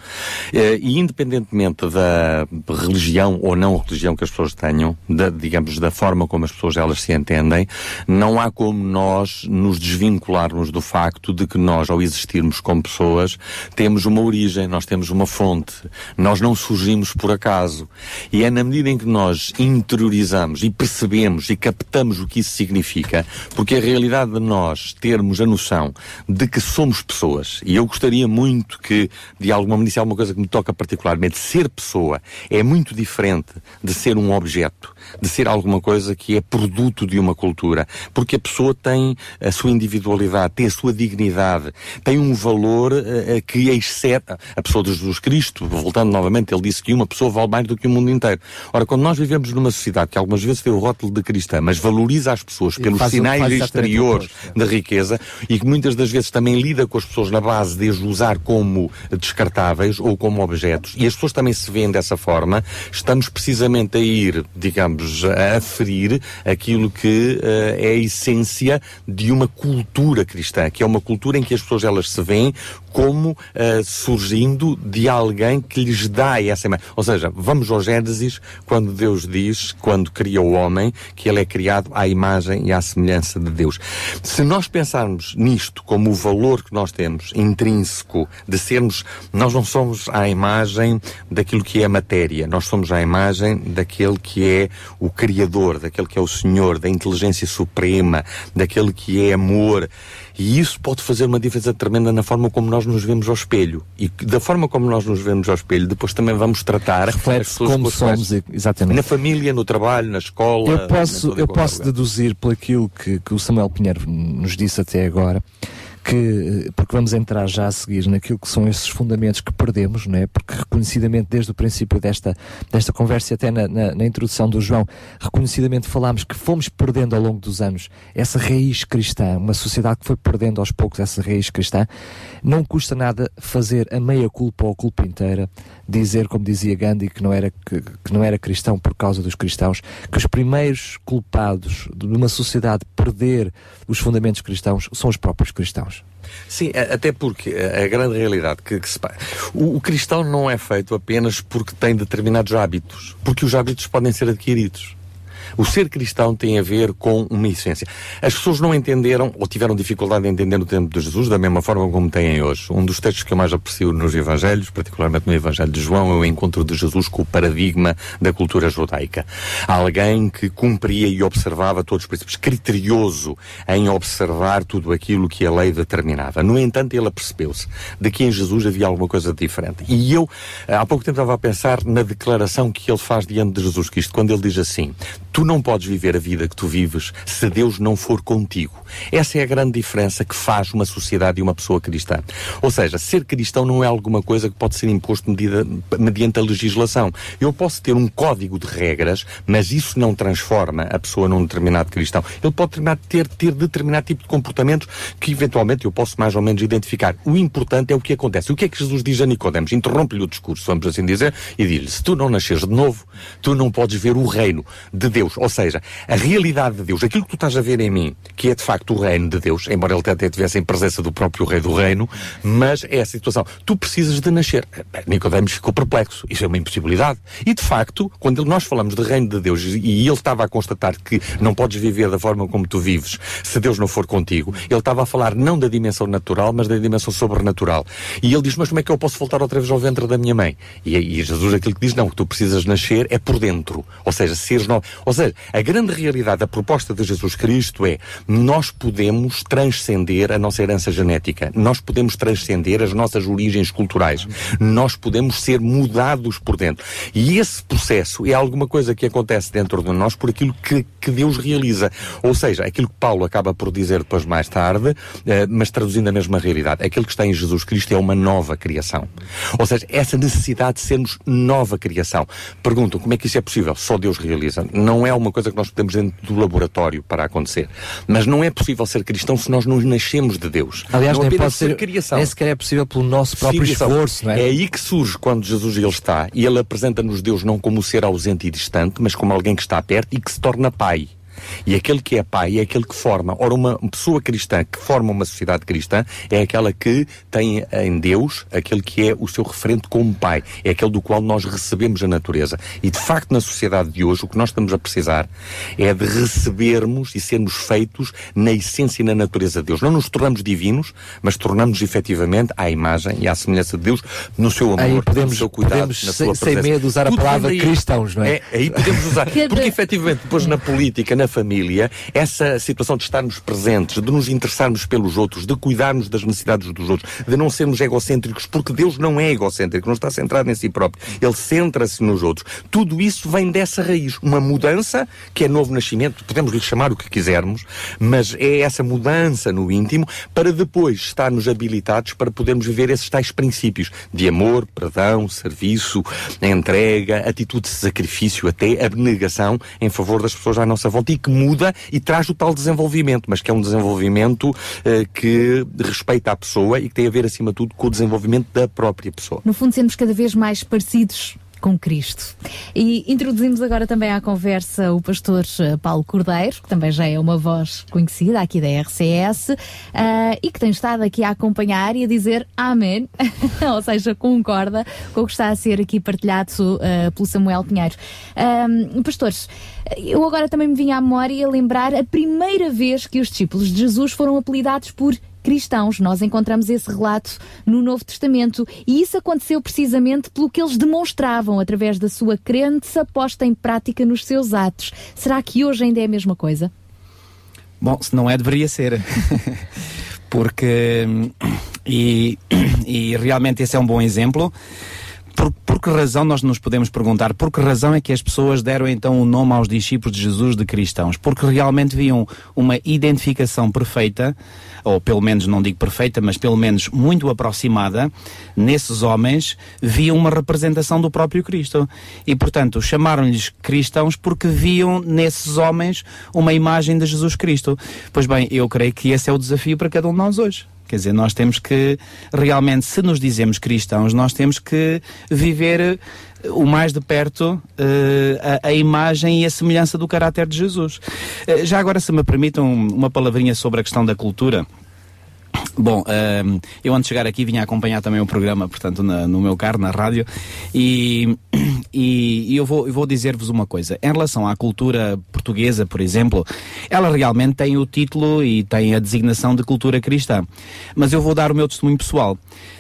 Eh, e independentemente da religião ou não religião que as pessoas tenham, da, digamos, da forma como as pessoas elas se entendem, não há como nós nos desvincularmos do facto de que nós, ao existirmos como pessoas, temos uma origem, nós temos uma fonte. Nós não surgimos por acaso. E é na medida em que nós interiorizamos e percebemos e captamos o que isso significa, porque a realidade de nós termos a noção de que somos pessoas, e eu gostaria muito que, de alguma maneira, isso é uma coisa que me toca particularmente, ser pessoa é muito diferente de ser um objeto, de ser alguma coisa que é produto de uma cultura, porque a pessoa tem a sua individualidade, tem a sua dignidade, tem um valor eh, que excede a pessoa de Jesus Cristo, voltando novamente, ele disse que uma pessoa vale mais do que o mundo inteiro. Ora, quando nós vivemos numa sociedade que algumas vezes tem o rótulo de cristã, mas valoriza as pessoas pelos faz sinais faz exteriores oposto, da riqueza e que muitas das vezes também lida com as pessoas na base de as usar como descartáveis ou como objetos e as pessoas também se veem dessa forma, estamos precisamente a ir, digamos, a aferir aquilo que eh, é a essência de uma cultura cristã, que é uma cultura em que as pessoas elas se veem como eh, surgindo de alguém que lhes dá essa imagem. Ou seja, vamos ao Gênesis, quando Deus diz, quando cria o homem, que ele é criado à imagem e à semelhança de Deus. Se nós pensarmos nisto como o valor que nós temos, intrínseco, de sermos, nós não somos à imagem daquilo que é matéria, nós somos à imagem daquele que é o Criador, daquele que é o Senhor, da inteligência suprema, daquele que é amor. E isso pode fazer uma diferença tremenda na forma como nós nos vemos ao espelho. E da forma como nós nos vemos ao espelho, depois também vamos tratar Reflete-se como quais- somos, exatamente. Na família, no trabalho, na escola. Eu posso, eu posso lugar. deduzir por aquilo que, que o Samuel Pinheiro nos disse até agora, que, porque vamos entrar já a seguir naquilo que são esses fundamentos que perdemos, não é? Porque reconhecidamente desde o princípio desta, desta conversa e até na, na, na introdução do João, reconhecidamente falámos que fomos perdendo ao longo dos anos essa raiz cristã, uma sociedade que foi perdendo aos poucos essa raiz cristã. Não custa nada fazer a meia culpa ou a culpa inteira, dizer, como dizia Gandhi, que não era, que, que não era cristão por causa dos cristãos, que os primeiros culpados de uma sociedade perder os fundamentos cristãos são os próprios cristãos. Sim, a- até porque a grande realidade que, que se o, o cristão não é feito apenas porque tem determinados hábitos, porque os hábitos podem ser adquiridos. O ser cristão tem a ver com uma essência. As pessoas não entenderam ou tiveram dificuldade em entender no tempo de Jesus da mesma forma como têm hoje. Um dos textos que eu mais aprecio nos Evangelhos, particularmente no Evangelho de João, é o encontro de Jesus com o paradigma da cultura judaica. Alguém que cumpria e observava todos os princípios, criterioso em observar tudo aquilo que a lei determinava. No entanto, ele apercebeu-se de que em Jesus havia alguma coisa diferente. E eu, há pouco tempo, estava a pensar na declaração que ele faz diante de Jesus Cristo, quando ele diz assim: Tu não podes viver a vida que tu vives se Deus não for contigo. Essa é a grande diferença que faz uma sociedade e uma pessoa cristã. Ou seja, ser cristão não é alguma coisa que pode ser imposto medida, mediante a legislação. Eu posso ter um código de regras, mas isso não transforma a pessoa num determinado cristão. Ele pode ter, ter determinado tipo de comportamentos que eventualmente eu posso mais ou menos identificar. O importante é o que acontece. O que é que Jesus diz a Nicodemos? Interrompe-lhe o discurso, vamos assim dizer, e diz-lhe, se tu não nasceres de novo, tu não podes ver o reino de Deus. Ou seja, a realidade de Deus, aquilo que tu estás a ver em mim, que é de facto o reino de Deus, embora ele até tivesse em presença do próprio rei do reino, mas é a situação. Tu precisas de nascer. Nicodemos ficou perplexo. Isso é uma impossibilidade. E de facto, quando nós falamos de reino de Deus e ele estava a constatar que não podes viver da forma como tu vives se Deus não for contigo, ele estava a falar não da dimensão natural, mas da dimensão sobrenatural. E ele diz, mas como é que eu posso voltar outra vez ao ventre da minha mãe? E, e Jesus aquilo que diz, não, que tu precisas nascer é por dentro. Ou seja, seres novo. Seja, a grande realidade da proposta de Jesus Cristo é nós podemos transcender a nossa herança genética. Nós podemos transcender as nossas origens culturais. Nós podemos ser mudados por dentro. E esse processo é alguma coisa que acontece dentro de nós por aquilo que, que Deus realiza. Ou seja, aquilo que Paulo acaba por dizer depois mais tarde, eh, mas traduzindo a mesma realidade. Aquilo que está em Jesus Cristo é uma nova criação. Ou seja, essa necessidade de sermos nova criação. Perguntam como é que isso é possível? Só Deus realiza. Não é uma coisa que nós podemos dentro do laboratório para acontecer. Mas não é possível ser cristão se nós não nascemos de Deus. Aliás, não nem pode ser, criação. nem sequer é possível pelo nosso próprio Filiação. esforço, não é? É aí que surge quando Jesus ele está e ele apresenta-nos Deus não como um ser ausente e distante, mas como alguém que está perto e que se torna pai. E aquele que é pai é aquele que forma. Ora, uma pessoa cristã que forma uma sociedade cristã é aquela que tem em Deus aquele que é o seu referente como pai. É aquele do qual nós recebemos a natureza. E de facto, na sociedade de hoje, o que nós estamos a precisar é de recebermos e sermos feitos na essência e na natureza de Deus. Não nos tornamos divinos, mas tornamos efetivamente à imagem e à semelhança de Deus no seu amor, Aí podemos- no seu cuidado, podemos, na sem- sua sem presença. medo, usar a Tudo palavra vem daí. cristãos, não é? Aí podemos usar. Porque efetivamente, depois na política, na família, essa situação de estarmos presentes, de nos interessarmos pelos outros, de cuidarmos das necessidades dos outros, de não sermos egocêntricos, porque Deus não é egocêntrico, não está centrado em si próprio. Ele centra-se nos outros. Tudo isso vem dessa raiz. Uma mudança que é novo nascimento, podemos lhe chamar o que quisermos, mas é essa mudança no íntimo para depois estarmos habilitados para podermos viver esses tais princípios de amor, perdão, serviço, entrega, atitude de sacrifício, até abnegação em favor das pessoas à nossa volta e que muda e traz o tal desenvolvimento, mas que é um desenvolvimento eh, que respeita a pessoa e que tem a ver, acima de tudo, com o desenvolvimento da própria pessoa. No fundo, sermos cada vez mais parecidos com Cristo. E introduzimos agora também à conversa o pastor eh, Paulo Cordeiro, que também já é uma voz conhecida aqui da RCS, ah, e que tem estado aqui a acompanhar e a dizer amém, ou seja, concorda com o que está a ser aqui partilhado ah, pelo Samuel Pinheiro. Ahm, pastores, eu agora também me vinha à memória lembrar a primeira vez que os discípulos de Jesus foram apelidados por cristãos. Nós encontramos esse relato no Novo Testamento e isso aconteceu precisamente pelo que eles demonstravam através da sua crença posta em prática nos seus atos. Será que hoje ainda é a mesma coisa? Bom, se não é, deveria ser. Porque. hum, E, e realmente esse é um bom exemplo. Por, por que razão nós nos podemos perguntar? Por que razão é que as pessoas deram então o nome aos discípulos de Jesus de cristãos? Porque realmente viam uma identificação perfeita, ou pelo menos não digo perfeita, mas pelo menos muito aproximada, nesses homens, viam uma representação do próprio Cristo. E portanto chamaram-lhes cristãos porque viam nesses homens uma imagem de Jesus Cristo. Pois bem, eu creio que esse é o desafio para cada um de nós hoje. Quer dizer, nós temos que, realmente, se nos dizemos cristãos, nós temos que viver eh, o mais de perto eh, a, a imagem e a semelhança do caráter de Jesus. Eh, já agora, se me permitam uma palavrinha sobre a questão da cultura. Bom, ehm, eu antes de chegar aqui vinha acompanhar também o programa, portanto, na- no meu carro, na rádio, e, e, e eu vou, eu vou dizer-vos uma coisa. Em relação à cultura portuguesa, por exemplo, ela realmente tem o título e tem a designação de cultura cristã. Mas eu vou dar o meu testemunho pessoal.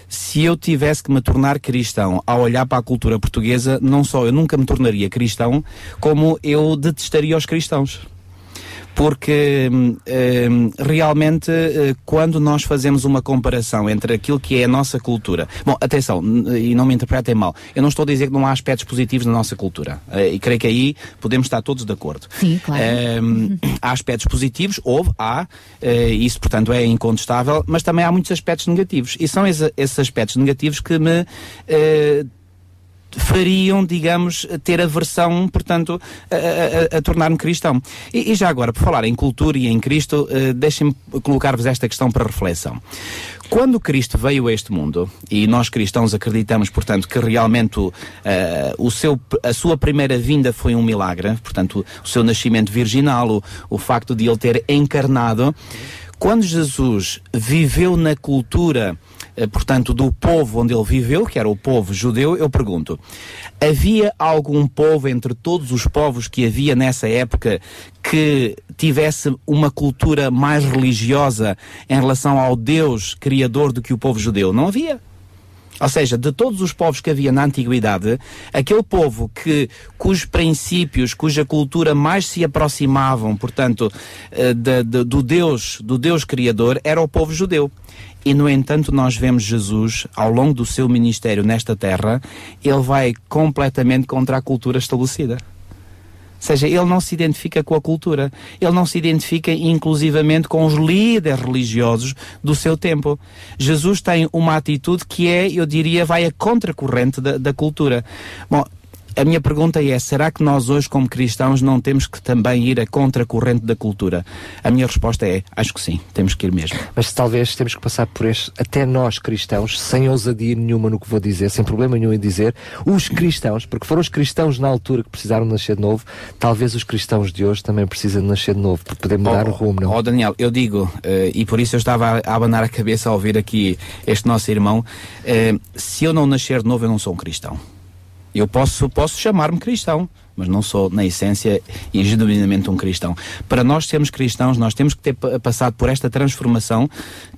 Se eu tivesse que me tornar cristão ao olhar para a cultura portuguesa, não só eu nunca me tornaria cristão, como eu detestaria os cristãos porque hum, hum, realmente eh, quando nós fazemos uma comparação entre aquilo que é a nossa cultura, bom, atenção, e não me interpretem mal, eu não estou a dizer que não há aspectos positivos na nossa cultura, eh, e creio que aí podemos estar todos de acordo. Sim, claro. Hum, há aspectos positivos, houve, há, eh, isso portanto é incontestável, mas também há muitos aspectos negativos, e são esse- esses aspectos negativos que me fariam, digamos, ter aversão, portanto, a, a- a- tornar-me cristão. E, e já agora, por falar em cultura e em Cristo, eh, deixem-me colocar-vos esta questão para reflexão. Quando Cristo veio a este mundo, e nós cristãos acreditamos, portanto, que realmente eh, o seu, a sua primeira vinda foi um milagre, portanto, o seu nascimento virginal, o, o facto de ele ter encarnado, quando Jesus viveu na cultura, portanto, do povo onde ele viveu, que era o povo judeu, eu pergunto: havia algum povo entre todos os povos que havia nessa época que tivesse uma cultura mais religiosa em relação ao Deus criador do que o povo judeu? Não havia. Ou seja, de todos os povos que havia na antiguidade, aquele povo que cujos princípios, cuja cultura mais se aproximavam, portanto, eh, da- da- do Deus, do Deus criador, era o povo judeu. E no entanto, nós vemos Jesus ao longo do seu ministério nesta terra, ele vai completamente contra a cultura estabelecida. Ou seja, ele não se identifica com a cultura, ele não se identifica inclusivamente com os líderes religiosos do seu tempo. Jesus tem uma atitude que é, eu diria, vai a contracorrente da, da cultura. Bom, A minha pergunta é: será que nós hoje, como cristãos, não temos que também ir a contracorrente da cultura? A minha resposta é: acho que sim, temos que ir mesmo. Mas talvez temos que passar por este, até nós cristãos, sem ousadia nenhuma no que vou dizer, sem problema nenhum em dizer, os cristãos, porque foram os cristãos na altura que precisaram de nascer de novo, talvez os cristãos de hoje também precisem de nascer de novo, para poder mudar o rumo, não? Oh, Daniel, eu digo, eh, e por isso eu estava a, a abanar a cabeça ao ouvir aqui este nosso irmão, eh, se eu não nascer de novo, eu não sou um cristão. Eu posso, posso chamar-me cristão, mas não sou, na essência e genuinamente um cristão. Para nós sermos cristãos, nós temos que ter pa- passado por esta transformação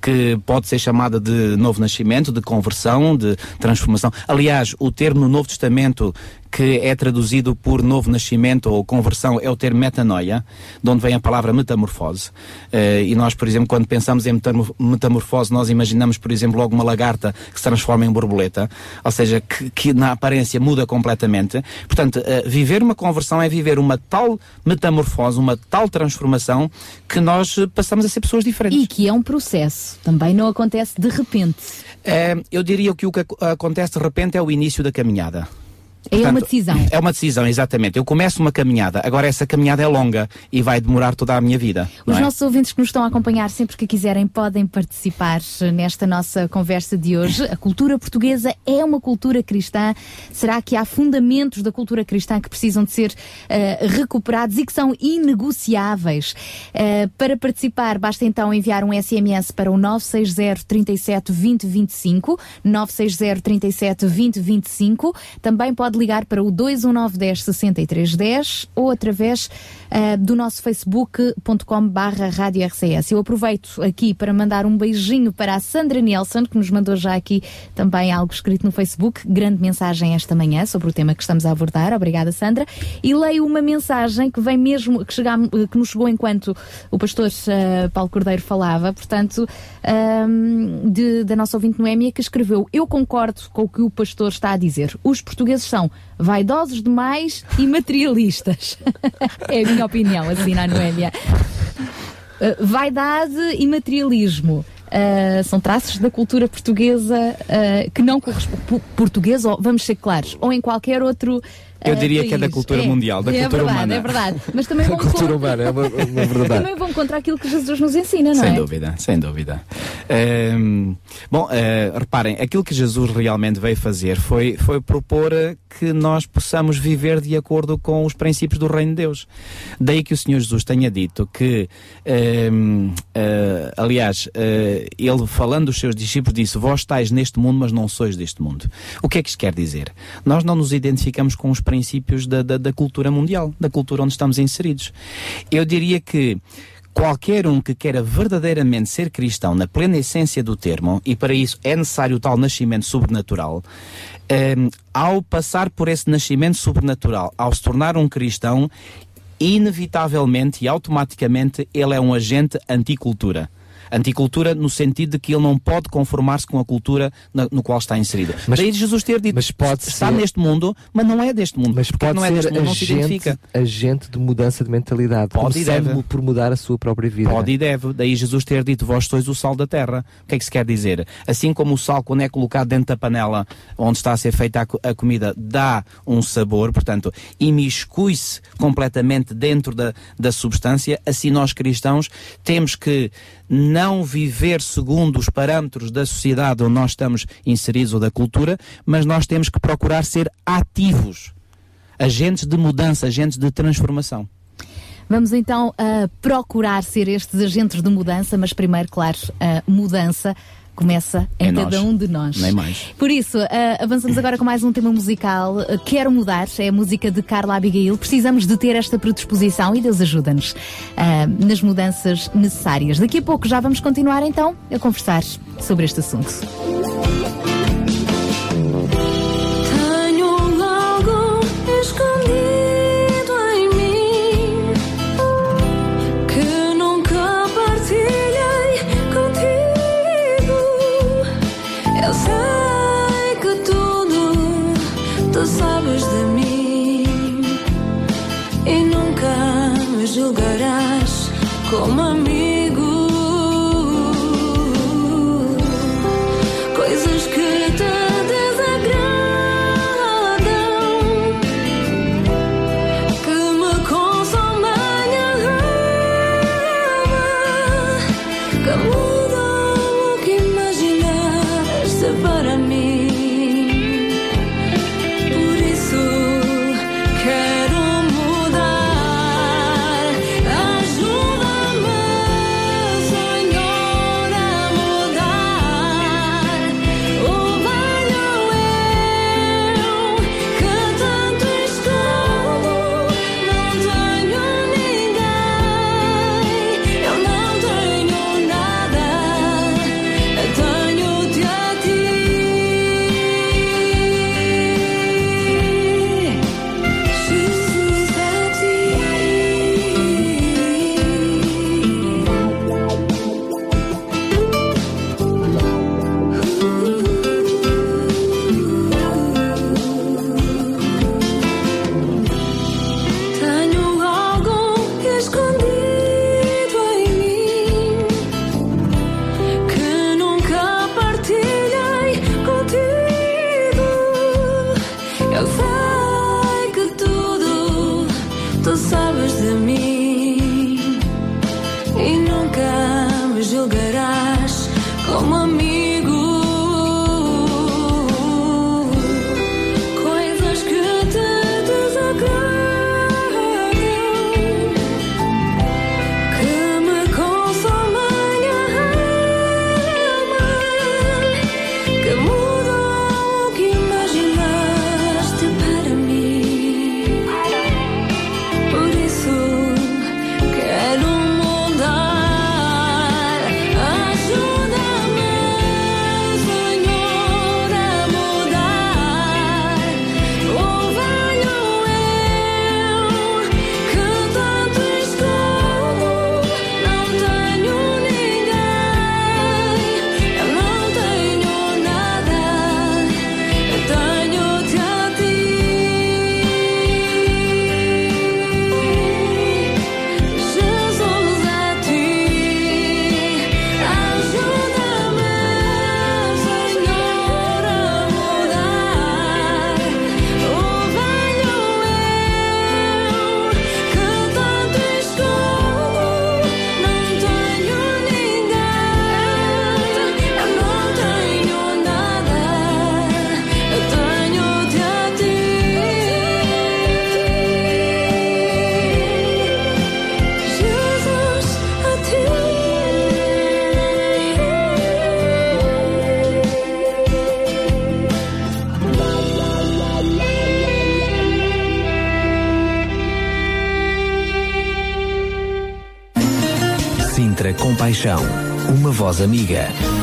que pode ser chamada de novo nascimento, de conversão, de transformação. Aliás, o termo no Novo Testamento que é traduzido por novo nascimento ou conversão é o termo metanoia, de onde vem a palavra metamorfose. Eh, e nós, por exemplo, quando pensamos em metamor- metamorfose, nós imaginamos, por exemplo, logo uma lagarta que se transforma em borboleta, ou seja, que, que na aparência muda completamente. Portanto, eh, viver uma conversão é viver uma tal metamorfose, uma tal transformação, que nós passamos a ser pessoas diferentes. E que é um processo, também não acontece de repente. Eh, eu diria que o que ac- acontece de repente é o início da caminhada. É uma Portanto, decisão. É uma decisão, exatamente. Eu começo uma caminhada, agora essa caminhada é longa e vai demorar toda a minha vida. Os é? nossos ouvintes que nos estão a acompanhar sempre que quiserem podem participar nesta nossa conversa de hoje. A cultura portuguesa é uma cultura cristã. Será que há fundamentos da cultura cristã que precisam de ser eh, recuperados e que são inegociáveis? Eh, para participar, basta então enviar um SMS para o 960 37 20 25, 960 37 20 25. Também pode ligar para o 219 10 63 10 ou através eh, do nosso facebook.com barra rádio RCS. Eu aproveito aqui para mandar um beijinho para a Sandra Nelson, que nos mandou já aqui também algo escrito no Facebook. Grande mensagem esta manhã sobre o tema que estamos a abordar. Obrigada, Sandra. E leio uma mensagem que vem mesmo, que, chegam- que nos chegou enquanto o pastor eh, Paulo Cordeiro falava, portanto, ahm, de- da nossa ouvinte Noémia, que escreveu: Eu concordo com o que o pastor está a dizer. Os portugueses são vaidosos demais e materialistas. é a minha opinião, assim, na Noémia. Uh, vaidade e materialismo. uh, são traços da cultura portuguesa uh, que não correspondem. Portuguesa, vamos ser claros, ou em qualquer outro. Eu uh, diria que é da país. cultura mundial, da é cultura verdade, humana. É verdade, mas também vão cultura contra- humana, é uma, uma verdade. Também vão contra aquilo que Jesus nos ensina, não sem é? dúvida, sem dúvida. Ehm, bom, eh, reparem, aquilo que Jesus realmente veio fazer foi, foi propor eh, que nós possamos viver de acordo com os princípios do Reino de Deus. Daí que o Senhor Jesus tenha dito que, ehm, eh, aliás, eh, ele falando dos seus discípulos disse: Vós estáis neste mundo, mas não sois deste mundo. O que é que isto quer dizer? Nós não nos identificamos com os princípios da, da, da cultura mundial, da cultura onde estamos inseridos. Eu diria que qualquer um que queira verdadeiramente ser cristão na plena essência do termo, e para isso é necessário o tal nascimento sobrenatural, ehm, ao passar por esse nascimento sobrenatural, ao se tornar um cristão, inevitavelmente e automaticamente ele é um agente anticultura. Anticultura no sentido de que ele não pode conformar-se com a cultura na- no qual está inserido. Mas- Daí Jesus ter dito, mas pode está ser- neste mundo, mas não é deste mundo. Mas Porque pode não é deste ser mundo, não se agente, identifica. agente de mudança de mentalidade, Pode e deve. por mudar a sua própria vida. Pode e deve. Daí Jesus ter dito, vós sois o sal da terra. O que é que se quer dizer? Assim como o sal, quando é colocado dentro da panela onde está a ser feita a, a comida, dá um sabor, portanto, imiscui-se completamente dentro da, da substância, assim nós cristãos temos que não viver segundo os parâmetros da sociedade onde nós estamos inseridos ou da cultura, mas nós temos que procurar ser ativos. Agentes de mudança, agentes de transformação. Vamos então a procurar ser estes agentes de mudança, mas primeiro, claro, a mudança começa em É cada nós. um de nós. Nem mais. Por isso, ah, avançamos agora com mais um tema musical. Ah, Quero Mudar, é a música de Carla Abigail. Precisamos de ter esta predisposição e Deus ajuda-nos ah, nas mudanças necessárias. Daqui a pouco já vamos continuar então a conversar sobre este assunto. Voz amiga.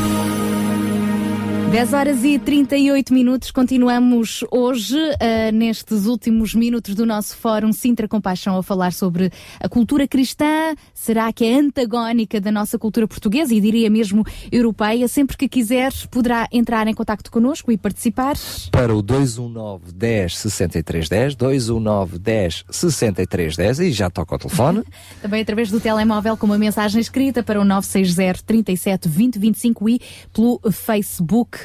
10 horas e 38 minutos, continuamos hoje, uh, nestes últimos minutos do nosso Fórum Sintra Compaixão, a falar sobre a cultura cristã. Será que é antagónica da nossa cultura portuguesa e diria mesmo europeia? Sempre que quiser, poderá entrar em contato connosco e participar. Para o 219 10 63 10, 219 10 63 10 e já toca o telefone. Também através do telemóvel com uma mensagem escrita para o 960 37 20 25 e pelo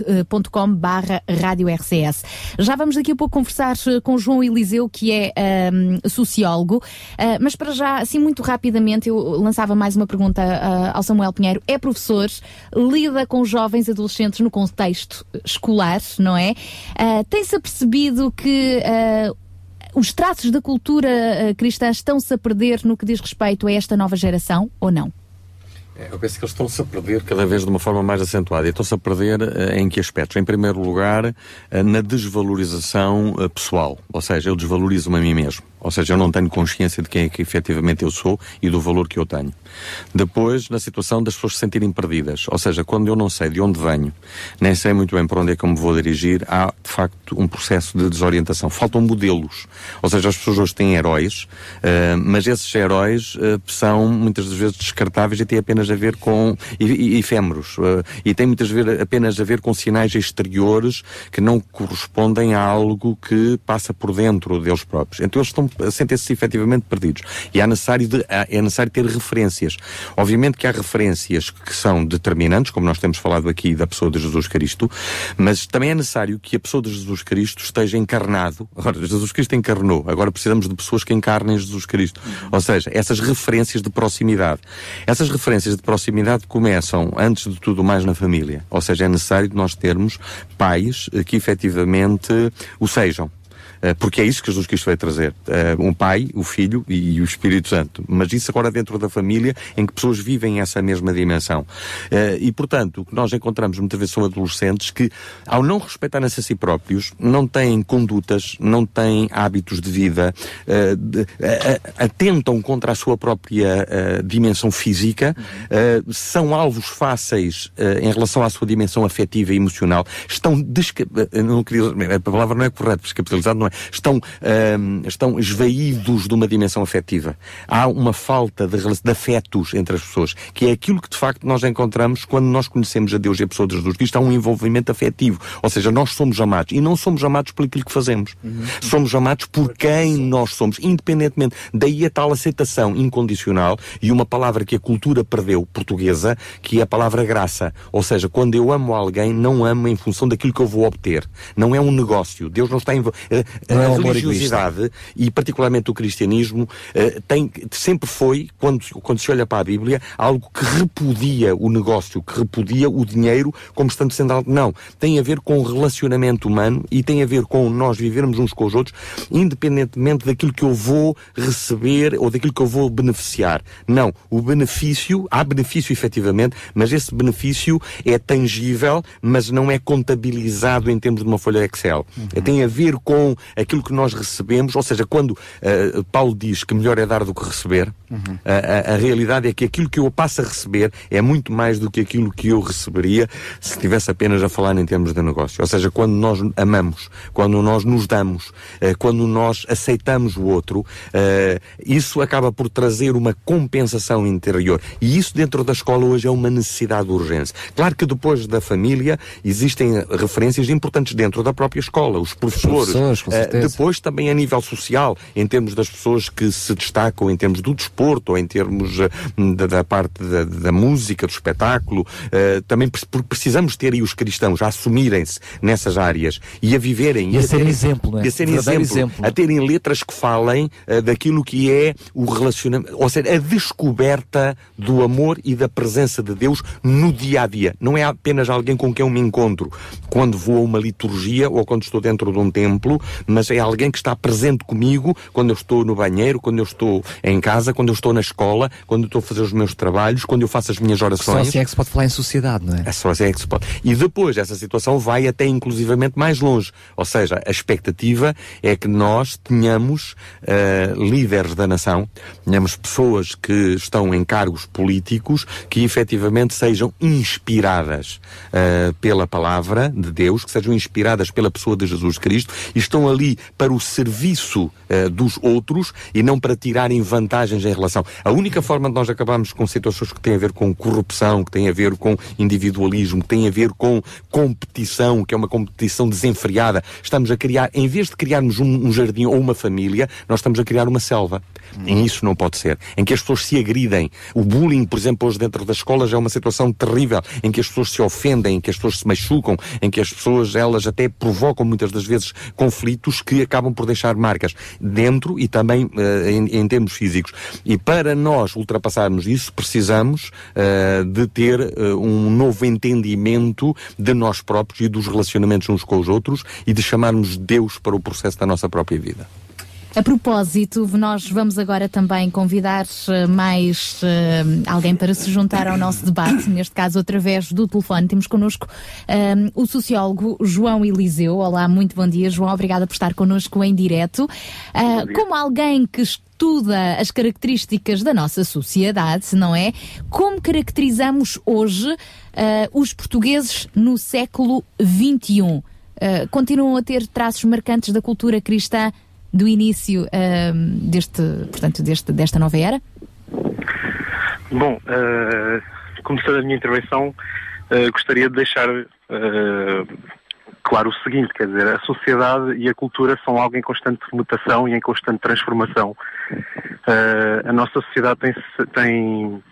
facebook.com barra rádio RCS. Já vamos daqui a pouco conversar eh, com João Eliseu, que é um, sociólogo, uh, mas para já, assim muito rapidamente, eu lançava mais uma pergunta uh, ao Samuel Pinheiro. É professor, lida com jovens adolescentes no contexto escolar, não é? Uh, Tem-se apercebido que os traços da cultura cristã estão-se a perder no que diz respeito a esta nova geração ou não? É, Eu penso que eles estão-se a perder cada vez de uma forma mais acentuada. E estão-se a perder eh, em que aspectos? Em primeiro lugar, eh, na desvalorização eh, pessoal. Ou seja, eu desvalorizo-me a mim mesmo. Ou seja, eu não tenho consciência de quem é que efetivamente eu sou e do valor que eu tenho. Depois, na situação das pessoas se sentirem perdidas. Ou seja, quando eu não sei de onde venho, nem sei muito bem para onde é que eu me vou dirigir, há de facto um processo de desorientação. Faltam modelos. Ou seja, as pessoas hoje têm heróis, eh, mas esses heróis eh, são muitas das vezes descartáveis e têm apenas a ver com e, e, efêmeros. eh, e têm muitas vezes apenas a ver com sinais exteriores que não correspondem a algo que passa por dentro deles próprios. Então eles estão sentem-se efetivamente perdidos. E há necessário de- é necessário ter referências. Obviamente que há referências que são determinantes, como nós temos falado aqui da pessoa de Jesus Cristo, mas também é necessário que a pessoa de Jesus Cristo esteja encarnado. Agora, Jesus Cristo encarnou, agora precisamos de pessoas que encarnem Jesus Cristo. Ou seja, essas referências de proximidade. Essas referências de proximidade começam, antes de tudo, mais na família. Ou seja, é necessário nós termos pais eh, que efetivamente o sejam. Eh, porque é isso que Jesus Cristo veio trazer. Eh, um pai, o filho e o Espírito Santo. Mas isso agora dentro da família, em que pessoas vivem essa mesma dimensão. Eh, e, portanto, o que nós encontramos muitas vezes são adolescentes que, ao não respeitarem-se a si próprios, não têm condutas, não têm hábitos de vida, atentam contra a sua própria dimensão física, são alvos fáceis em relação à sua dimensão afetiva e emocional, estão desca... não queria... a palavra não é correta, descapitalizado não é, estão, ahm, estão esvaídos de uma dimensão afetiva. Há uma falta de, de afetos entre as pessoas, que é aquilo que de facto nós encontramos quando nós conhecemos a Deus e a pessoa de Jesus Cristo, há um envolvimento afetivo. Ou seja, nós somos amados. E não somos amados por aquilo que fazemos. Somos amados por quem nós somos, independentemente. Daí a tal aceitação incondicional e uma palavra que a cultura perdeu, portuguesa, que é a palavra graça. Ou seja, quando eu amo alguém, não amo em função daquilo que eu vou obter. Não é um negócio. Deus não está envolvido. A, é a religiosidade e particularmente o cristianismo eh, tem, sempre foi, quando, quando se olha para a Bíblia, algo que repudia o negócio, que repudia o dinheiro como estando sendo algo. Não. Tem a ver com o relacionamento humano e tem a ver com nós vivermos uns com os outros, independentemente daquilo que eu vou receber ou daquilo que eu vou beneficiar. Não. O benefício, há benefício efetivamente, mas esse benefício é tangível, mas não é contabilizado em termos de uma folha Excel. Tem a ver com aquilo que nós recebemos, ou seja, quando eh, Paulo diz que melhor é dar do que receber, a, a- a realidade é que aquilo que eu passo a receber é muito mais do que aquilo que eu receberia se estivesse apenas a falar em termos de negócio. Ou seja, quando nós amamos, quando nós nos damos, eh, quando nós aceitamos o outro, eh, isso acaba por trazer uma compensação interior. E isso dentro da escola hoje é uma necessidade de urgência. Claro que depois da família existem referências importantes dentro da própria escola, os professores, Professores, com eh, certeza. depois também a nível social, em termos das pessoas que se destacam em termos do desporto ou em termos eh, da, da parte da, da música, do espetáculo, eh, também porque precisamos ter aí os cristãos a assumirem-se nessas áreas e a viverem E a a serem exemplo, não é? e a serem exemplo, exemplo. a terem letras que falem eh, daquilo que é o relacionamento, ou seja, a descoberta do amor e da presença de Deus no dia a dia. Não é apenas alguém com quem eu me encontro quando vou a uma liturgia ou quando estou dentro de um templo, mas é alguém que está presente comigo quando eu estou no banheiro, quando eu estou em casa, quando eu estou na escola, quando eu estou a fazer os meus trabalhos, quando eu faço as minhas Só orações. assim é que se pode falar em sociedade, não é? É só assim é que se pode. E depois essa situação vai até inclusivamente mais longe. Ou seja, a expectativa é que nós tenhamos eh, líderes da nação, tenhamos pessoas que estão em cargos políticos que efetivamente sejam inspiradas eh, pela palavra de Deus, que sejam inspiradas pela pessoa de Jesus Cristo e estão ali para o serviço eh, dos outros e não para tirarem vantagens em relação. A única forma de nós acabarmos com situações que têm a ver com corrupção, que têm a ver com individualismo, que têm a ver com competição, que é uma competição desenfreada, estamos a criar, em vez de criarmos um, um jardim ou uma família, nós estamos a criar uma selva. E isso não pode ser. Em que as pessoas se agridem. O bullying, por exemplo, hoje dentro das escolas é uma situação terrível, em que as pessoas se ofendem, em que as pessoas se machucam, em que as pessoas, elas até provocam muitas das vezes conflitos que acabam por deixar marcas dentro e também eh, em, em termos físicos. E para nós ultrapassarmos isso, precisamos eh, de ter eh, um novo entendimento de nós próprios e dos relacionamentos uns com os outros e de chamarmos Deus para o processo da nossa própria vida. A propósito, nós vamos agora também convidar eh, mais eh, alguém para se juntar ao nosso debate, neste caso através do telefone. Temos connosco eh, o sociólogo João Eliseu. Olá, muito bom dia, João. Obrigada por estar connosco em direto. Ah, como alguém que estuda as características da nossa sociedade, não é? Como caracterizamos hoje ah, os portugueses no século XXI? Continuam a ter traços marcantes da cultura cristã do início deste, portanto, deste, desta nova era? Bom, eh, começando a minha intervenção, eh, gostaria de deixar eh, claro o seguinte, quer dizer, a sociedade e a cultura são algo em constante mutação e em constante transformação. Eh, a nossa sociedade tem, tem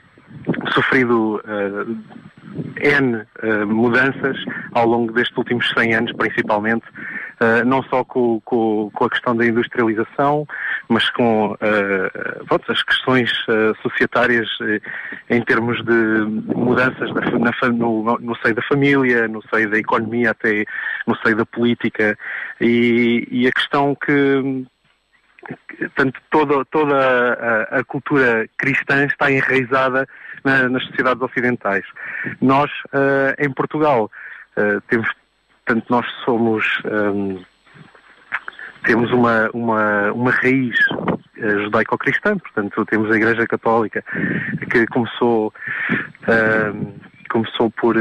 sofrido eh, N eh, mudanças ao longo destes últimos 100 anos, principalmente, eh, não só com, com- com a questão da industrialização, mas com pronto, as questões societárias em termos de mudanças na no, no seio da família, no seio da economia, até no seio da política, e, e a questão que Portanto, toda, toda a, a cultura cristã está enraizada na- nas sociedades ocidentais. Nós, eh, em Portugal, eh, temos, portanto, nós somos, ehm, temos uma, uma, uma raiz eh, judaico-cristã, portanto, temos a Igreja Católica que começou, ehm, começou por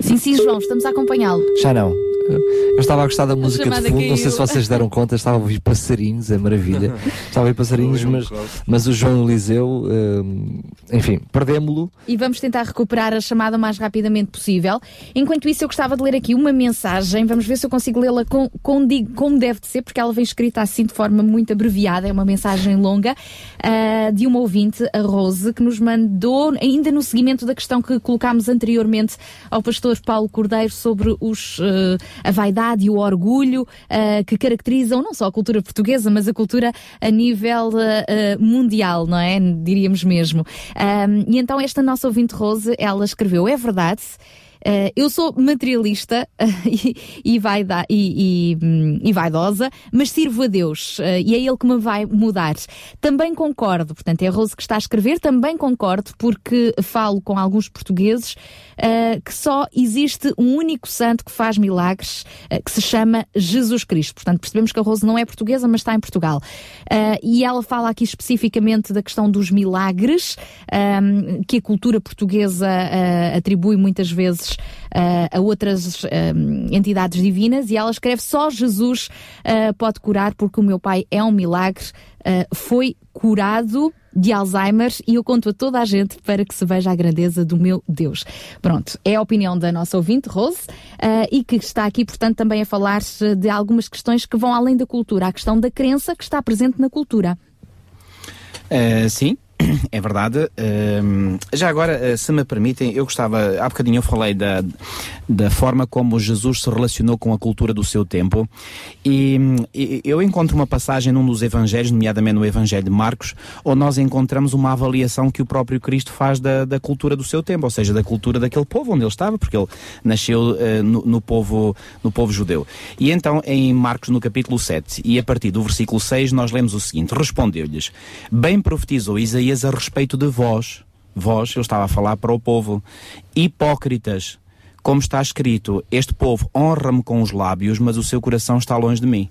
Sim, sim, João, estamos a acompanhá-lo. Já não. Eu estava a gostar da música de fundo, não sei se vocês deram conta, estava a ouvir passarinhos, é maravilha. Estava a ouvir passarinhos, mas, mas o João Eliseu, hum, enfim, perdemos-lo. E vamos tentar recuperar a chamada o mais rapidamente possível. Enquanto isso, eu gostava de ler aqui uma mensagem. Vamos ver se eu consigo lê-la com, com digo- como deve de ser, porque ela vem escrita assim de forma muito abreviada. É uma mensagem longa ah, de uma ouvinte, a Rose, que nos mandou, ainda no seguimento da questão que colocámos anteriormente ao pastor Paulo Cordeiro sobre os, ah, a vaidade e o orgulho ah, que caracterizam não só a cultura portuguesa, mas a cultura a nível ah, mundial, não é? Diríamos mesmo. Ahm, e então esta nossa ouvinte Rose, ela escreveu, é verdade, eh, eu sou materialista e, e, vaida, e, hum, e vaidosa, mas sirvo a Deus eh, e é Ele que me vai mudar. Também concordo, portanto, é a Rose que está a escrever, também concordo, porque falo com alguns portugueses eh, que só existe um único santo que faz milagres, eh, que se chama Jesus Cristo. Portanto, percebemos que a Rose não é portuguesa, mas está em Portugal. Eh, e ela fala aqui especificamente da questão dos milagres, ahm, que a cultura portuguesa atribui muitas vezes a outras ahm, entidades divinas, e ela escreve só Jesus ah, pode curar, porque o meu pai é um milagre, foi curado de Alzheimer e eu conto a toda a gente para que se veja a grandeza do meu Deus. Pronto, é a opinião da nossa ouvinte, Rose, ah, e que está aqui, portanto, também a falar de algumas questões que vão além da cultura, a questão da crença que está presente na cultura. Eh, sim, é verdade. Já agora, eh, se me permitem, eu gostava, há bocadinho eu falei da, da forma como Jesus se relacionou com a cultura do seu tempo e, e eu encontro uma passagem num dos evangelhos, nomeadamente no Evangelho de Marcos, onde nós encontramos uma avaliação que o próprio Cristo faz da, da cultura do seu tempo, ou seja, da cultura daquele povo onde ele estava, porque ele nasceu eh, no, no povo, no povo judeu. E então, em Marcos, no capítulo 7, e a partir do versículo 6, nós lemos o seguinte: Respondeu-lhes: Bem profetizou Isaías a respeito de vós. Vós, eu estava a falar para o povo. Hipócritas, como está escrito: Este povo honra-me com os lábios, mas o seu coração está longe de mim.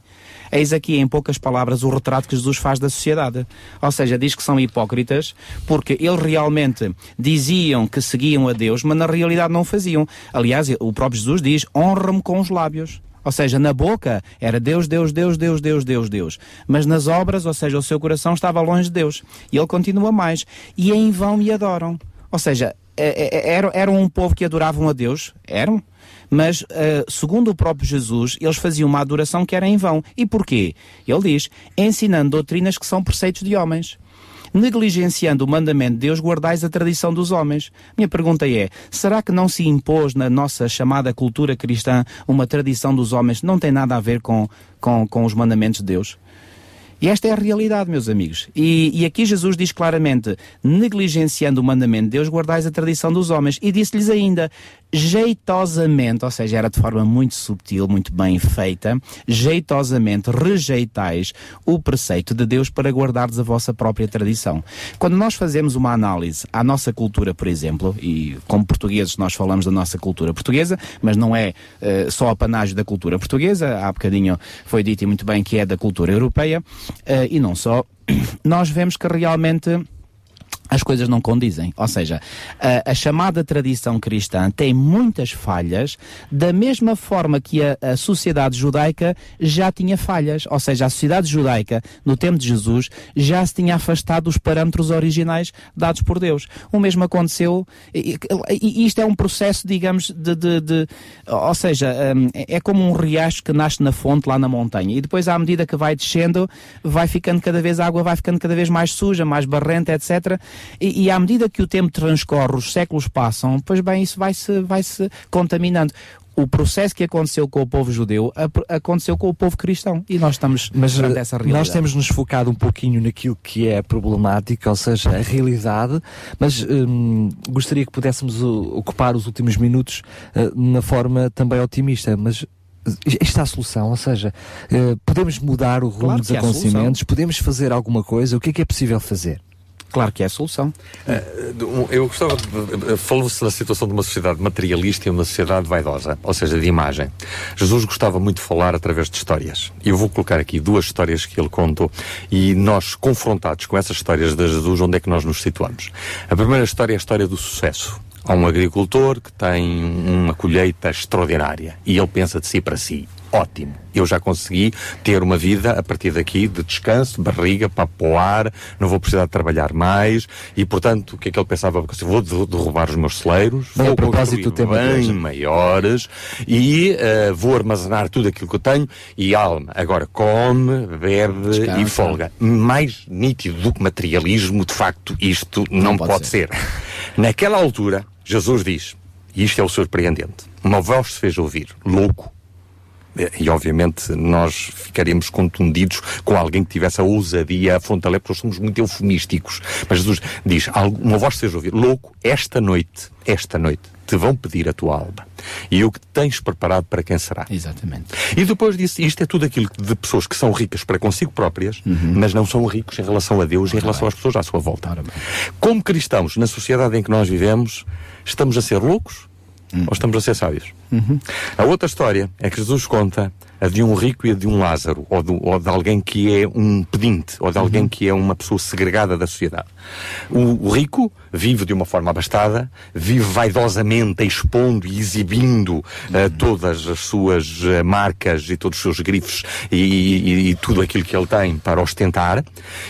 Eis aqui, em poucas palavras, o retrato que Jesus faz da sociedade. Ou seja, diz que são hipócritas porque eles realmente diziam que seguiam a Deus, mas na realidade não faziam. Aliás, o próprio Jesus diz: honra-me com os lábios. Ou seja, na boca era Deus, Deus, Deus, Deus, Deus, Deus, Deus. Mas nas obras, ou seja, o seu coração estava longe de Deus. E ele continua mais. E em vão me adoram. Ou seja, é- é- eram, um povo que adoravam a Deus, eram, mas eh, segundo o próprio Jesus, eles faziam uma adoração que era em vão. E porquê? Ele diz, ensinando doutrinas que são preceitos de homens. Negligenciando o mandamento de Deus, guardais a tradição dos homens. Minha pergunta é: será que não se impôs na nossa chamada cultura cristã uma tradição dos homens que não tem nada a ver com, com, com os mandamentos de Deus? E esta é a realidade, meus amigos. E, e aqui Jesus diz claramente: negligenciando o mandamento de Deus, guardais a tradição dos homens. E disse-lhes ainda: jeitosamente, ou seja, era de forma muito subtil, muito bem feita, jeitosamente rejeitais o preceito de Deus para guardardes a vossa própria tradição. Quando nós fazemos uma análise à nossa cultura, por exemplo, e como portugueses nós falamos da nossa cultura portuguesa, mas não é eh, só apanágio da cultura portuguesa, há bocadinho foi dito e muito bem que é da cultura europeia, eh, e não só, nós vemos que realmente as coisas não condizem. Ou seja, a, a chamada tradição cristã tem muitas falhas, da mesma forma que a, a sociedade judaica já tinha falhas. Ou seja, a sociedade judaica, no tempo de Jesus, já se tinha afastado dos parâmetros originais dados por Deus. O mesmo aconteceu, e, e- isto é um processo, digamos, de. de- de- ou seja, hum, é como um riacho que nasce na fonte lá na montanha e depois, à medida que vai descendo, vai ficando cada vez, a água vai ficando cada vez mais suja, mais barrenta, etc. E, e à medida que o tempo transcorre, os séculos passam, pois bem, isso vai-se vai -se contaminando. O processo que aconteceu com o povo judeu aconteceu com o povo cristão e nós estamos Mas eh, essa realidade. nós temos nos focado um pouquinho naquilo que é problemático, ou seja, a realidade, mas hum, gostaria que pudéssemos uh, ocupar os últimos minutos uh, na forma também otimista, mas está a solução, ou seja, uh, podemos mudar o rumo Claro dos há acontecimentos, podemos fazer alguma coisa, o que é que é possível fazer? Claro que é a solução. Eu gostava de. Falou-se da situação de uma sociedade materialista e uma sociedade vaidosa, ou seja, de imagem. Jesus gostava muito de falar através de histórias. Eu vou colocar aqui duas histórias que ele contou e nós, confrontados com essas histórias de Jesus, onde é que nós nos situamos? A primeira história é a história do sucesso. Há um agricultor que tem uma colheita extraordinária e ele pensa de si para si: ótimo, eu já consegui ter uma vida a partir daqui de descanso, de barriga, para poar, não vou precisar de trabalhar mais e, portanto, o que é que ele pensava? Vou de- derrubar os meus celeiros, Bem, vou propósito bem hoje. maiores e eh, vou armazenar tudo aquilo que eu tenho e alma, agora come, bebe Descansa. e folga. Mais nítido do que materialismo, de facto, isto não, pode pode, ser. Naquela altura, Jesus diz, e isto é o surpreendente, uma voz se fez ouvir, louco, e obviamente nós ficaríamos contundidos com alguém que tivesse a ousadia, a frontalé, porque nós somos muito eufemísticos. Mas Jesus diz, uma voz seja ouvir, louco, esta noite, esta noite, te vão pedir a tua alma. E o que tens preparado para quem será? Exatamente. E depois disso, isto é tudo aquilo de pessoas que são ricas para consigo próprias, mas não são ricos em relação a Deus e em relação às pessoas à sua volta. Como cristãos, na sociedade em que nós vivemos, estamos a ser loucos ou estamos a ser sábios? A outra história é que Jesus conta a de um rico e a de um Lázaro, ou, do- ou de alguém que é um pedinte, ou de alguém que é uma pessoa segregada da sociedade. O, o rico vive de uma forma abastada, vive vaidosamente expondo e exibindo eh, todas as suas eh, marcas e todos os seus grifos e, e- e tudo aquilo que ele tem para ostentar.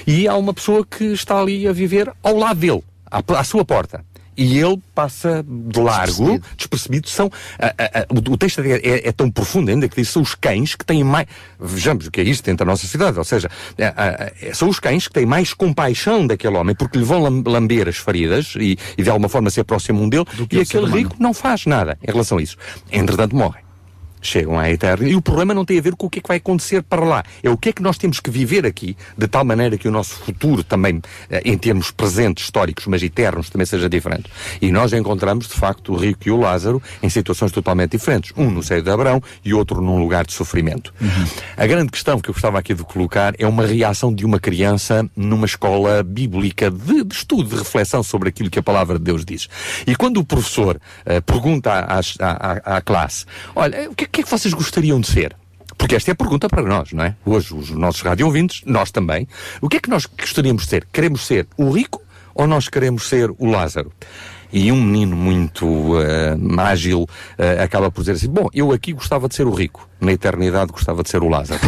E há uma pessoa que está ali a viver ao lado dele, à, à sua porta. E ele passa de largo, despercebido. São, a- a- a- o, o texto é, é- é tão profundo ainda que diz são os cães que têm mais. Vejamos o que é isto dentro da nossa cidade. Ou seja, é, é, é, são os cães que têm mais compaixão daquele homem porque lhe vão lam- lamber as feridas e, e de alguma forma se aproximam dele e aquele rico não faz nada em relação a isso. Entretanto, morrem chegam à eterna. E o problema não tem a ver com o que é que vai acontecer para lá. É o que é que nós temos que viver aqui, de tal maneira que o nosso futuro também, eh, em termos presentes, históricos, mas eternos, também seja diferente. E nós encontramos, de facto, o rico e o Lázaro em situações totalmente diferentes. Um no seio de Abraão e outro num lugar de sofrimento. A grande questão que eu gostava aqui de colocar é uma reação de uma criança numa escola bíblica de, de estudo, de reflexão sobre aquilo que a palavra de Deus diz. E quando o professor eh, pergunta às- à, à- à classe, olha, o que, é- que é que vocês gostariam de ser? Porque esta é a pergunta para nós, não é? Hoje, os nossos rádio ouvintes, nós também. O que é que nós gostaríamos de ser? Queremos ser o rico ou nós queremos ser o Lázaro? E um menino muito eh, ágil eh, acaba por dizer assim: Bom, eu aqui gostava de ser o rico, na eternidade gostava de ser o Lázaro.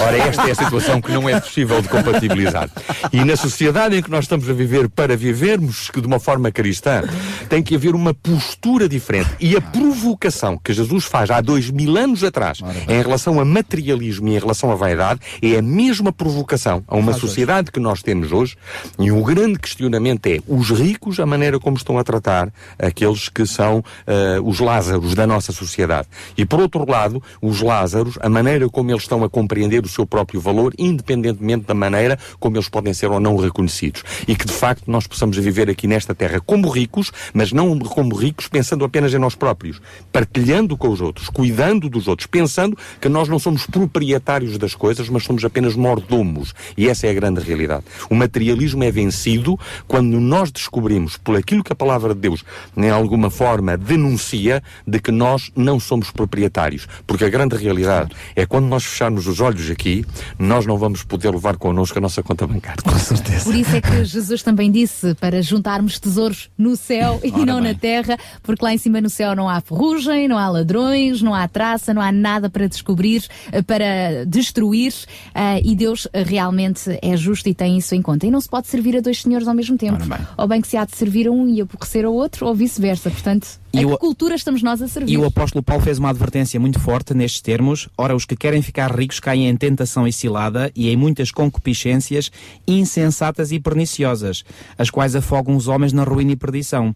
Ora, esta é a situação que não é possível de compatibilizar. E na sociedade em que nós estamos a viver, para vivermos de uma forma cristã, tem que haver uma postura diferente. E a provocação que Jesus faz há dois mil anos atrás, em relação a materialismo e em relação à vaidade, é a mesma provocação a uma sociedade que nós temos hoje. E o grande questionamento é os ricos, a maneira como estão a tratar aqueles que são eh, os Lázaros da nossa sociedade. E por outro lado, os Lázaros, a maneira como eles estão a compreender o seu próprio valor, independentemente da maneira como eles podem ser ou não reconhecidos. E que de facto nós possamos viver aqui nesta terra como ricos, mas não como ricos pensando apenas em nós próprios, partilhando com os outros, cuidando dos outros, pensando que nós não somos proprietários das coisas, mas somos apenas mordomos. E essa é a grande realidade. O materialismo é vencido quando nós descobrimos, por aquilo que a palavra de Deus, em alguma forma, denuncia, de que nós não somos proprietários. Porque a grande realidade é quando nós fecharmos os olhos aqui, nós não vamos poder levar connosco a nossa conta bancária. Com certeza. Por isso é que Jesus também disse para juntarmos tesouros no céu e Ora não bem. na terra, porque lá em cima no céu não há ferrugem, não há ladrões, não há traça, não há nada para descobrir, eh, para destruir, eh, e Deus eh, realmente é justo e tem isso em conta. E não se pode servir a dois senhores ao mesmo tempo. Ou bem que se há de servir a um e aborrecer ao outro, ou vice-versa. Portanto, E a o- que cultura estamos nós a servir? E o apóstolo Paulo fez uma advertência muito forte nestes termos. Ora, os que querem ficar ricos caem em tentação e cilada e em muitas concupiscências insensatas e perniciosas, as quais afogam os homens na ruína e perdição.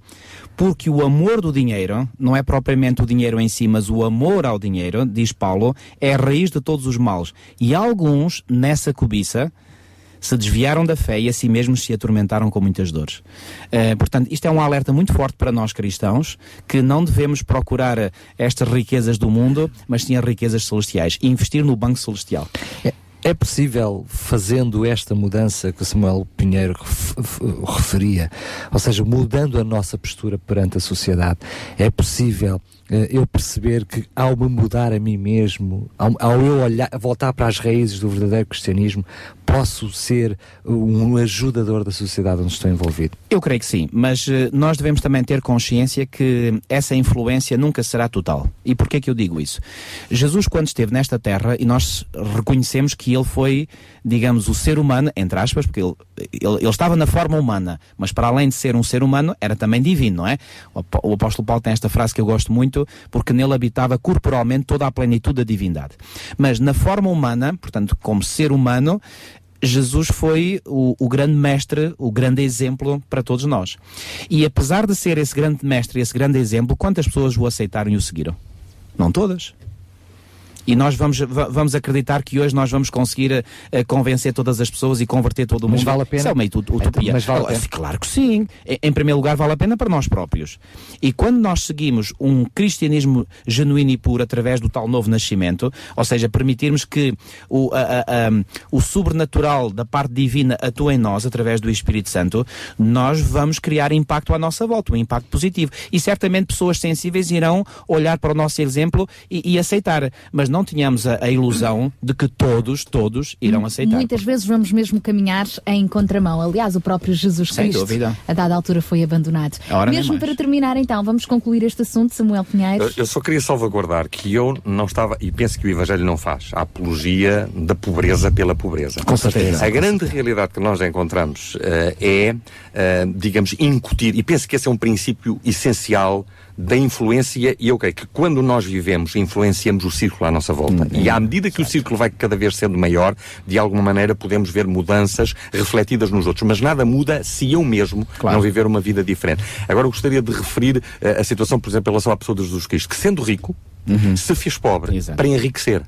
Porque o amor do dinheiro, não é propriamente o dinheiro em si, mas o amor ao dinheiro, diz Paulo, é a raiz de todos os males. E alguns, nessa cobiça, se desviaram da fé e a si mesmos se atormentaram com muitas dores. Eh, portanto, isto é um alerta muito forte para nós cristãos, que não devemos procurar eh, estas riquezas do mundo, mas sim as riquezas celestiais e investir no banco celestial. É, é possível, fazendo esta mudança que Samuel Pinheiro referia, ou seja, mudando a nossa postura perante a sociedade, é possível eu perceber que ao me mudar a mim mesmo, ao, ao eu olhar, voltar para as raízes do verdadeiro cristianismo, posso ser um ajudador da sociedade onde estou envolvido. Eu creio que sim, mas eh, nós devemos também ter consciência que essa influência nunca será total. E porquê que eu digo isso? Jesus, quando esteve nesta terra, e nós reconhecemos que ele foi, digamos, o ser humano, entre aspas, porque ele, ele, ele estava na forma humana, mas para além de ser um ser humano, era também divino, não é? O apó- o apóstolo Paulo tem esta frase que eu gosto muito, porque nele habitava corporalmente toda a plenitude da divindade. Mas na forma humana, portanto, como ser humano, Jesus foi o, o grande mestre, o grande exemplo para todos nós. E apesar de ser esse grande mestre, esse grande exemplo, quantas pessoas o aceitaram e o seguiram? Não todas. E nós vamos, va- vamos acreditar que hoje nós vamos conseguir eh, eh, convencer todas as pessoas e converter todo o Mas mundo. vale a pena? Isso é uma ut- utopia. Mas vale a pena? Claro que sim. Em, primeiro lugar, vale a pena para nós próprios. E quando nós seguimos um cristianismo genuíno e puro através do tal novo nascimento, ou seja, permitirmos que o, a- a- a- o sobrenatural da parte divina atue em nós através do Espírito Santo, nós vamos criar impacto à nossa volta, um impacto positivo. E certamente pessoas sensíveis irão olhar para o nosso exemplo e, e aceitar. Mas não não tenhamos a, a ilusão de que todos, todos irão aceitar. Muitas vezes vamos mesmo caminhar em contramão. Aliás, o próprio Jesus Sem Cristo, dúvida. a dada altura, foi abandonado. Mesmo para terminar, então, vamos concluir este assunto, Samuel Pinheiro. Eu, só queria salvaguardar que eu não estava, e penso que o Evangelho não faz, a apologia da pobreza pela pobreza. Com certeza. A grande realidade que nós encontramos eh, é, eh, digamos, incutir, e penso que esse é um princípio essencial da influência, e eu creio que quando nós vivemos, influenciamos o círculo à nossa volta. e à medida que o círculo vai cada vez sendo maior, de alguma maneira podemos ver mudanças refletidas nos outros. Mas nada muda se eu mesmo não viver uma vida diferente. Agora eu gostaria de referir eh, a situação, por exemplo, em relação à pessoa de Jesus Cristo, que sendo rico, se fez pobre para enriquecer.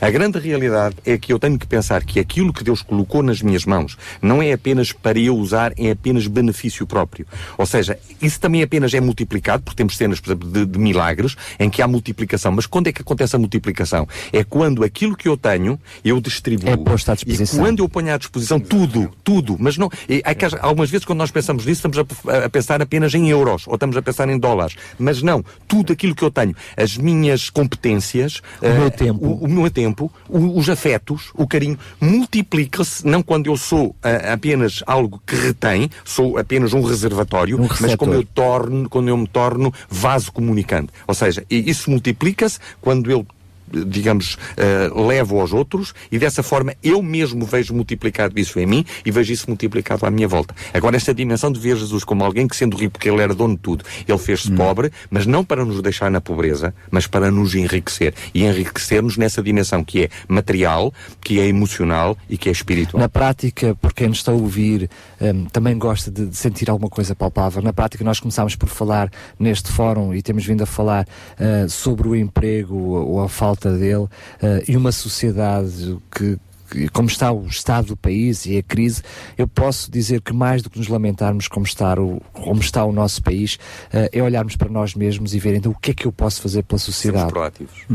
A grande realidade é que eu tenho que pensar que aquilo que Deus colocou nas minhas mãos não é apenas para eu usar, é apenas benefício próprio. Ou seja, isso também apenas é multiplicado, porque temos cenas, por exemplo, de, de milagres em que há multiplicação. Mas quando é que acontece a multiplicação? É quando aquilo que eu tenho, eu distribuo. É posto à disposição. E quando eu ponho à disposição tudo, tudo, mas não. e há que- algumas vezes quando nós pensamos nisso, estamos a, a pensar apenas em euros ou estamos a pensar em dólares. Mas não, tudo aquilo que eu tenho, as minhas competências, O meu eh, tempo. o, o meu tempo, o- os afetos, o carinho, multiplica-se, não quando eu sou ah, apenas algo que retém, sou apenas um reservatório, mas receptor. como eu torno, quando eu me torno vaso comunicante. Ou seja, e- isso multiplica-se quando eu digamos, eh, levo aos outros e dessa forma eu mesmo vejo multiplicado isso em mim e vejo isso multiplicado à minha volta. Agora, esta dimensão de ver Jesus como alguém que, sendo rico, porque ele era dono de tudo, ele fez-se pobre, mas não para nos deixar na pobreza, mas para nos enriquecer. E enriquecer-nos nessa dimensão que é material, que é emocional e que é espiritual. Na prática, por quem nos está a ouvir, hum, também gosta de, de sentir alguma coisa palpável. Na prática, nós começámos por falar neste fórum e temos vindo a falar ah, sobre o emprego ou a falta dele ah, e uma sociedade que que, como está o estado do país e a crise, eu posso dizer que mais do que nos lamentarmos como está o, como está o nosso país, ah, é olharmos para nós mesmos e ver então o que é que eu posso fazer pela sociedade. proativos.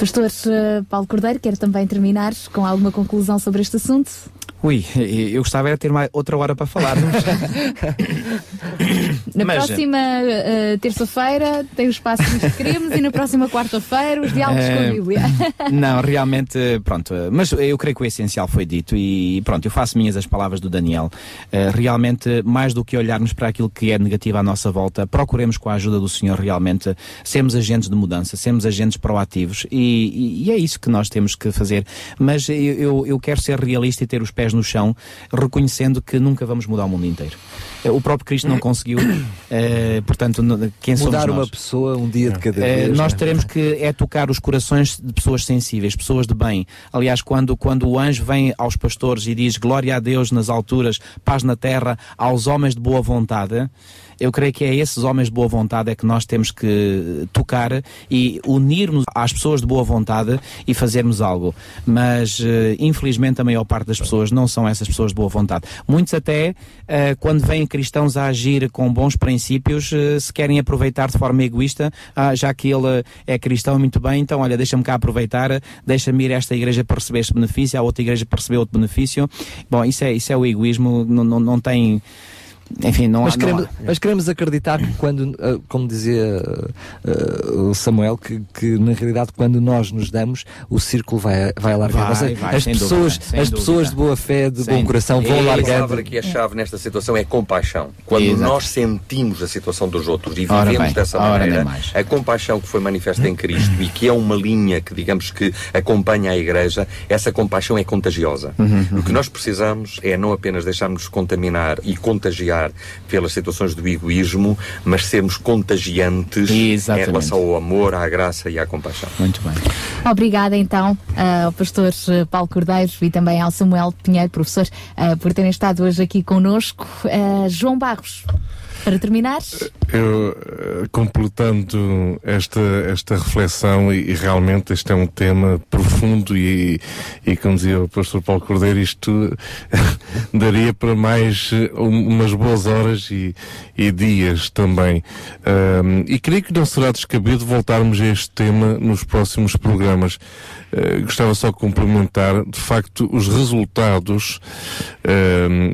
Pastor eh, Paulo Cordeiro, quer também terminar com alguma conclusão sobre este assunto? Ui, eu gostava de ter mais outra hora para falar. Na Mas, próxima eh, terça-feira tem o espaço que queremos e na próxima quarta-feira os diálogos com a Eh, Bíblia. Não, realmente, pronto, mas eu creio que o essencial foi dito e pronto, eu faço minhas as palavras do Daniel. Eh, realmente, mais do que olharmos para aquilo que é negativo à nossa volta, procuremos com a ajuda do Senhor realmente sermos agentes de mudança, sermos agentes proativos e, e- e é isso que nós temos que fazer. Mas eu, eu, eu quero ser realista e ter os pés no chão, reconhecendo que nunca vamos mudar o mundo inteiro. Eh, O próprio Cristo não conseguiu, eh, portanto, quem somos Mudar nós? uma pessoa um dia de cada Eh, vez. nós né? teremos que é tocar os corações de pessoas sensíveis, pessoas de bem. Aliás, quando, quando o anjo vem aos pastores e diz glória a Deus nas alturas, paz na terra, aos homens de boa vontade, eu creio que é esses homens de boa vontade é que nós temos que tocar e unirmos às pessoas de boa vontade e fazermos algo. Mas, eh, infelizmente, a maior parte das pessoas não são essas pessoas de boa vontade. Muitos até, eh, quando vêm cristãos a agir com bons princípios, eh, se querem aproveitar de forma egoísta, ah, já que ele é cristão muito bem, então olha, deixa-me cá aproveitar, deixa-me ir a esta igreja para receber este benefício, a outra igreja para receber outro benefício. Bom, isso é, isso é o egoísmo, não, não, não tem. Enfim, não mas, há. não queremos, há. mas queremos acreditar que quando, ah, como dizia ah, o Samuel, que, que na realidade quando nós nos damos, o círculo vai, vai alargar. Vai, vai, as pessoas, dúvida, as pessoas dúvida. de boa fé, de Sem bom coração vão E a palavra que é chave nesta situação é compaixão. Quando Exato. nós sentimos a situação dos outros e vivemos bem, dessa maneira, a compaixão que foi manifesta em Cristo e que é uma linha que, digamos que, acompanha a Igreja, essa compaixão é contagiosa. Uhum, O que nós precisamos é não apenas deixarmos contaminar e contagiar pelas situações do egoísmo, mas sermos contagiantes em Exatamente. relação ao amor, à graça e à compaixão. Muito bem. Obrigada então ah, ao pastor eh, Paulo Cordeiro e também ao Samuel Pinheiro, professor, ah, por terem estado hoje aqui conosco. João Barros, para terminar, Eu, eh, completando esta, esta reflexão, e, e realmente este é um tema profundo, e, e como dizia o pastor Paulo Cordeiro, isto daria para mais eh, um- umas boas horas e, e dias também. Ahm, e creio que não será descabido voltarmos a este tema nos próximos programas. Eh, gostava só de complementar, de facto, os resultados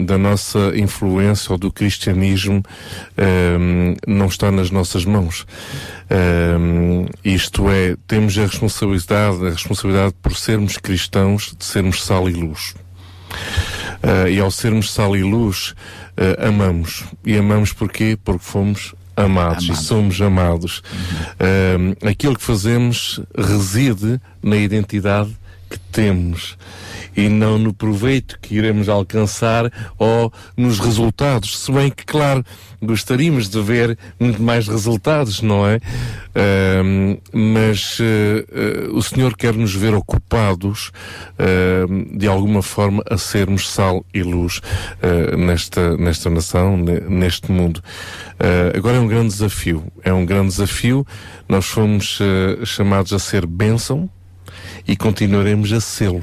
da nossa influência ou do cristianismo ehm, não está nas nossas mãos. Ehm, isto é, temos a responsabilidade, a responsabilidade por sermos cristãos, de sermos sal e luz. Eh, e ao sermos sal e luz, eh, amamos. E amamos porquê? Porque fomos amados, e somos amados. Ehm, aquilo que fazemos reside na identidade que temos e não no proveito que iremos alcançar ou nos resultados. Se bem que, claro, gostaríamos de ver muito mais resultados, não é? Ahm, mas eh, eh, o Senhor quer nos ver ocupados, de alguma forma, a sermos sal e luz eh, nesta, nesta nação, ne- neste mundo. Agora é um grande desafio. É um grande desafio. Nós fomos chamados a ser bênção e continuaremos a sê-lo.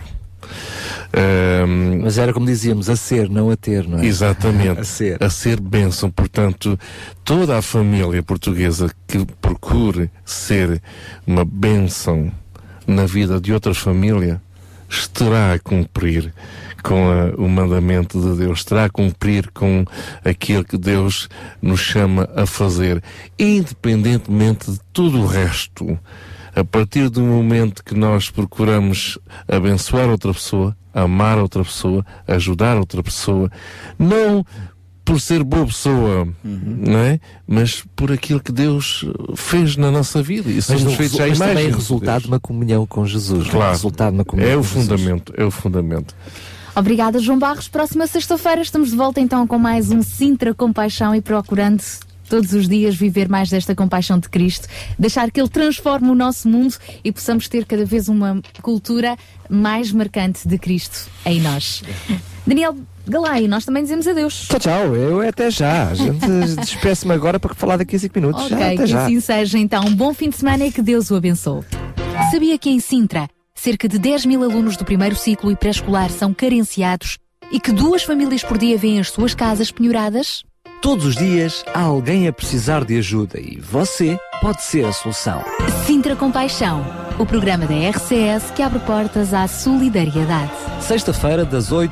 Ahm, Mas era como dizíamos, a ser, não a ter, não é? Exatamente. a ser. A ser bênção. Portanto, toda a família portuguesa que procure ser uma bênção na vida de outra família estará a cumprir com a- o mandamento de Deus, estará a cumprir com aquilo que Deus nos chama a fazer, independentemente de tudo o resto. A partir do momento que nós procuramos abençoar outra pessoa, amar outra pessoa, ajudar outra pessoa, não por ser boa pessoa, não é? Mas por aquilo que Deus fez na nossa vida. E Mas, somos no feitos à mas imagem também de resultado de uma comunhão com Jesus. não é? Claro. Resultado de uma comunhão É o com Jesus. fundamento, é o fundamento. Obrigada, João Barros. Próxima sexta-feira estamos de volta então com mais um Sintra Compaixão e procurando todos os dias viver mais desta compaixão de Cristo, deixar que Ele transforme o nosso mundo e possamos ter cada vez uma cultura mais marcante de Cristo em nós. Daniel Galay, nós também dizemos adeus. Tchau, tchau. Eu até já. A gente despeço-me agora para falar daqui a 5 minutos. já, Ok, até que já. assim seja então. Um bom fim de semana e que Deus o abençoe. Sabia que em Sintra, cerca de 10 mil alunos do primeiro ciclo e pré-escolar são carenciados e que duas famílias por dia vêm as suas casas penhoradas? Todos os dias há alguém a precisar de ajuda e você pode ser a solução. Sintra Compaixão, o programa da RCS que abre portas à solidariedade. Sexta-feira, das 8